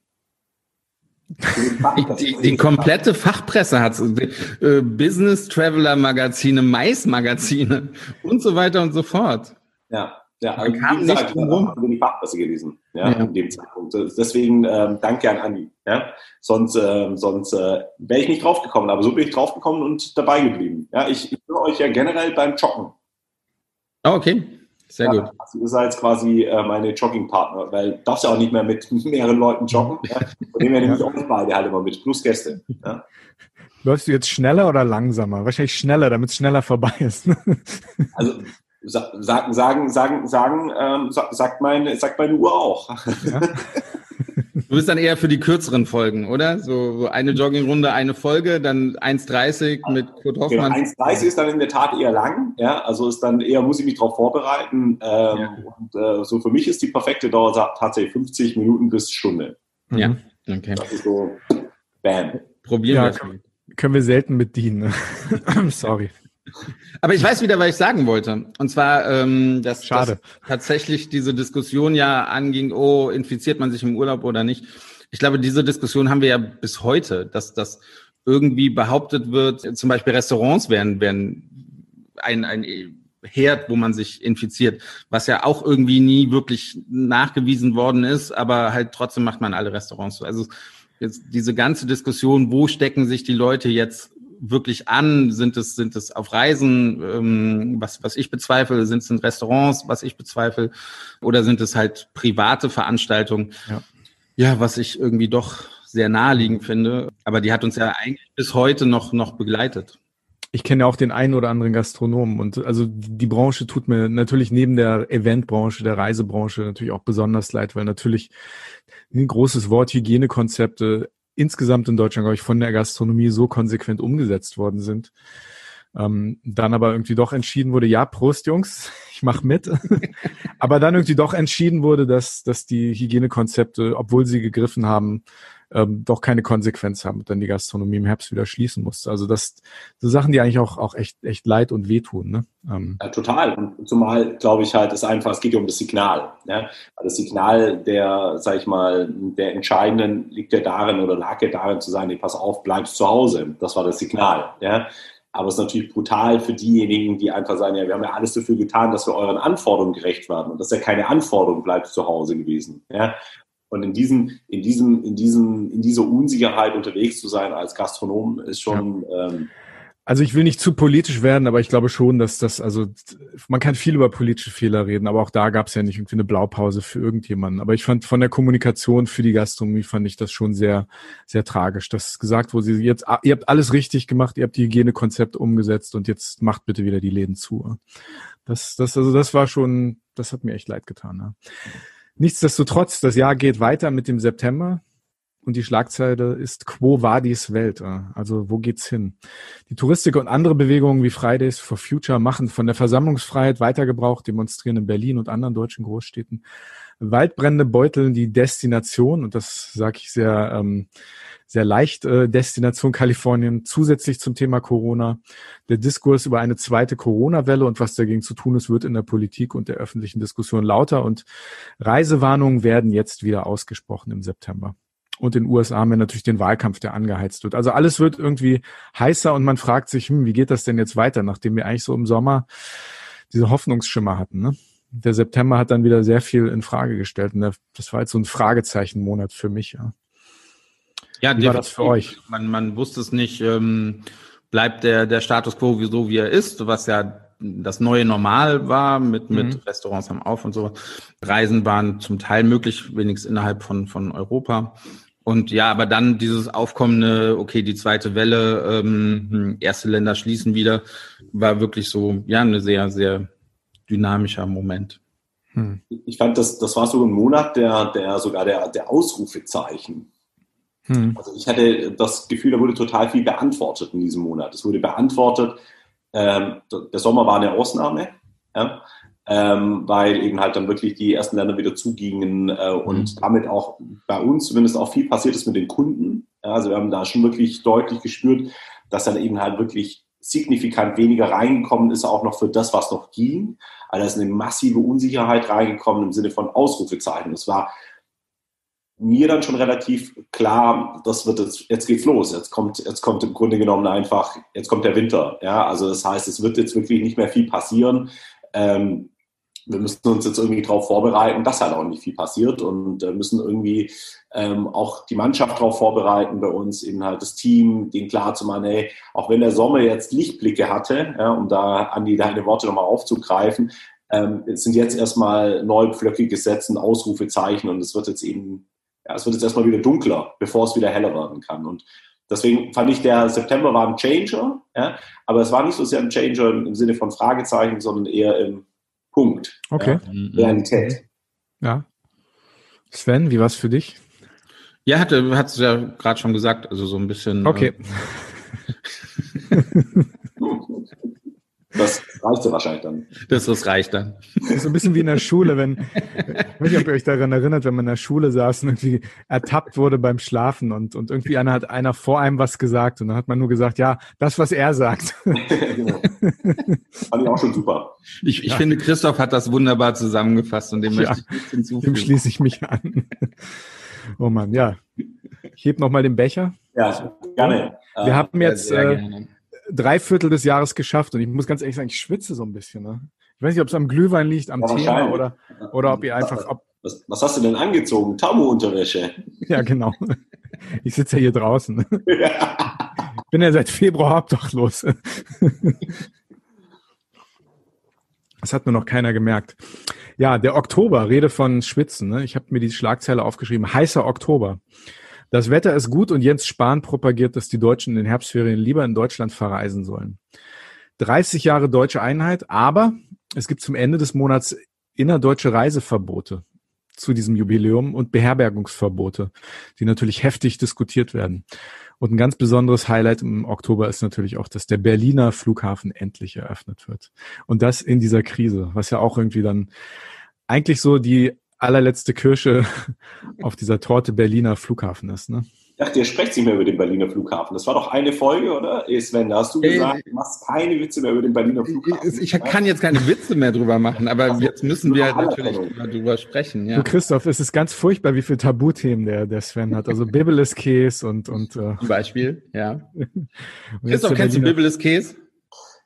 die, die, komplette Fachpresse hat äh, Business Traveler Magazine, Mais Magazine und so weiter und so fort. Ja, ja, Man kam wie gesagt, nicht haben die Fachpresse gelesen, ja, ja. in dem Zeitpunkt. Deswegen ähm, danke an Andi. Ja? Sonst, ähm, sonst äh, wäre ich nicht draufgekommen, aber so bin ich draufgekommen und dabei geblieben. Ja, ich, ich höre euch ja generell beim Joggen. Oh, okay. Sehr ja, gut. Also ihr seid quasi äh, meine Joggingpartner, weil darfst ja auch nicht mehr mit mehreren Leuten joggen. Ja? Von dem her nehme ich auch beide halt immer mit, plus Gäste. Ja? Läufst du jetzt schneller oder langsamer? Wahrscheinlich schneller, damit es schneller vorbei ist. also sagen, sagen, sagen, sagen, ähm, sagt, meine, sagt meine Uhr auch. Ja. Du bist dann eher für die kürzeren Folgen, oder? So, eine Joggingrunde, eine Folge, dann 1,30 mit Kurt Hoffmann. Genau, 1,30 ist dann in der Tat eher lang, ja, also ist dann eher, muss ich mich darauf vorbereiten. Ähm, ja. Und äh, so für mich ist die perfekte Dauer tatsächlich 50 Minuten bis Stunde. Ja, mhm. okay. Das ist so, bam. Probieren ja, wir. Können wir selten bedienen. Sorry. Aber ich weiß wieder, was ich sagen wollte. Und zwar, ähm, dass, Schade. dass tatsächlich diese Diskussion ja anging, oh, infiziert man sich im Urlaub oder nicht. Ich glaube, diese Diskussion haben wir ja bis heute, dass das irgendwie behauptet wird, zum Beispiel Restaurants wären, wären ein, ein Herd, wo man sich infiziert, was ja auch irgendwie nie wirklich nachgewiesen worden ist, aber halt trotzdem macht man alle Restaurants so. Also jetzt diese ganze Diskussion, wo stecken sich die Leute jetzt wirklich an? Sind es, sind es auf Reisen, ähm, was, was ich bezweifle? Sind es in Restaurants, was ich bezweifle? Oder sind es halt private Veranstaltungen? Ja, ja was ich irgendwie doch sehr naheliegend finde. Aber die hat uns ja eigentlich bis heute noch, noch begleitet ich kenne ja auch den einen oder anderen Gastronomen und also die Branche tut mir natürlich neben der Eventbranche, der Reisebranche natürlich auch besonders leid, weil natürlich ein großes Wort Hygienekonzepte insgesamt in Deutschland, glaube ich, von der Gastronomie so konsequent umgesetzt worden sind. Ähm, dann aber irgendwie doch entschieden wurde, ja, Prost, Jungs, ich mach mit. aber dann irgendwie doch entschieden wurde, dass, dass die Hygienekonzepte, obwohl sie gegriffen haben, ähm, doch keine Konsequenz haben und dann die Gastronomie im Herbst wieder schließen musste. Also das so Sachen, die eigentlich auch, auch echt, echt leid und wehtun. Ne? Ähm. Ja, total. Und zumal glaube ich halt, ist einfach, es geht ja um das Signal. Ne? Das Signal der, sag ich mal, der Entscheidenden liegt ja darin oder lag ja darin zu sagen, nee, pass auf, bleibst zu Hause. Das war das Signal. Ja? Aber es ist natürlich brutal für diejenigen, die einfach sagen, ja, wir haben ja alles dafür getan, dass wir euren Anforderungen gerecht werden. Und das ist ja keine Anforderung, bleibt zu Hause gewesen. Ja? Und in diesem, in diesem, in diesem, in dieser Unsicherheit unterwegs zu sein als Gastronom ist schon. Ja. Ähm, also ich will nicht zu politisch werden, aber ich glaube schon, dass das, also man kann viel über politische Fehler reden, aber auch da gab es ja nicht irgendwie eine Blaupause für irgendjemanden. Aber ich fand von der Kommunikation für die Gastronomie fand ich das schon sehr, sehr tragisch. Dass gesagt wurde, jetzt, ihr habt alles richtig gemacht, ihr habt die Hygienekonzepte umgesetzt und jetzt macht bitte wieder die Läden zu. Das, das, also das war schon, das hat mir echt leid getan. Ja. Nichtsdestotrotz, das Jahr geht weiter mit dem September und die Schlagzeile ist Quo Vadis Welt. Also wo geht's hin? Die Touristik und andere Bewegungen wie Fridays for Future machen von der Versammlungsfreiheit weitergebrauch, demonstrieren in Berlin und anderen deutschen Großstädten. Waldbrände beuteln die Destination und das sage ich sehr ähm, sehr leicht äh, Destination Kalifornien zusätzlich zum Thema Corona. Der Diskurs über eine zweite Corona-Welle und was dagegen zu tun ist, wird in der Politik und der öffentlichen Diskussion lauter und Reisewarnungen werden jetzt wieder ausgesprochen im September. Und in den USA haben wir natürlich den Wahlkampf, der angeheizt wird. Also alles wird irgendwie heißer und man fragt sich, hm, wie geht das denn jetzt weiter, nachdem wir eigentlich so im Sommer diese Hoffnungsschimmer hatten. Ne? Der September hat dann wieder sehr viel in Frage gestellt. Und das war jetzt so ein Fragezeichenmonat für mich. Ja, ja wie war das für euch? Man, man wusste es nicht. Ähm, bleibt der, der Status quo so, wie er ist, was ja das neue Normal war, mit, mit mhm. Restaurants haben auf und so. Reisen waren zum Teil möglich, wenigstens innerhalb von, von Europa. Und ja, aber dann dieses aufkommende, okay, die zweite Welle, ähm, hm, erste Länder schließen wieder, war wirklich so, ja, eine sehr, sehr dynamischer Moment. Hm. Ich fand, das, das war so ein Monat, der, der sogar der, der Ausrufezeichen. Hm. Also ich hatte das Gefühl, da wurde total viel beantwortet in diesem Monat. Es wurde beantwortet, ähm, der Sommer war eine Ausnahme. Ja? ähm, weil eben halt dann wirklich die ersten Länder wieder zugingen äh, und mhm. damit auch bei uns zumindest auch viel passiert ist mit den Kunden. Ja, also wir haben da schon wirklich deutlich gespürt, dass dann eben halt wirklich signifikant weniger reingekommen ist, auch noch für das, was noch ging. Also da ist eine massive Unsicherheit reingekommen im Sinne von Ausrufezeichen. Es war mir dann schon relativ klar, das wird jetzt, jetzt geht's los. Jetzt kommt, jetzt kommt im Grunde genommen einfach, jetzt kommt der Winter. Ja, also das heißt, es wird jetzt wirklich nicht mehr viel passieren. Ähm, wir müssen uns jetzt irgendwie darauf vorbereiten, dass halt auch nicht viel passiert und äh, müssen irgendwie ähm, auch die Mannschaft darauf vorbereiten, bei uns eben halt das Team, den klar zu machen, ey, auch wenn der Sommer jetzt Lichtblicke hatte, ja, um da an die deine Worte nochmal aufzugreifen, ähm, sind jetzt erstmal neue Pflöcke gesetzt, Ausrufezeichen und es wird jetzt eben, ja, es wird jetzt erstmal wieder dunkler, bevor es wieder heller werden kann. Und Deswegen fand ich, der September war ein Changer, ja, aber es war nicht so sehr ein Changer im Sinne von Fragezeichen, sondern eher im Punkt. Okay. Ja, Realität. Ja. Sven, wie war es für dich? Ja, hatte, hat es ja gerade schon gesagt, also so ein bisschen. Okay. Äh, Das reicht ja wahrscheinlich dann. Das, das reicht dann. Das ist so ein bisschen wie in der Schule, wenn, ich weiß nicht, ob ihr euch daran erinnert, wenn man in der Schule saß und irgendwie ertappt wurde beim Schlafen und, und irgendwie einer hat einer vor einem was gesagt und dann hat man nur gesagt, ja, das, was er sagt. genau. Fand ich auch schon super. Ich, ich ja. finde, Christoph hat das wunderbar zusammengefasst und dem ja, möchte ich hinzufügen. Dem schließe ich mich an. Oh Mann, ja. Ich heb nochmal den Becher. Ja, gerne. Wir haben jetzt, äh, drei Viertel des Jahres geschafft und ich muss ganz ehrlich sagen, ich schwitze so ein bisschen. Ne? Ich weiß nicht, ob es am Glühwein liegt, am ja, Thema oder, oder ob ihr einfach. Ob was, was hast du denn angezogen? Tamu-Unterwäsche. Ja, genau. Ich sitze ja hier draußen. Ja. Ich bin ja seit Februar obdachlos. Das hat nur noch keiner gemerkt. Ja, der Oktober, Rede von Schwitzen. Ne? Ich habe mir die Schlagzeile aufgeschrieben. Heißer Oktober. Das Wetter ist gut und Jens Spahn propagiert, dass die Deutschen in den Herbstferien lieber in Deutschland verreisen sollen. 30 Jahre deutsche Einheit, aber es gibt zum Ende des Monats innerdeutsche Reiseverbote zu diesem Jubiläum und Beherbergungsverbote, die natürlich heftig diskutiert werden. Und ein ganz besonderes Highlight im Oktober ist natürlich auch, dass der Berliner Flughafen endlich eröffnet wird. Und das in dieser Krise, was ja auch irgendwie dann eigentlich so die allerletzte Kirsche auf dieser Torte Berliner Flughafen ist. Ne? Ich dachte, ihr sprecht nicht mehr über den Berliner Flughafen. Das war doch eine Folge, oder? Sven, da hast du gesagt, du machst keine Witze mehr über den Berliner Flughafen. Ich, ich kann jetzt keine Witze mehr drüber machen, aber also, jetzt müssen wir natürlich drüber sprechen. Ja. Du Christoph, es ist ganz furchtbar, wie viele Tabuthemen der, der Sven hat. Also Bibeles Käse und... und äh Zum Beispiel, ja. Christoph, kennst du Bibeles Käse?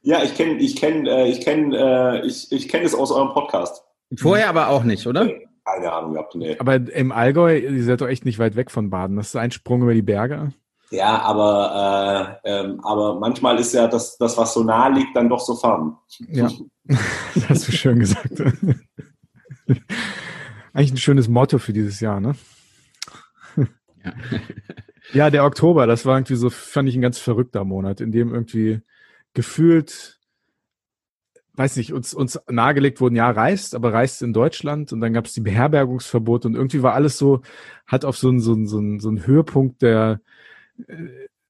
Ja, ich kenne ich kenn, äh, ich kenn, äh, ich, ich kenn es aus eurem Podcast. Vorher aber auch nicht, oder? Keine Ahnung gehabt. Nee. Aber im Allgäu, ihr seid doch echt nicht weit weg von Baden. Das ist ein Sprung über die Berge. Ja, aber, äh, ähm, aber manchmal ist ja das, das, was so nah liegt, dann doch so fern. Ja, das hast du schön gesagt. Eigentlich ein schönes Motto für dieses Jahr, ne? Ja. ja, der Oktober, das war irgendwie so, fand ich ein ganz verrückter Monat, in dem irgendwie gefühlt weiß nicht, uns, uns nahegelegt wurden, ja, reist, aber reist in Deutschland und dann gab es die Beherbergungsverbote und irgendwie war alles so, hat auf so einen so einen, so einen, so einen Höhepunkt der, äh,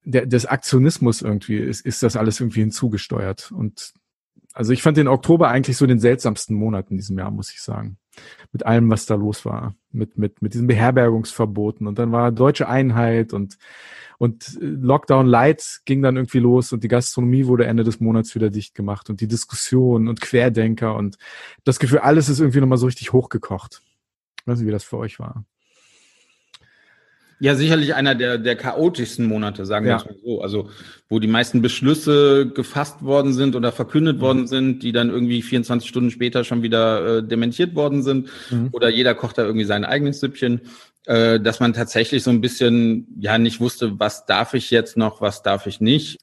der, des Aktionismus irgendwie, ist, ist das alles irgendwie hinzugesteuert. Und also ich fand den Oktober eigentlich so den seltsamsten Monat in diesem Jahr, muss ich sagen. Mit allem, was da los war. Mit, mit, mit diesen Beherbergungsverboten. Und dann war deutsche Einheit und und Lockdown Light ging dann irgendwie los und die Gastronomie wurde Ende des Monats wieder dicht gemacht und die Diskussion und Querdenker und das Gefühl, alles ist irgendwie nochmal so richtig hochgekocht. Ich weiß nicht, wie das für euch war. Ja, sicherlich einer der, der chaotischsten Monate, sagen wir ja. es mal so. Also, wo die meisten Beschlüsse gefasst worden sind oder verkündet mhm. worden sind, die dann irgendwie 24 Stunden später schon wieder äh, dementiert worden sind. Mhm. Oder jeder kocht da irgendwie sein eigenes Süppchen. Äh, dass man tatsächlich so ein bisschen, ja, nicht wusste, was darf ich jetzt noch, was darf ich nicht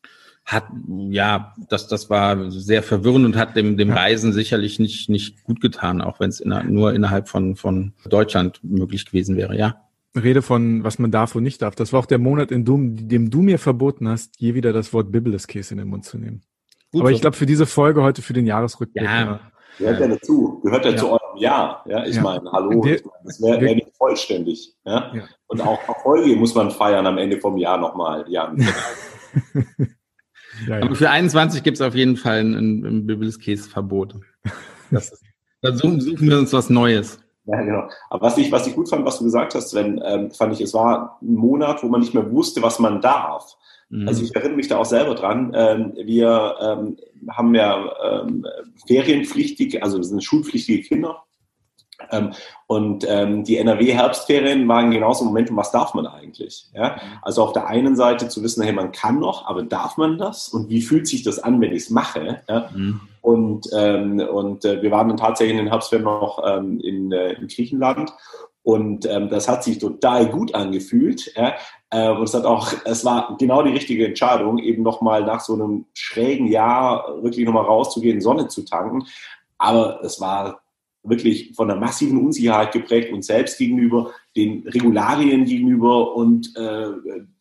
hat, ja, das, das war sehr verwirrend und hat dem, dem Reisen sicherlich nicht, nicht gut getan, auch wenn es inner, nur innerhalb von, von Deutschland möglich gewesen wäre, ja. Rede von, was man darf und nicht darf. Das war auch der Monat, in dem, dem du mir verboten hast, je wieder das Wort Bibeleskäse in den Mund zu nehmen. Gut Aber ich glaube, für diese Folge heute, für den Jahresrückblick. Ja. Gehört ja dazu. Gehört ja, ja. zu eurem Jahr. Ja, ich ja. meine, hallo. Der, ich mein, das wäre wär nicht vollständig. Ja? ja? Und auch Erfolge muss man feiern am Ende vom Jahr nochmal. Ja. ja, Aber für 21 gibt es auf jeden Fall ein, ein Bibeleskäse-Verbot. Da suchen wir uns was Neues. Ja, genau. Aber was ich, was ich gut fand, was du gesagt hast, Sven, ähm, fand ich, es war ein Monat, wo man nicht mehr wusste, was man darf. Mhm. Also ich erinnere mich da auch selber dran. Ähm, wir ähm, haben ja ähm, ferienpflichtige, also wir sind schulpflichtige Kinder. Ähm, und ähm, die NRW-Herbstferien waren genauso ein Moment, was darf man eigentlich? Ja? Also auf der einen Seite zu wissen, hey, man kann noch, aber darf man das? Und wie fühlt sich das an, wenn ich es mache? Ja? Mhm. Und, ähm, und äh, wir waren dann tatsächlich in den Herbstferien noch ähm, in, äh, in Griechenland. Und ähm, das hat sich total gut angefühlt. Ja? Äh, und es hat auch, es war genau die richtige Entscheidung, eben nochmal nach so einem schrägen Jahr wirklich nochmal rauszugehen, Sonne zu tanken. Aber es war wirklich von einer massiven Unsicherheit geprägt und selbst gegenüber, den Regularien gegenüber und äh,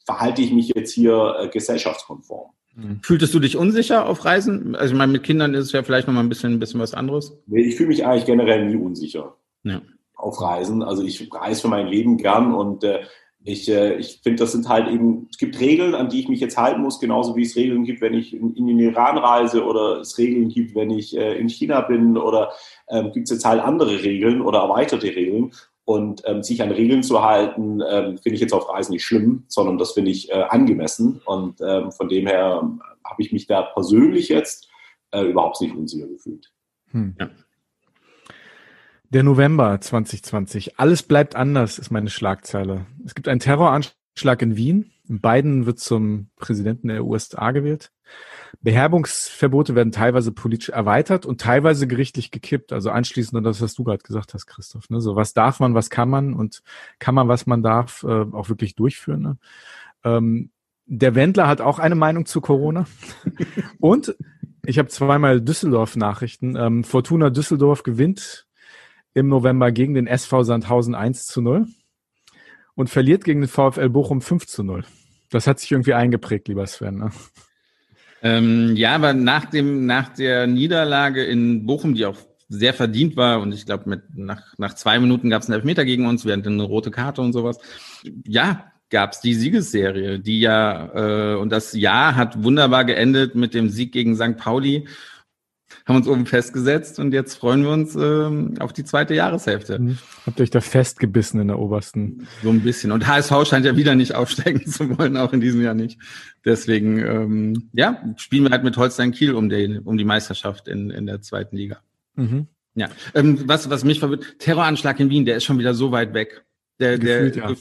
verhalte ich mich jetzt hier äh, gesellschaftskonform. Mhm. Fühltest du dich unsicher auf Reisen? Also ich meine, mit Kindern ist es ja vielleicht noch mal ein bisschen, ein bisschen was anderes. Nee, ich fühle mich eigentlich generell nie unsicher ja. auf Reisen. Also ich reise für mein Leben gern und äh, ich, äh, ich finde, das sind halt eben, es gibt Regeln, an die ich mich jetzt halten muss, genauso wie es Regeln gibt, wenn ich in, in den Iran reise oder es Regeln gibt, wenn ich äh, in China bin oder ähm, gibt es jetzt halt andere Regeln oder erweiterte Regeln. Und ähm, sich an Regeln zu halten, ähm, finde ich jetzt auf Reisen nicht schlimm, sondern das finde ich äh, angemessen. Und ähm, von dem her ähm, habe ich mich da persönlich jetzt äh, überhaupt nicht unsicher gefühlt. Hm. Ja. Der November 2020. Alles bleibt anders, ist meine Schlagzeile. Es gibt einen Terroranschlag in Wien. Biden wird zum Präsidenten der USA gewählt. Beherbungsverbote werden teilweise politisch erweitert und teilweise gerichtlich gekippt. Also anschließend an das, was du gerade gesagt hast, Christoph. Ne? So, was darf man, was kann man und kann man, was man darf, äh, auch wirklich durchführen. Ne? Ähm, der Wendler hat auch eine Meinung zu Corona. und ich habe zweimal Düsseldorf-Nachrichten. Ähm, Fortuna Düsseldorf gewinnt im November gegen den SV Sandhausen 1 zu 0 und verliert gegen den VfL Bochum 5 zu 0. Das hat sich irgendwie eingeprägt, lieber Sven. Ne? Ähm, ja, aber nach dem, nach der Niederlage in Bochum, die auch sehr verdient war und ich glaube, mit nach, nach zwei Minuten gab es einen Elfmeter gegen uns, während eine rote Karte und sowas. Ja, gab es die Siegesserie, die ja, äh, und das Jahr hat wunderbar geendet mit dem Sieg gegen St. Pauli haben uns oben festgesetzt und jetzt freuen wir uns ähm, auf die zweite Jahreshälfte. Mhm. Habt ihr euch da festgebissen in der obersten? So ein bisschen. Und HSV scheint ja wieder nicht aufsteigen zu wollen, auch in diesem Jahr nicht. Deswegen, ähm, ja, spielen wir halt mit Holstein Kiel um, den, um die Meisterschaft in, in der zweiten Liga. Mhm. Ja, ähm, was, was mich verwirrt, Terroranschlag in Wien, der ist schon wieder so weit weg. Der, gefühlt, der, ja.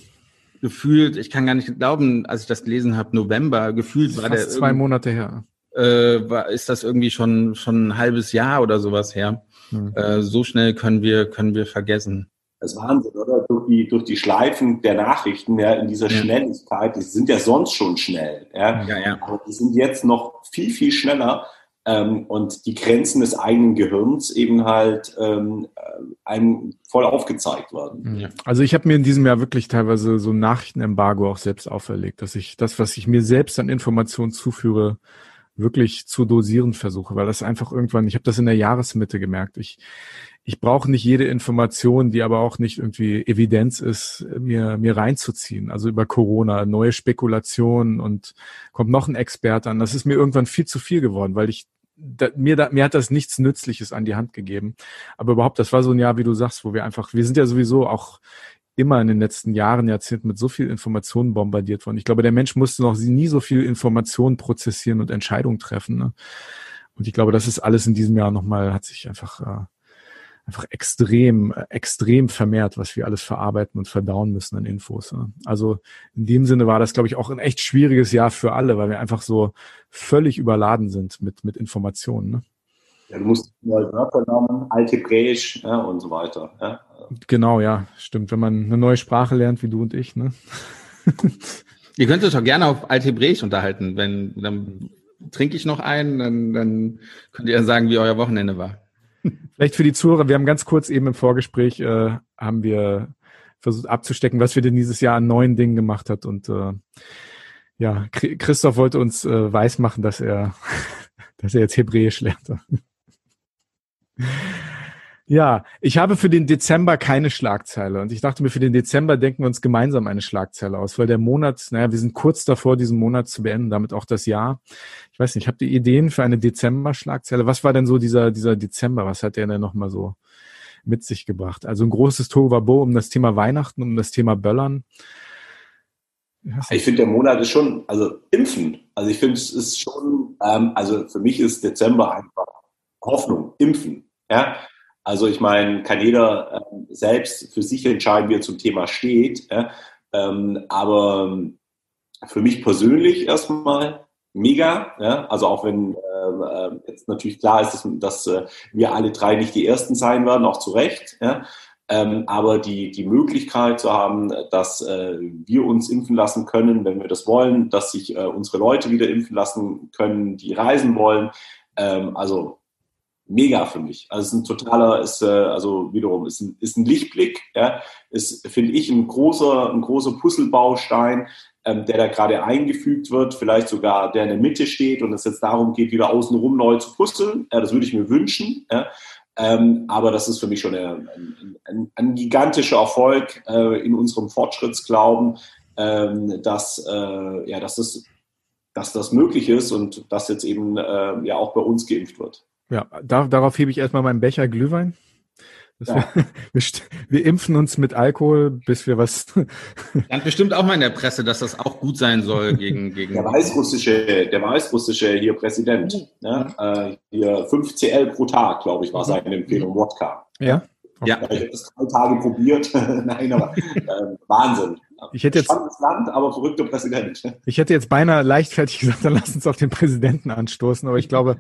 gefühlt, ich kann gar nicht glauben, als ich das gelesen habe, November, gefühlt war der. Zwei Monate her äh, ist das irgendwie schon, schon ein halbes Jahr oder sowas her. Mhm. Äh, so schnell können wir, können wir vergessen. Das ist Wahnsinn, oder? Durch die, durch die Schleifen der Nachrichten, ja, in dieser ja. Schnelligkeit, die sind ja sonst schon schnell, ja. ja, ja. Aber die sind jetzt noch viel, viel schneller. Ähm, und die Grenzen des eigenen Gehirns eben halt ähm, einem voll aufgezeigt worden. Ja. Also ich habe mir in diesem Jahr wirklich teilweise so ein Nachrichtenembargo auch selbst auferlegt, dass ich das, was ich mir selbst an Informationen zuführe, wirklich zu dosieren versuche, weil das einfach irgendwann, ich habe das in der Jahresmitte gemerkt, ich, ich brauche nicht jede Information, die aber auch nicht irgendwie Evidenz ist, mir, mir reinzuziehen. Also über Corona, neue Spekulationen und kommt noch ein Experte an. Das ist mir irgendwann viel zu viel geworden, weil ich da, mir, da, mir hat das nichts Nützliches an die Hand gegeben. Aber überhaupt, das war so ein Jahr, wie du sagst, wo wir einfach, wir sind ja sowieso auch immer in den letzten Jahren, Jahrzehnten mit so viel Informationen bombardiert worden. Ich glaube, der Mensch musste noch nie so viel Informationen prozessieren und Entscheidungen treffen. Ne? Und ich glaube, das ist alles in diesem Jahr nochmal, hat sich einfach, äh, einfach extrem, extrem vermehrt, was wir alles verarbeiten und verdauen müssen an Infos. Also in dem Sinne war das, glaube ich, auch ein echt schwieriges Jahr für alle, weil wir einfach so völlig überladen sind mit, mit Informationen. Ne? Ja, du musst neue Wörter lernen, Althebräisch ja, und so weiter. Ja. Genau, ja, stimmt. Wenn man eine neue Sprache lernt, wie du und ich, ne? Ihr könnt euch auch gerne auf Althebräisch unterhalten. Wenn, dann trinke ich noch einen, dann, dann könnt ihr sagen, wie euer Wochenende war. Vielleicht für die Zuhörer, wir haben ganz kurz eben im Vorgespräch, äh, haben wir versucht abzustecken, was wir denn dieses Jahr an neuen Dingen gemacht hat. Und äh, ja, Christoph wollte uns äh, weismachen, dass er, dass er jetzt Hebräisch lernt. Ja, ich habe für den Dezember keine Schlagzeile und ich dachte mir, für den Dezember denken wir uns gemeinsam eine Schlagzeile aus, weil der Monat, naja, wir sind kurz davor, diesen Monat zu beenden, damit auch das Jahr. Ich weiß nicht, habt ihr Ideen für eine Dezember-Schlagzeile? Was war denn so dieser, dieser Dezember? Was hat der denn nochmal so mit sich gebracht? Also ein großes Tohuwabo um das Thema Weihnachten, um das Thema Böllern. Ich finde, der Monat ist schon, also Impfen. Also ich finde, es ist schon, ähm, also für mich ist Dezember einfach Hoffnung, Impfen. Ja, also ich meine, kann jeder äh, selbst für sich entscheiden, wie er zum Thema steht. Ja? Ähm, aber für mich persönlich erstmal mega. Ja? Also auch wenn äh, jetzt natürlich klar ist, dass, dass äh, wir alle drei nicht die Ersten sein werden, auch zu Recht. Ja? Ähm, aber die, die Möglichkeit zu haben, dass äh, wir uns impfen lassen können, wenn wir das wollen, dass sich äh, unsere Leute wieder impfen lassen können, die reisen wollen. Ähm, also mega für mich. Also es ist ein totaler, ist, äh, also wiederum, ist ein, ist ein Lichtblick, ja, ist, finde ich, ein großer, ein großer Puzzlebaustein, ähm, der da gerade eingefügt wird, vielleicht sogar der in der Mitte steht und es jetzt darum geht, wieder außenrum neu zu puzzeln. Ja, das würde ich mir wünschen. Ja. Ähm, aber das ist für mich schon ein, ein, ein, ein gigantischer Erfolg äh, in unserem Fortschrittsglauben, ähm, dass, äh, ja, dass, das, dass das möglich ist und dass jetzt eben äh, ja auch bei uns geimpft wird. Ja, da, darauf hebe ich erstmal meinen Becher Glühwein. Ja. Wir, wir, wir, impfen uns mit Alkohol, bis wir was. Stand bestimmt auch mal in der Presse, dass das auch gut sein soll gegen. gegen der weißrussische, der weißrussische hier Präsident, ne? äh, hier 5 CL pro Tag, glaube ich, war seine Empfehlung, Wodka. Ja. Ja. Ich habe das drei Tage probiert. Nein, aber äh, Wahnsinn. Ich hätte jetzt, Spannendes Land, aber verrückter Präsident. Ich hätte jetzt beinahe leichtfertig gesagt, dann lass uns auf den Präsidenten anstoßen, aber ich glaube,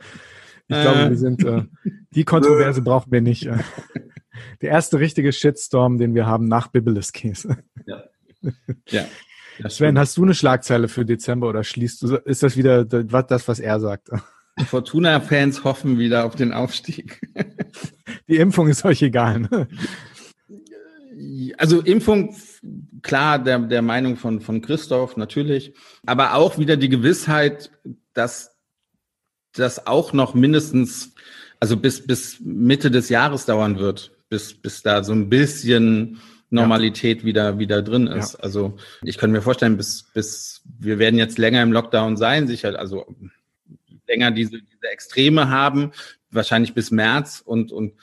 ich glaube, wir äh. sind, äh, die Kontroverse brauchen wir nicht. Äh. Der erste richtige Shitstorm, den wir haben nach Biblis Käse. Ja. ja. Sven, hast du eine Schlagzeile für Dezember oder schließt du, ist das wieder das, was er sagt? Fortuna-Fans hoffen wieder auf den Aufstieg. Die Impfung ist euch egal. Ne? Also Impfung, klar, der, der Meinung von, von Christoph natürlich, aber auch wieder die Gewissheit, dass das auch noch mindestens, also bis, bis Mitte des Jahres dauern wird, bis, bis da so ein bisschen Normalität ja. wieder, wieder drin ist. Ja. Also ich kann mir vorstellen, bis, bis wir werden jetzt länger im Lockdown sein, sicher, also länger diese, diese Extreme haben, wahrscheinlich bis März und, und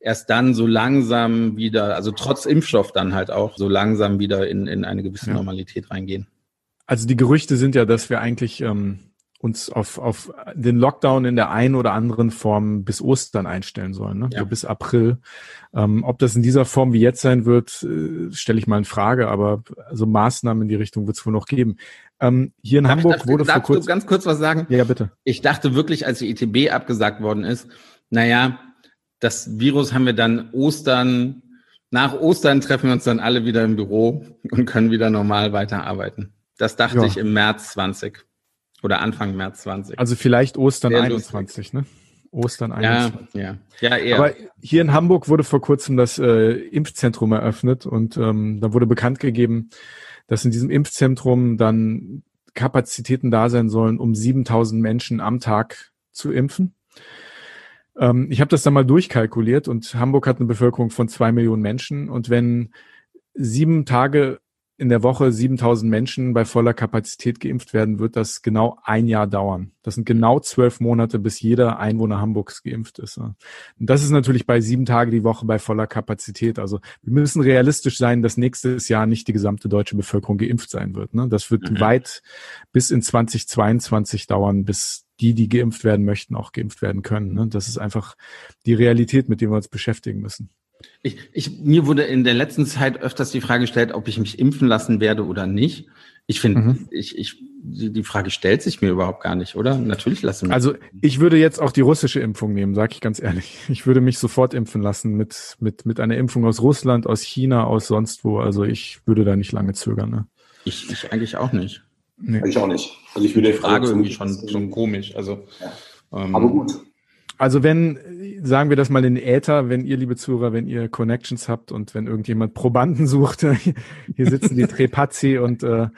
erst dann so langsam wieder, also trotz Impfstoff dann halt auch so langsam wieder in, in eine gewisse ja. Normalität reingehen. Also die Gerüchte sind ja, dass wir eigentlich ähm, uns auf, auf den Lockdown in der einen oder anderen Form bis Ostern einstellen sollen, ne? Ja. So bis April. Ähm, ob das in dieser Form wie jetzt sein wird, äh, stelle ich mal in Frage, aber also Maßnahmen in die Richtung wird es wohl noch geben. Ähm, hier in darf Hamburg darf, wurde vor kurzem... Du ganz kurz was sagen? Ja, bitte. Ich dachte wirklich, als die ITB abgesagt worden ist, naja, das Virus haben wir dann Ostern, nach Ostern treffen wir uns dann alle wieder im Büro und können wieder normal weiterarbeiten. Das dachte ja. ich im März 20. Oder Anfang März 20. Also vielleicht Ostern Sehr 21, lustig. ne? Ostern 21. Ja, ja. ja eher. Aber hier in Hamburg wurde vor kurzem das äh, Impfzentrum eröffnet und ähm, da wurde bekannt gegeben, dass in diesem Impfzentrum dann Kapazitäten da sein sollen, um 7000 Menschen am Tag zu impfen. Ähm, ich habe das dann mal durchkalkuliert und Hamburg hat eine Bevölkerung von zwei Millionen Menschen und wenn sieben Tage in der Woche 7000 Menschen bei voller Kapazität geimpft werden, wird das genau ein Jahr dauern. Das sind genau zwölf Monate, bis jeder Einwohner Hamburgs geimpft ist. Und das ist natürlich bei sieben Tage die Woche bei voller Kapazität. Also wir müssen realistisch sein, dass nächstes Jahr nicht die gesamte deutsche Bevölkerung geimpft sein wird. Ne? Das wird mhm. weit bis in 2022 dauern, bis die, die geimpft werden möchten, auch geimpft werden können. Ne? Das ist einfach die Realität, mit der wir uns beschäftigen müssen. Ich, ich, mir wurde in der letzten Zeit öfters die Frage gestellt, ob ich mich impfen lassen werde oder nicht. Ich finde, mhm. ich, ich, die, Frage stellt sich mir überhaupt gar nicht, oder? Natürlich lassen wir. Also ich würde jetzt auch die russische Impfung nehmen, sage ich ganz ehrlich. Ich würde mich sofort impfen lassen mit, mit, mit einer Impfung aus Russland, aus China, aus sonst wo. Also ich würde da nicht lange zögern. Ne? Ich, ich eigentlich auch nicht. Nee. Ich auch nicht. Also ich würde die Frage irgendwie schon, schon komisch. Also, ja. ähm, Aber gut. Also wenn, sagen wir das mal in Äther, wenn ihr, liebe Zuhörer, wenn ihr Connections habt und wenn irgendjemand Probanden sucht, hier sitzen die Trepazzi und, äh,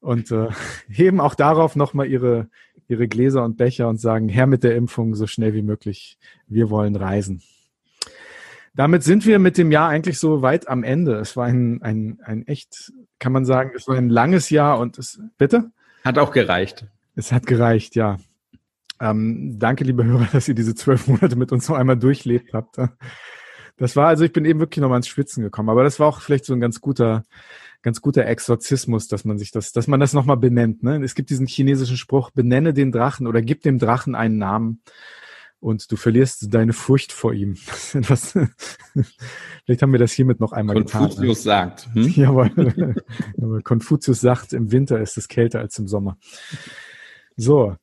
und äh, heben auch darauf nochmal ihre, ihre Gläser und Becher und sagen, Herr mit der Impfung so schnell wie möglich, wir wollen reisen. Damit sind wir mit dem Jahr eigentlich so weit am Ende. Es war ein, ein, ein echt, kann man sagen, es war ein langes Jahr und es, bitte? Hat auch gereicht. Es hat gereicht, ja. Ähm, danke, liebe Hörer, dass ihr diese zwölf Monate mit uns noch einmal durchlebt habt. Das war also, ich bin eben wirklich nochmal ins Schwitzen gekommen, aber das war auch vielleicht so ein ganz guter, ganz guter Exorzismus, dass man sich das, dass man das nochmal benennt. Ne? Es gibt diesen chinesischen Spruch, benenne den Drachen oder gib dem Drachen einen Namen und du verlierst deine Furcht vor ihm. Etwas, vielleicht haben wir das hiermit noch einmal Konfuzius getan. Konfuzius sagt. Hm? Jawohl. Konfuzius sagt, im Winter ist es kälter als im Sommer. So,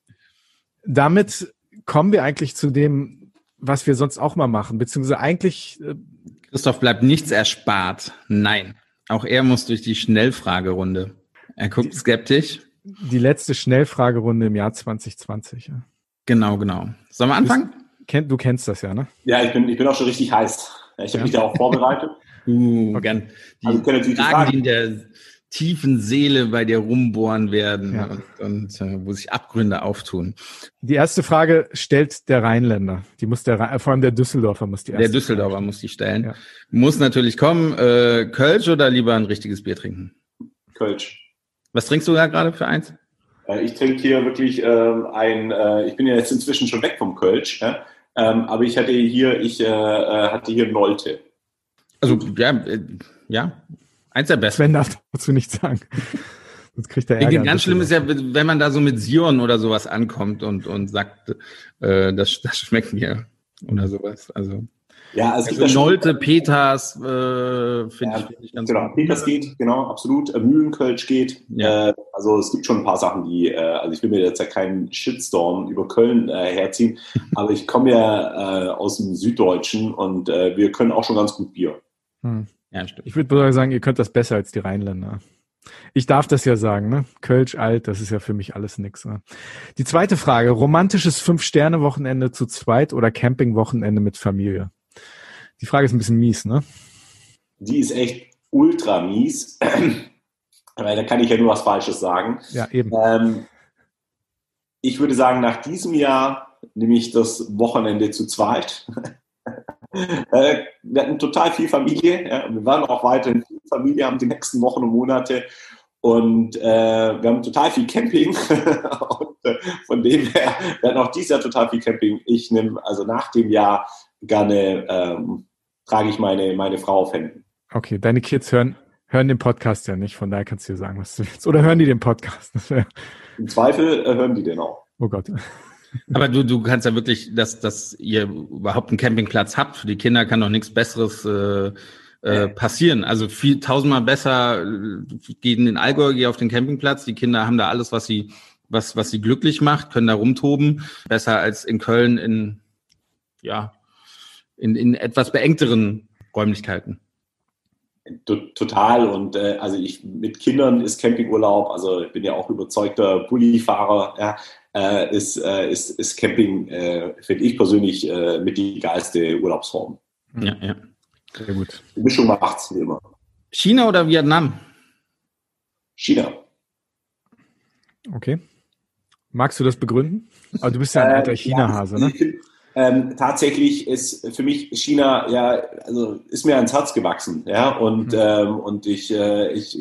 damit kommen wir eigentlich zu dem, was wir sonst auch mal machen, beziehungsweise eigentlich. Äh, Christoph bleibt nichts erspart. Nein. Auch er muss durch die Schnellfragerunde. Er guckt skeptisch. Die letzte Schnellfragerunde im Jahr 2020. Ja. Genau, genau. Sollen wir anfangen? Du, du kennst das ja, ne? Ja, ich bin, ich bin auch schon richtig heiß. Ich habe ja. mich da auch vorbereitet. Uh, okay. Die also, Fragen, die, Fragen, die in der tiefen Seele bei dir rumbohren werden ja. und, und äh, wo sich Abgründe auftun. Die erste Frage stellt der Rheinländer. Die muss der vor allem der Düsseldorfer muss die erste Der Düsseldorfer Frage. muss die stellen. Ja. Muss natürlich kommen. Äh, Kölsch oder lieber ein richtiges Bier trinken? Kölsch. Was trinkst du da gerade für eins? Äh, ich trinke hier wirklich ähm, ein, äh, ich bin ja jetzt inzwischen schon weg vom Kölsch, ja? ähm, aber ich hatte hier, ich äh, äh hatte hier Nolte. Also ja, äh, ja, Eins der besten. Sven darf dazu nichts sagen. Sonst kriegt er Ärger. Ganz schlimm ist ja, wenn man da so mit Sion oder sowas ankommt und, und sagt, äh, das, das schmeckt mir oder sowas. Also. Ja, also, also Nolte, Peters, äh, finde ja, ich, find ich ganz Genau, gut. Peters geht, genau, absolut. Äh, Mühlenkölsch geht. Ja. Äh, also es gibt schon ein paar Sachen, die, äh, also ich will mir jetzt ja keinen Shitstorm über Köln äh, herziehen, aber ich komme ja äh, aus dem Süddeutschen und äh, wir können auch schon ganz gut Bier. Hm. Ja, stimmt. Ich würde sagen, ihr könnt das besser als die Rheinländer. Ich darf das ja sagen, ne? Kölsch alt, das ist ja für mich alles nix. Ne? Die zweite Frage, romantisches Fünf-Sterne-Wochenende zu zweit oder Camping-Wochenende mit Familie? Die Frage ist ein bisschen mies, ne? Die ist echt ultra mies. Weil da kann ich ja nur was Falsches sagen. Ja, eben. Ähm, ich würde sagen, nach diesem Jahr nehme ich das Wochenende zu zweit. Äh, wir hatten total viel Familie. Ja, wir waren auch weiterhin viel Familie, haben die nächsten Wochen und Monate. Und äh, wir haben total viel Camping. und, äh, von dem her, wir hatten auch dieses Jahr total viel Camping. Ich nehme, also nach dem Jahr gerne, ähm, trage ich meine, meine Frau auf Händen. Okay, deine Kids hören, hören den Podcast ja nicht, von daher kannst du dir sagen, was du willst. Oder hören die den Podcast? Im Zweifel äh, hören die den auch. Oh Gott. Aber du, du kannst ja wirklich, dass, dass ihr überhaupt einen Campingplatz habt. Für die Kinder kann doch nichts Besseres äh, äh, passieren. Also viel tausendmal besser äh, gehen in den Allgäu, geh auf den Campingplatz. Die Kinder haben da alles, was sie, was, was sie glücklich macht, können da rumtoben. Besser als in Köln in, ja, in, in etwas beengteren Räumlichkeiten. Total und äh, also ich mit Kindern ist Campingurlaub, also ich bin ja auch überzeugter Bullifahrer, ja, äh, ist, äh, ist, ist Camping, äh, finde ich persönlich, äh, mit die geilste Urlaubsform. Ja, ja. Sehr gut. Die Mischung macht's wie immer. China oder Vietnam? China. Okay. Magst du das begründen? Aber du bist ja ein alter äh, China-Hase, ne? Ähm, tatsächlich ist für mich China ja, also ist mir ans Herz gewachsen, ja, und, mhm. ähm, und ich, äh, ich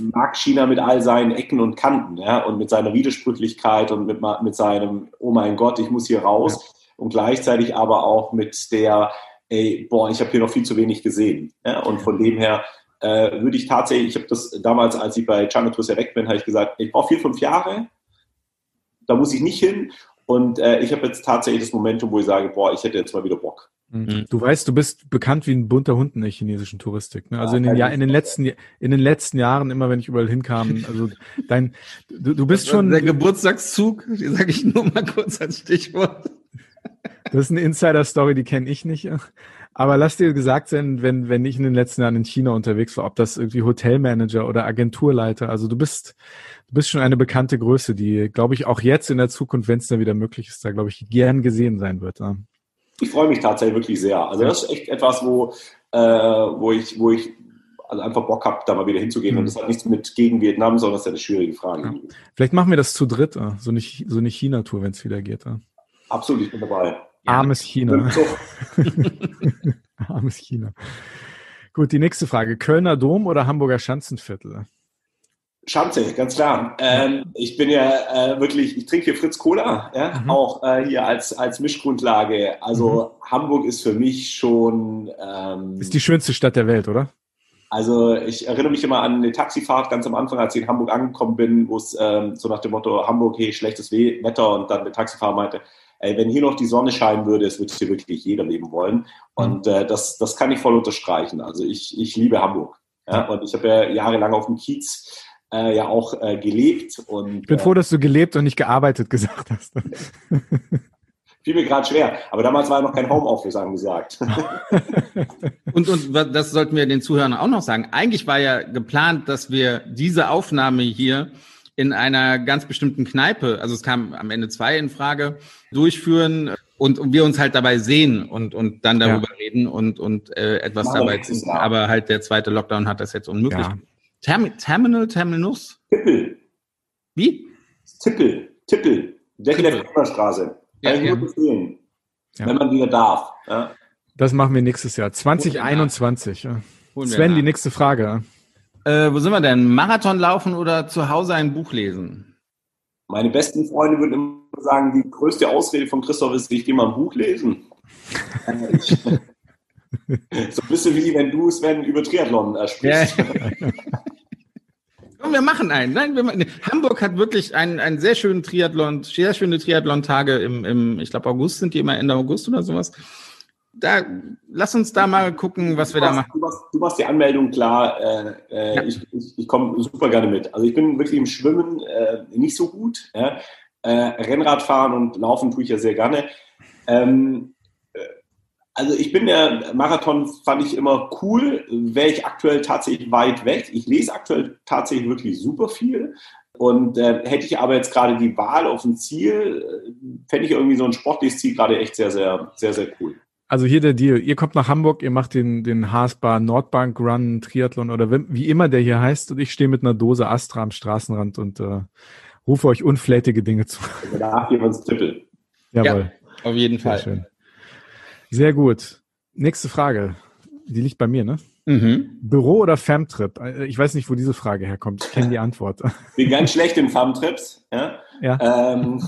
mag China mit all seinen Ecken und Kanten, ja, und mit seiner Widersprüchlichkeit und mit, mit seinem, oh mein Gott, ich muss hier raus, ja. und gleichzeitig aber auch mit der, ey, boah, ich habe hier noch viel zu wenig gesehen, ja, und von dem her äh, würde ich tatsächlich, ich habe das damals, als ich bei China Tours ja weg bin, habe ich gesagt, ich brauche vier, fünf Jahre, da muss ich nicht hin und äh, ich habe jetzt tatsächlich das Momentum, wo ich sage, boah, ich hätte jetzt mal wieder Bock. Mhm. Du weißt, du bist bekannt wie ein bunter Hund in der chinesischen Touristik. Ne? Also ja, in den, ja, in den letzten in den letzten Jahren, immer wenn ich überall hinkam, also dein, du, du bist schon der Geburtstagszug, die sage ich nur mal kurz als Stichwort. Das ist eine Insider-Story, die kenne ich nicht. Aber lass dir gesagt sein, wenn, wenn ich in den letzten Jahren in China unterwegs war, ob das irgendwie Hotelmanager oder Agenturleiter, also du bist, du bist schon eine bekannte Größe, die, glaube ich, auch jetzt in der Zukunft, wenn es da wieder möglich ist, da, glaube ich, gern gesehen sein wird. Ja. Ich freue mich tatsächlich wirklich sehr. Also das ist echt etwas, wo, äh, wo ich, wo ich also einfach Bock habe, da mal wieder hinzugehen. Mhm. Und das hat nichts mit gegen Vietnam, sondern das ist ja eine schwierige Frage. Ja. Vielleicht machen wir das zu dritt, so eine, so eine China-Tour, wenn es wieder geht. Absolut, ich bin dabei. Armes China. Armes China. Gut, die nächste Frage. Kölner Dom oder Hamburger Schanzenviertel? Schanze, ganz klar. Ähm, ich bin ja äh, wirklich, ich trinke hier Fritz Cola, ja, mhm. auch äh, hier als, als Mischgrundlage. Also mhm. Hamburg ist für mich schon. Ähm, ist die schönste Stadt der Welt, oder? Also ich erinnere mich immer an eine Taxifahrt ganz am Anfang, als ich in Hamburg angekommen bin, wo es ähm, so nach dem Motto Hamburg, hey, schlechtes Wetter und dann der Taxifahrer meinte, ey, wenn hier noch die Sonne scheinen würde, es würde hier wirklich jeder leben wollen. Und äh, das, das kann ich voll unterstreichen. Also ich, ich liebe Hamburg. Ja? Und ich habe ja jahrelang auf dem Kiez äh, ja auch äh, gelebt. Und, ich bin froh, dass du gelebt und nicht gearbeitet gesagt hast. Fiel mir gerade schwer, aber damals war ja noch kein Homeoffice angesagt. und, und das sollten wir den Zuhörern auch noch sagen. Eigentlich war ja geplant, dass wir diese Aufnahme hier in einer ganz bestimmten Kneipe, also es kam am Ende zwei in Frage, durchführen und, und wir uns halt dabei sehen und, und dann darüber ja. reden und, und äh, etwas Machen dabei tun. Aber halt der zweite Lockdown hat das jetzt unmöglich. Ja. Term Terminal, Terminus? Tippel. Wie? Tippel. Tippel. Decke der Straße. Kann ja, empfehlen. Ja. Wenn man wieder darf. Ja. Das machen wir nächstes Jahr. 2021. Sven, die nächste Frage. Äh, wo sind wir denn? Marathon laufen oder zu Hause ein Buch lesen? Meine besten Freunde würden immer sagen, die größte Ausrede von Christoph ist, ich gehe mal ein Buch lesen. so ein bisschen wie wenn du, Sven, über Triathlon äh, sprichst. Ja. Komm, wir machen einen. Nein, wir machen, Hamburg hat wirklich einen, einen sehr schönen Triathlon, sehr schöne Triathlon-Tage im, im, ich glaube, August sind die immer Ende August oder sowas da, lass uns da mal gucken, was wir machst, da machen. Du machst, du machst, die Anmeldung klar. Äh, äh, ja. Ich, ich, ich komme super gerne mit. Also ich bin wirklich im Schwimmen äh, nicht so gut. Ja? Äh, Rennradfahren und Laufen tue ich ja sehr gerne. Ähm, äh, also ich bin der Marathon fand ich immer cool. Wäre ich aktuell tatsächlich weit weg. Ich lese aktuell tatsächlich wirklich super viel. Und äh, hätte ich aber jetzt gerade die Wahl auf ein Ziel, äh, fände ich irgendwie so ein sportliches Ziel gerade echt sehr, sehr, sehr, sehr cool. Also hier der Deal. Ihr kommt nach Hamburg, ihr macht den, den Haasbar Nordbank Run Triathlon oder wie immer der hier heißt und ich stehe mit einer Dose Astra am Straßenrand und äh, rufe euch unflätige Dinge zu. Danach geben wir uns Tippel. Jawohl. Ja, auf jeden Fall. Sehr, schön. Sehr gut. Nächste Frage. Die liegt bei mir, ne? Mhm. Büro oder Femtrip? Äh, ich weiß nicht, wo diese Frage herkommt. Ich kenne die Antwort. Bin ganz schlecht in Femtrips. Ja. ja. Ähm,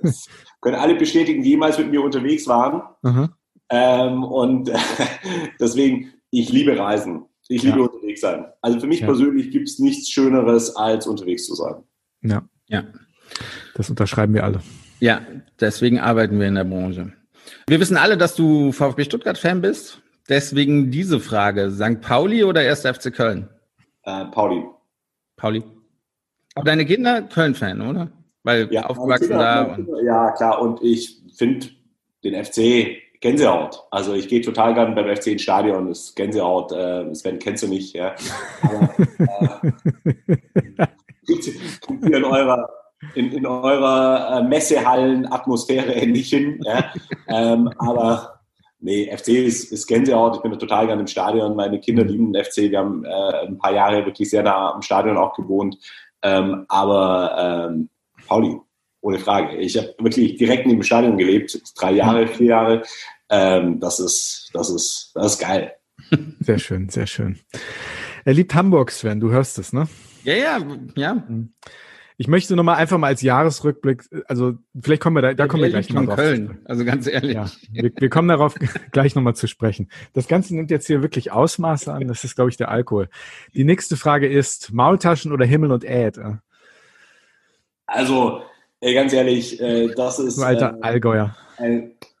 können alle bestätigen, die jemals mit mir unterwegs waren. Mhm. Ähm, und deswegen, ich liebe Reisen. Ich liebe ja. unterwegs sein. Also für mich ja. persönlich gibt es nichts Schöneres, als unterwegs zu sein. Ja. Ja. Das unterschreiben wir alle. Ja, deswegen arbeiten wir in der Branche. Wir wissen alle, dass du VfB Stuttgart-Fan bist. Deswegen diese Frage: St. Pauli oder 1. FC Köln? Äh, Pauli. Pauli. Aber deine Kinder Köln-Fan, oder? Weil ja, aufgewachsen da. Und ja, klar. Und ich finde den FC Gänsehaut. Also ich gehe total gerne beim FC ins Stadion, das ist Gänsehaut. Äh, Sven kennst du nicht, ja. Aber, äh, in eurer, in, in eurer äh, Messehallen-Atmosphäre nicht hin. Ja. Ähm, aber nee, FC ist, ist Gänsehaut. Ich bin total gerne im Stadion. Meine Kinder mhm. lieben den FC. Wir haben äh, ein paar Jahre wirklich sehr nah am Stadion auch gewohnt. Ähm, aber ähm, Pauli, ohne Frage. Ich habe wirklich direkt neben dem Stadion gelebt, drei Jahre, vier Jahre. Ähm, das ist, das ist, das ist geil. Sehr schön, sehr schön. Er liebt Hamburg, Sven, du hörst es, ne? Ja, ja, ja. Mhm. Ich möchte nochmal einfach mal als Jahresrückblick, also vielleicht kommen wir da, da kommen wir gleich nochmal drauf. Köln, also ganz ehrlich. Ja, wir, wir kommen darauf gleich nochmal zu sprechen. Das Ganze nimmt jetzt hier wirklich Ausmaße an, das ist, glaube ich, der Alkohol. Die nächste Frage ist, Maultaschen oder Himmel und Äd? Also, ganz ehrlich, äh, das ist... Du alter äh, Allgäuer.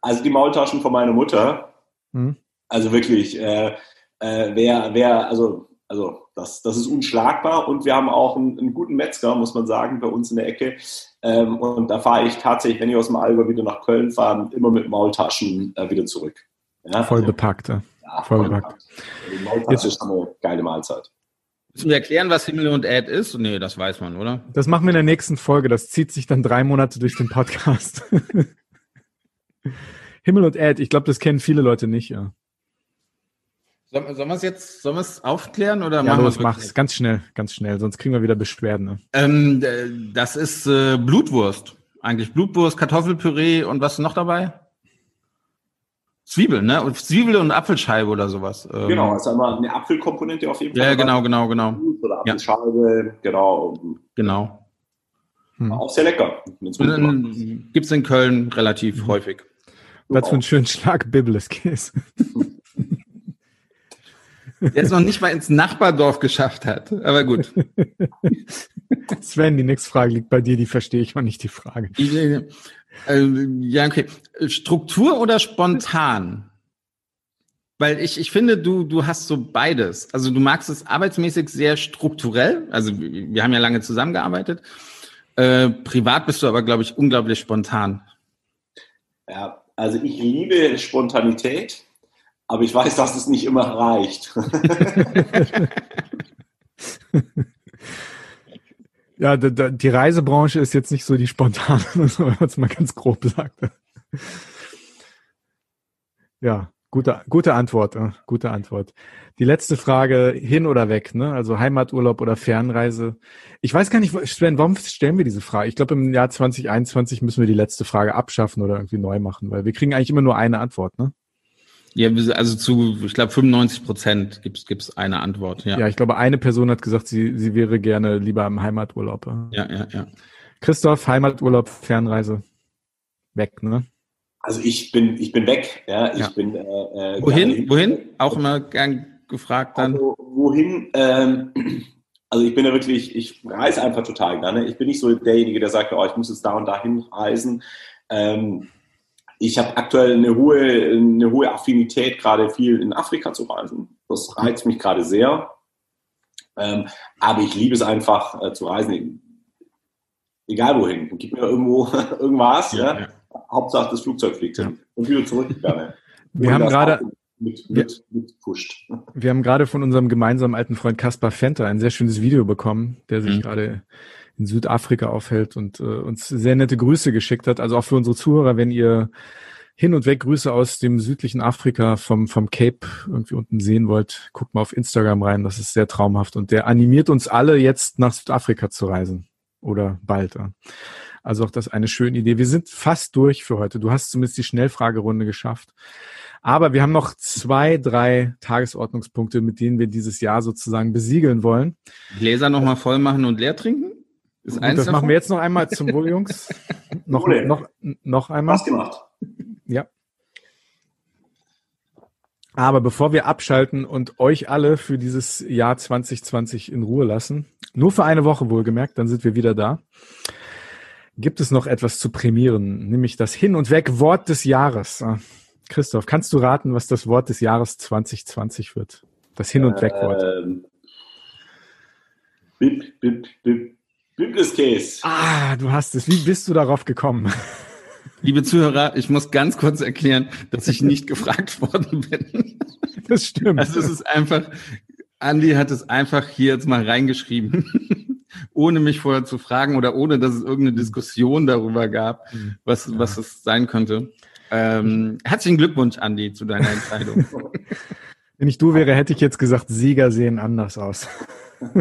Also die Maultaschen von meiner Mutter, hm? also wirklich, äh, äh, wer, wer, also also das, das ist unschlagbar und wir haben auch einen, einen guten Metzger, muss man sagen, bei uns in der Ecke. Ähm, und da fahre ich tatsächlich, wenn ich aus dem Allgäu wieder nach Köln fahre, immer mit Maultaschen äh, wieder zurück. Ja? Voll also, bepackt. Ja, voll, voll bepackt. Die Maultasche ist eine geile Mahlzeit. Müssen wir erklären, was Himmel und Erd ist? Nee, das weiß man, oder? Das machen wir in der nächsten Folge. Das zieht sich dann drei Monate durch den Podcast. Himmel und Erd, ich glaube, das kennen viele Leute nicht, ja. Sollen, sollen wir es jetzt, sollen wir es aufklären oder ja, machen los, mach's ganz schnell, ganz schnell, sonst kriegen wir wieder Beschwerden. Ne? Ähm, das ist äh, Blutwurst. Eigentlich Blutwurst, Kartoffelpüree und was noch dabei? Zwiebeln, ne? Und Zwiebel und Apfelscheibe oder sowas. Ähm, genau, also einmal eine Apfelkomponente auf jeden Fall. Ja, genau, genau, genau. Oder Apfelscheibe, ja. genau. Genau. Hm. Auch sehr lecker. Gibt es in Köln relativ mhm. häufig. Was für einen schönen Schlag Biblis-Käse. der es noch nicht mal ins Nachbardorf geschafft hat. Aber gut. Sven, die nächste Frage liegt bei dir, die verstehe ich noch nicht, die Frage. Äh, ja, okay. Struktur oder spontan? Weil ich, ich finde, du, du hast so beides. Also du magst es arbeitsmäßig sehr strukturell. Also wir haben ja lange zusammengearbeitet. Äh, privat bist du aber, glaube ich, unglaublich spontan. Ja, also ich liebe Spontanität. Aber ich weiß, dass es nicht immer reicht. ja, die Reisebranche ist jetzt nicht so die spontane, wenn man es mal ganz grob sagt. Ja, gute, gute Antwort, äh, gute Antwort. Die letzte Frage, hin oder weg, ne? Also Heimaturlaub oder Fernreise. Ich weiß gar nicht, Sven, warum stellen wir diese Frage? Ich glaube, im Jahr 2021 müssen wir die letzte Frage abschaffen oder irgendwie neu machen, weil wir kriegen eigentlich immer nur eine Antwort, ne? Ja, also zu, ich glaube, 95 Prozent gibt es eine Antwort. Ja. ja, ich glaube, eine Person hat gesagt, sie, sie wäre gerne lieber im Heimaturlaub. Ja, ja, ja. Christoph, Heimaturlaub, Fernreise, weg, ne? Also ich bin, ich bin weg. Ja, ich ja. bin. Äh, äh wohin? Wohin? Auch immer gern gefragt dann. Also, wohin? Ähm, also ich bin ja wirklich, ich reise einfach total gerne. Ich bin nicht so derjenige, der sagt, oh, ich muss jetzt da und dahin reisen. Ähm, ich habe aktuell eine hohe, eine hohe Affinität, gerade viel in Afrika zu reisen. Das reizt mich gerade sehr. Ähm, aber ich liebe es einfach äh, zu reisen. Egal wohin. Gib mir irgendwo irgendwas. Ja, ja. ja. Hauptsache das Flugzeug fliegt hin. Und wieder zurück gerne. Wir haben gerade mit, mit, mit. Wir haben gerade von unserem gemeinsamen alten Freund Kaspar Fenter ein sehr schönes Video bekommen, der sich mhm. gerade in Südafrika aufhält und äh, uns sehr nette Grüße geschickt hat. Also auch für unsere Zuhörer, wenn ihr hin und weg Grüße aus dem südlichen Afrika vom, vom Cape irgendwie unten sehen wollt, guckt mal auf Instagram rein. Das ist sehr traumhaft. Und der animiert uns alle jetzt nach Südafrika zu reisen. Oder bald. Also auch das eine schöne Idee. Wir sind fast durch für heute. Du hast zumindest die Schnellfragerunde geschafft. Aber wir haben noch zwei, drei Tagesordnungspunkte, mit denen wir dieses Jahr sozusagen besiegeln wollen. Gläser nochmal voll machen und leer trinken? Ist eins das davon? machen wir jetzt noch einmal zum Wohl, Jungs. noch, noch, noch einmal. Was gemacht. Ja. Aber bevor wir abschalten und euch alle für dieses Jahr 2020 in Ruhe lassen, nur für eine Woche wohlgemerkt, dann sind wir wieder da, gibt es noch etwas zu prämieren, nämlich das Hin- und Weg-Wort des Jahres. Ah, Christoph, kannst du raten, was das Wort des Jahres 2020 wird? Das Hin- und Weg-Wort. Ähm, bip, bip, bip, Bibliscase. Ah, du hast es. Wie bist du darauf gekommen? Liebe Zuhörer, ich muss ganz kurz erklären, dass ich nicht gefragt worden bin. Das stimmt. Also es ist einfach, Andy hat es einfach hier jetzt mal reingeschrieben, ohne mich vorher zu fragen oder ohne, dass es irgendeine Diskussion darüber gab, was, ja. was es sein könnte. Ähm, herzlichen Glückwunsch, Andy, zu deiner Entscheidung. Wenn ich du wäre, hätte ich jetzt gesagt, Sieger sehen anders aus.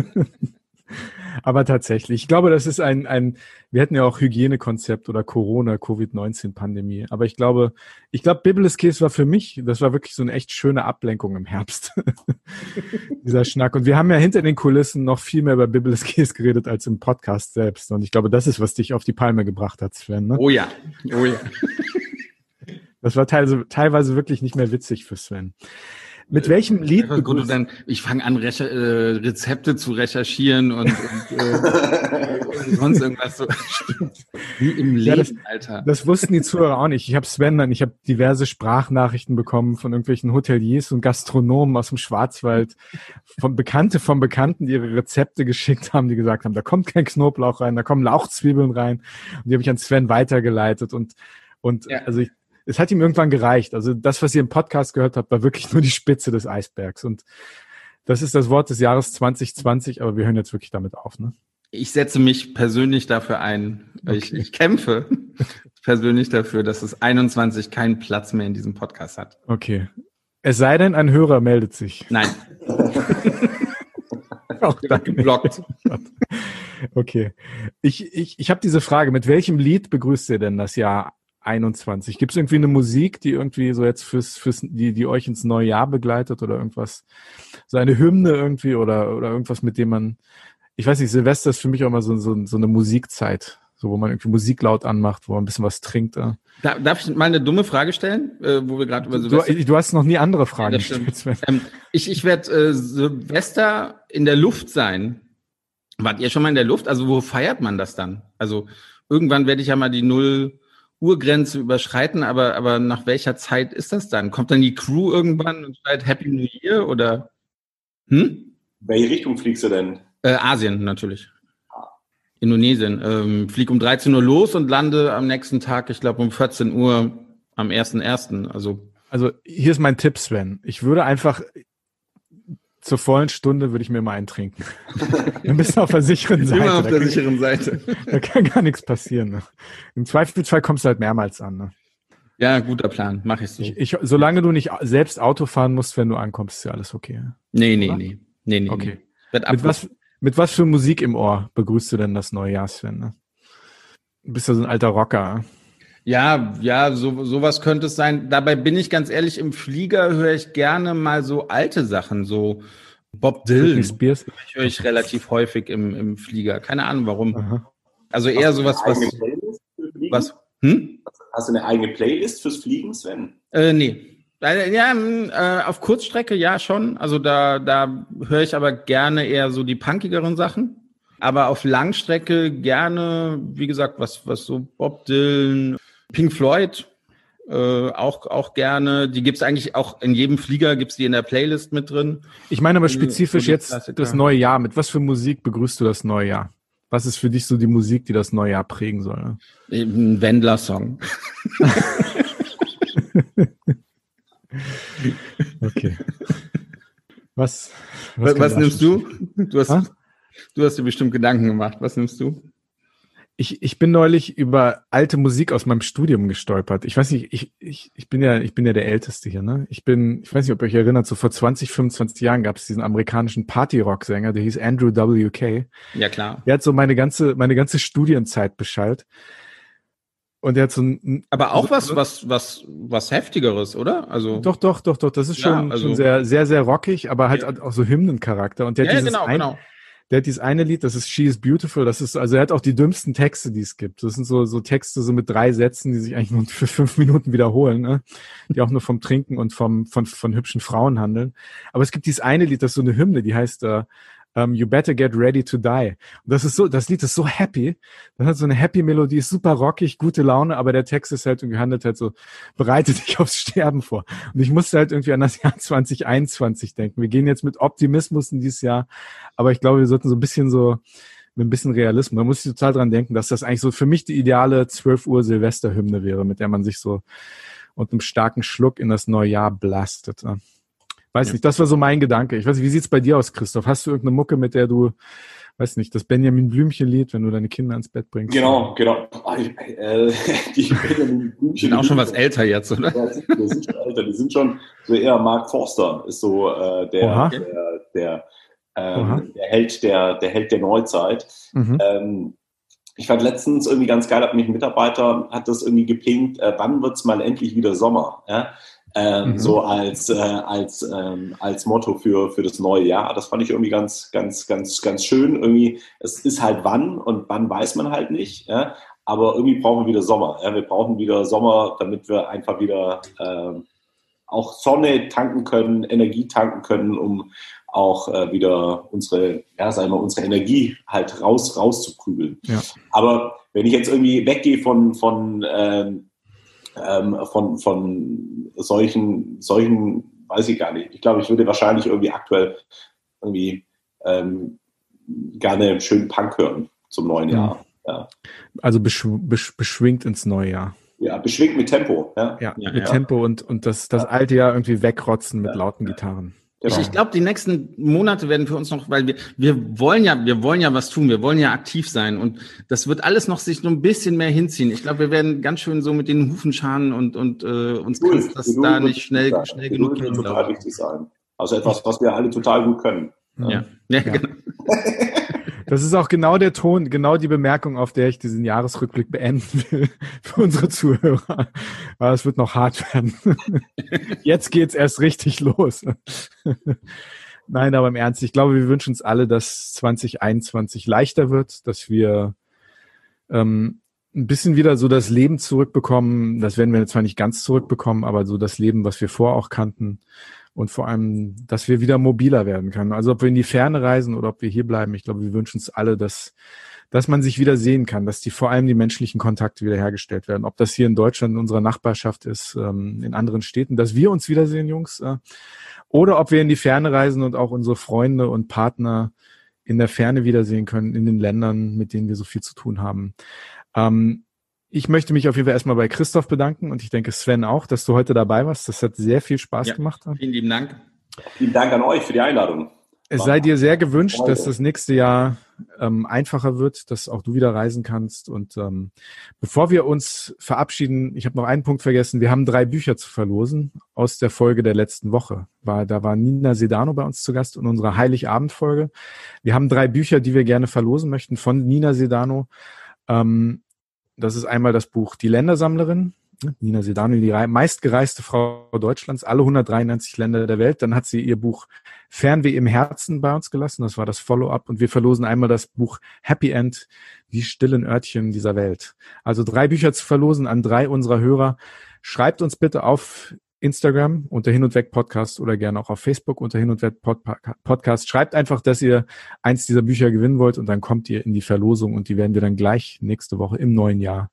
Aber tatsächlich, ich glaube, das ist ein, ein, wir hatten ja auch Hygienekonzept oder Corona, Covid-19-Pandemie. Aber ich glaube, ich glaube, Biblis Case war für mich, das war wirklich so eine echt schöne Ablenkung im Herbst. Dieser Schnack. Und wir haben ja hinter den Kulissen noch viel mehr über Biblis Case geredet als im Podcast selbst. Und ich glaube, das ist, was dich auf die Palme gebracht hat, Sven. Ne? Oh ja, oh ja. Das war teilweise, teilweise wirklich nicht mehr witzig für Sven. Mit welchem Lied? Gut, dann, ich fange an, Recher äh, Rezepte zu recherchieren und, und, äh, und sonst irgendwas so. Wie im Leben, ja, das, Alter. Das wussten die Zuhörer auch nicht. Ich habe Sven dann, ich habe diverse Sprachnachrichten bekommen von irgendwelchen Hoteliers und Gastronomen aus dem Schwarzwald, von Bekannte von Bekannten, die ihre Rezepte geschickt haben, die gesagt haben, da kommt kein Knoblauch rein, da kommen Lauchzwiebeln rein. Und die habe ich an Sven weitergeleitet und und ja. also ich, es hat ihm irgendwann gereicht. Also das, was ihr im Podcast gehört habt, war wirklich nur die Spitze des Eisbergs. Und das ist das Wort des Jahres 2020, aber wir hören jetzt wirklich damit auf. Ne? Ich setze mich persönlich dafür ein. Okay. Ich, ich kämpfe persönlich dafür, dass es 21 keinen Platz mehr in diesem Podcast hat. Okay. Es sei denn, ein Hörer meldet sich. Nein. Auch geblockt. Okay. Ich, ich, ich habe diese Frage, mit welchem Lied begrüßt ihr denn das Jahr 21. Gibt es irgendwie eine Musik, die irgendwie so jetzt fürs, fürs, die, die euch ins neue Jahr begleitet oder irgendwas? So eine Hymne irgendwie oder, oder irgendwas, mit dem man, ich weiß nicht, Silvester ist für mich auch immer so, so, so eine Musikzeit, so wo man irgendwie Musik laut anmacht, wo man ein bisschen was trinkt. Ja. Darf ich mal eine dumme Frage stellen, äh, wo wir gerade über Silvester... Du, du, hast noch nie andere Fragen ja, gestellt. Ähm, ich ich werde äh, Silvester in der Luft sein. Wart ihr schon mal in der Luft? Also wo feiert man das dann? Also irgendwann werde ich ja mal die Null Urgrenze überschreiten, aber, aber nach welcher Zeit ist das dann? Kommt dann die Crew irgendwann und schreit Happy New Year oder? Hm? Welche Richtung fliegst du denn? Äh, Asien natürlich. Ah. Indonesien. Ähm, flieg um 13 Uhr los und lande am nächsten Tag, ich glaube um 14 Uhr am 1.1. Also also hier ist mein Tipp, Sven. Ich würde einfach zur vollen Stunde würde ich mir mal einen trinken. Dann bist du auf der sicheren Seite. Immer auf der sicheren Seite. Da kann gar nichts passieren. Ne? Im Zweifelsfall kommst du halt mehrmals an. Ne? Ja, guter Plan. Mach ich so. Ich, ich, solange du nicht selbst Auto fahren musst, wenn du ankommst, ist ja alles okay. Nee, nee, nee. Nee, nee. Okay. Nee. Mit was, mit was für Musik im Ohr begrüßt du denn das neue Jahr, Sven? Ne? Du bist ja so ein alter Rocker. Ja, ja, so, sowas könnte es sein. Dabei bin ich ganz ehrlich, im Flieger höre ich gerne mal so alte Sachen, so Bob Dylan. Spears. Ich höre ich relativ häufig im, im Flieger. Keine Ahnung warum. Aha. Also eher Hast sowas, was. Was? Hm? Hast du eine eigene Playlist fürs Fliegen, Sven? Äh, nee. Ja, äh, auf Kurzstrecke ja schon. Also da, da höre ich aber gerne eher so die punkigeren Sachen. Aber auf Langstrecke gerne, wie gesagt, was, was so Bob Dylan, Pink Floyd, äh, auch, auch gerne. Die gibt's eigentlich auch in jedem Flieger, gibt's die in der Playlist mit drin. Ich meine aber spezifisch jetzt das neue Jahr. Mit was für Musik begrüßt du das neue Jahr? Was ist für dich so die Musik, die das neue Jahr prägen soll? Ne? Ein Wendler-Song. okay. Was, was, was nimmst du? Du hast, du hast dir bestimmt Gedanken gemacht. Was nimmst du? Ich, ich bin neulich über alte Musik aus meinem Studium gestolpert. Ich weiß nicht, ich, ich, ich bin ja, ich bin ja der Älteste hier, ne? Ich bin, ich weiß nicht, ob ihr euch erinnert, so vor 20, 25 Jahren gab es diesen amerikanischen Party-Rock-Sänger, der hieß Andrew W.K. Ja, klar. Der hat so meine ganze, meine ganze Studienzeit beschallt. Und der hat so ein. Aber auch was, was, was, was heftigeres, oder? Also. Doch, doch, doch, doch. Das ist schon, ja, also, schon sehr, sehr, sehr rockig, aber halt ja. auch so Hymnencharakter. Und der ja, hat dieses genau, ein, genau der hat dieses eine Lied, das ist She is Beautiful, das ist, also er hat auch die dümmsten Texte, die es gibt. Das sind so, so Texte so mit drei Sätzen, die sich eigentlich nur für fünf Minuten wiederholen, ne? die auch nur vom Trinken und vom, von, von hübschen Frauen handeln. Aber es gibt dieses eine Lied, das ist so eine Hymne, die heißt uh, um, You Better Get Ready to Die. Und das ist so, das Lied ist so happy. Das hat so eine happy Melodie, ist super rockig, gute Laune, aber der Text ist halt irgendwie handelt halt so, bereite dich aufs Sterben vor. Und ich musste halt irgendwie an das Jahr 2021 denken. Wir gehen jetzt mit Optimismus in dieses Jahr, aber ich glaube, wir sollten so ein bisschen so, mit ein bisschen Realismus. Da muss ich total dran denken, dass das eigentlich so für mich die ideale 12 Uhr Silvesterhymne wäre, mit der man sich so und einem starken Schluck in das neue Jahr blastet. Weiß ja. nicht, das war so mein Gedanke. Ich weiß nicht, wie sieht's bei dir aus, Christoph? Hast du irgendeine Mucke, mit der du, weiß nicht, das Benjamin Blümchen-Lied, wenn du deine Kinder ins Bett bringst? Genau, genau. Äh, die Benjamin Blümchen. Sind auch schon was älter jetzt, oder? Ja, die sind schon älter. Die sind schon so eher Mark Forster ist so äh, der, der, der ähm, der Held der, der Held der Neuzeit. Mhm. Ähm, ich fand letztens irgendwie ganz geil, hat mich ein Mitarbeiter, hat das irgendwie gepinkt, äh, wann wird's mal endlich wieder Sommer? Ja? Ähm, mhm. So als, äh, als, ähm, als Motto für, für das neue Jahr. Das fand ich irgendwie ganz, ganz, ganz, ganz schön. Irgendwie, es ist halt wann und wann weiß man halt nicht. Ja? Aber irgendwie brauchen wir wieder Sommer. Ja? Wir brauchen wieder Sommer, damit wir einfach wieder äh, auch Sonne tanken können, Energie tanken können, um auch äh, wieder unsere, ja, sagen wir, unsere Energie halt raus, rauszuprügeln. Ja. Aber wenn ich jetzt irgendwie weggehe von, von, ähm, ähm, von, von solchen, solchen, weiß ich gar nicht. Ich glaube, ich würde wahrscheinlich irgendwie aktuell irgendwie ähm, gerne einen schönen Punk hören zum neuen Jahr. Ja. Also besch besch beschwingt ins neue Jahr. Ja, beschwingt mit Tempo. Ja, ja, ja mit Tempo und, und das, das alte Jahr irgendwie wegrotzen mit lauten Gitarren. Genau. Ich, ich glaube, die nächsten Monate werden für uns noch, weil wir, wir wollen ja, wir wollen ja was tun, wir wollen ja aktiv sein und das wird alles noch sich so ein bisschen mehr hinziehen. Ich glaube, wir werden ganz schön so mit den Hufen scharen und, und äh, uns kann das da nicht schnell, sein. schnell genug gehen. total wichtig sein. Also etwas, was wir alle total gut können. Ja, ja, ja. genau. Das ist auch genau der Ton, genau die Bemerkung, auf der ich diesen Jahresrückblick beenden will für unsere Zuhörer. Aber es wird noch hart werden. Jetzt geht's erst richtig los. Nein, aber im Ernst, ich glaube, wir wünschen uns alle, dass 2021 leichter wird, dass wir ähm, ein bisschen wieder so das Leben zurückbekommen. Das werden wir zwar nicht ganz zurückbekommen, aber so das Leben, was wir vorher auch kannten und vor allem, dass wir wieder mobiler werden können. Also ob wir in die Ferne reisen oder ob wir hier bleiben, ich glaube, wir wünschen uns alle, dass, dass man sich wieder sehen kann, dass die vor allem die menschlichen Kontakte wiederhergestellt werden. Ob das hier in Deutschland in unserer Nachbarschaft ist, ähm, in anderen Städten, dass wir uns wiedersehen, Jungs, äh, oder ob wir in die Ferne reisen und auch unsere Freunde und Partner in der Ferne wiedersehen können, in den Ländern, mit denen wir so viel zu tun haben. Ähm, ich möchte mich auf jeden Fall erstmal bei Christoph bedanken und ich denke Sven auch, dass du heute dabei warst. Das hat sehr viel Spaß ja, gemacht. Vielen lieben Dank. Vielen Dank an euch für die Einladung. Es sei dir sehr gewünscht, dass das nächste Jahr ähm, einfacher wird, dass auch du wieder reisen kannst. Und ähm, bevor wir uns verabschieden, ich habe noch einen Punkt vergessen. Wir haben drei Bücher zu verlosen aus der Folge der letzten Woche. War, da war Nina Sedano bei uns zu Gast in unserer Heiligabend-Folge. Wir haben drei Bücher, die wir gerne verlosen möchten von Nina Sedano. Ähm, das ist einmal das Buch Die Ländersammlerin, Nina Sedani, die meistgereiste Frau Deutschlands, alle 193 Länder der Welt. Dann hat sie ihr Buch Fernweh im Herzen bei uns gelassen. Das war das Follow-up. Und wir verlosen einmal das Buch Happy End, die stillen Örtchen dieser Welt. Also drei Bücher zu verlosen an drei unserer Hörer. Schreibt uns bitte auf Instagram unter Hin und Weg Podcast oder gerne auch auf Facebook unter Hin und Weg Podcast. Schreibt einfach, dass ihr eins dieser Bücher gewinnen wollt und dann kommt ihr in die Verlosung und die werden wir dann gleich nächste Woche im neuen Jahr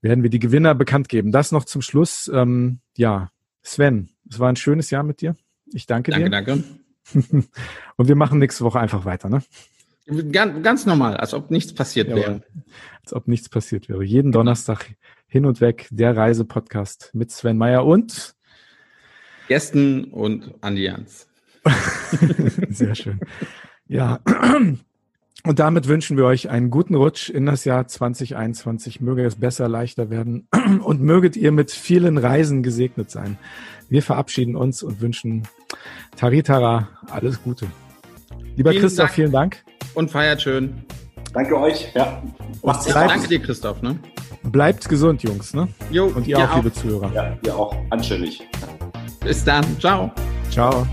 werden wir die Gewinner bekannt geben. Das noch zum Schluss. Ähm, ja, Sven, es war ein schönes Jahr mit dir. Ich danke, danke dir. Danke, danke. und wir machen nächste Woche einfach weiter, ne? Ganz, ganz normal, als ob nichts passiert Jawohl. wäre. Als ob nichts passiert wäre. Jeden Donnerstag hin und weg, der Reisepodcast mit Sven Meyer und Gästen und Andi Jans. Sehr schön. Ja. Und damit wünschen wir euch einen guten Rutsch in das Jahr 2021. Möge es besser, leichter werden und möget ihr mit vielen Reisen gesegnet sein. Wir verabschieden uns und wünschen Taritara alles Gute. Lieber vielen Christoph, Dank. vielen Dank. Und feiert schön. Danke euch. Ja. Macht's gut. Danke dir, Christoph. Ne? Bleibt gesund, Jungs. Ne? Jo, und ihr auch, auch, liebe Zuhörer. Ja, ihr auch. Anständig. Bis dann. Ciao. Ciao.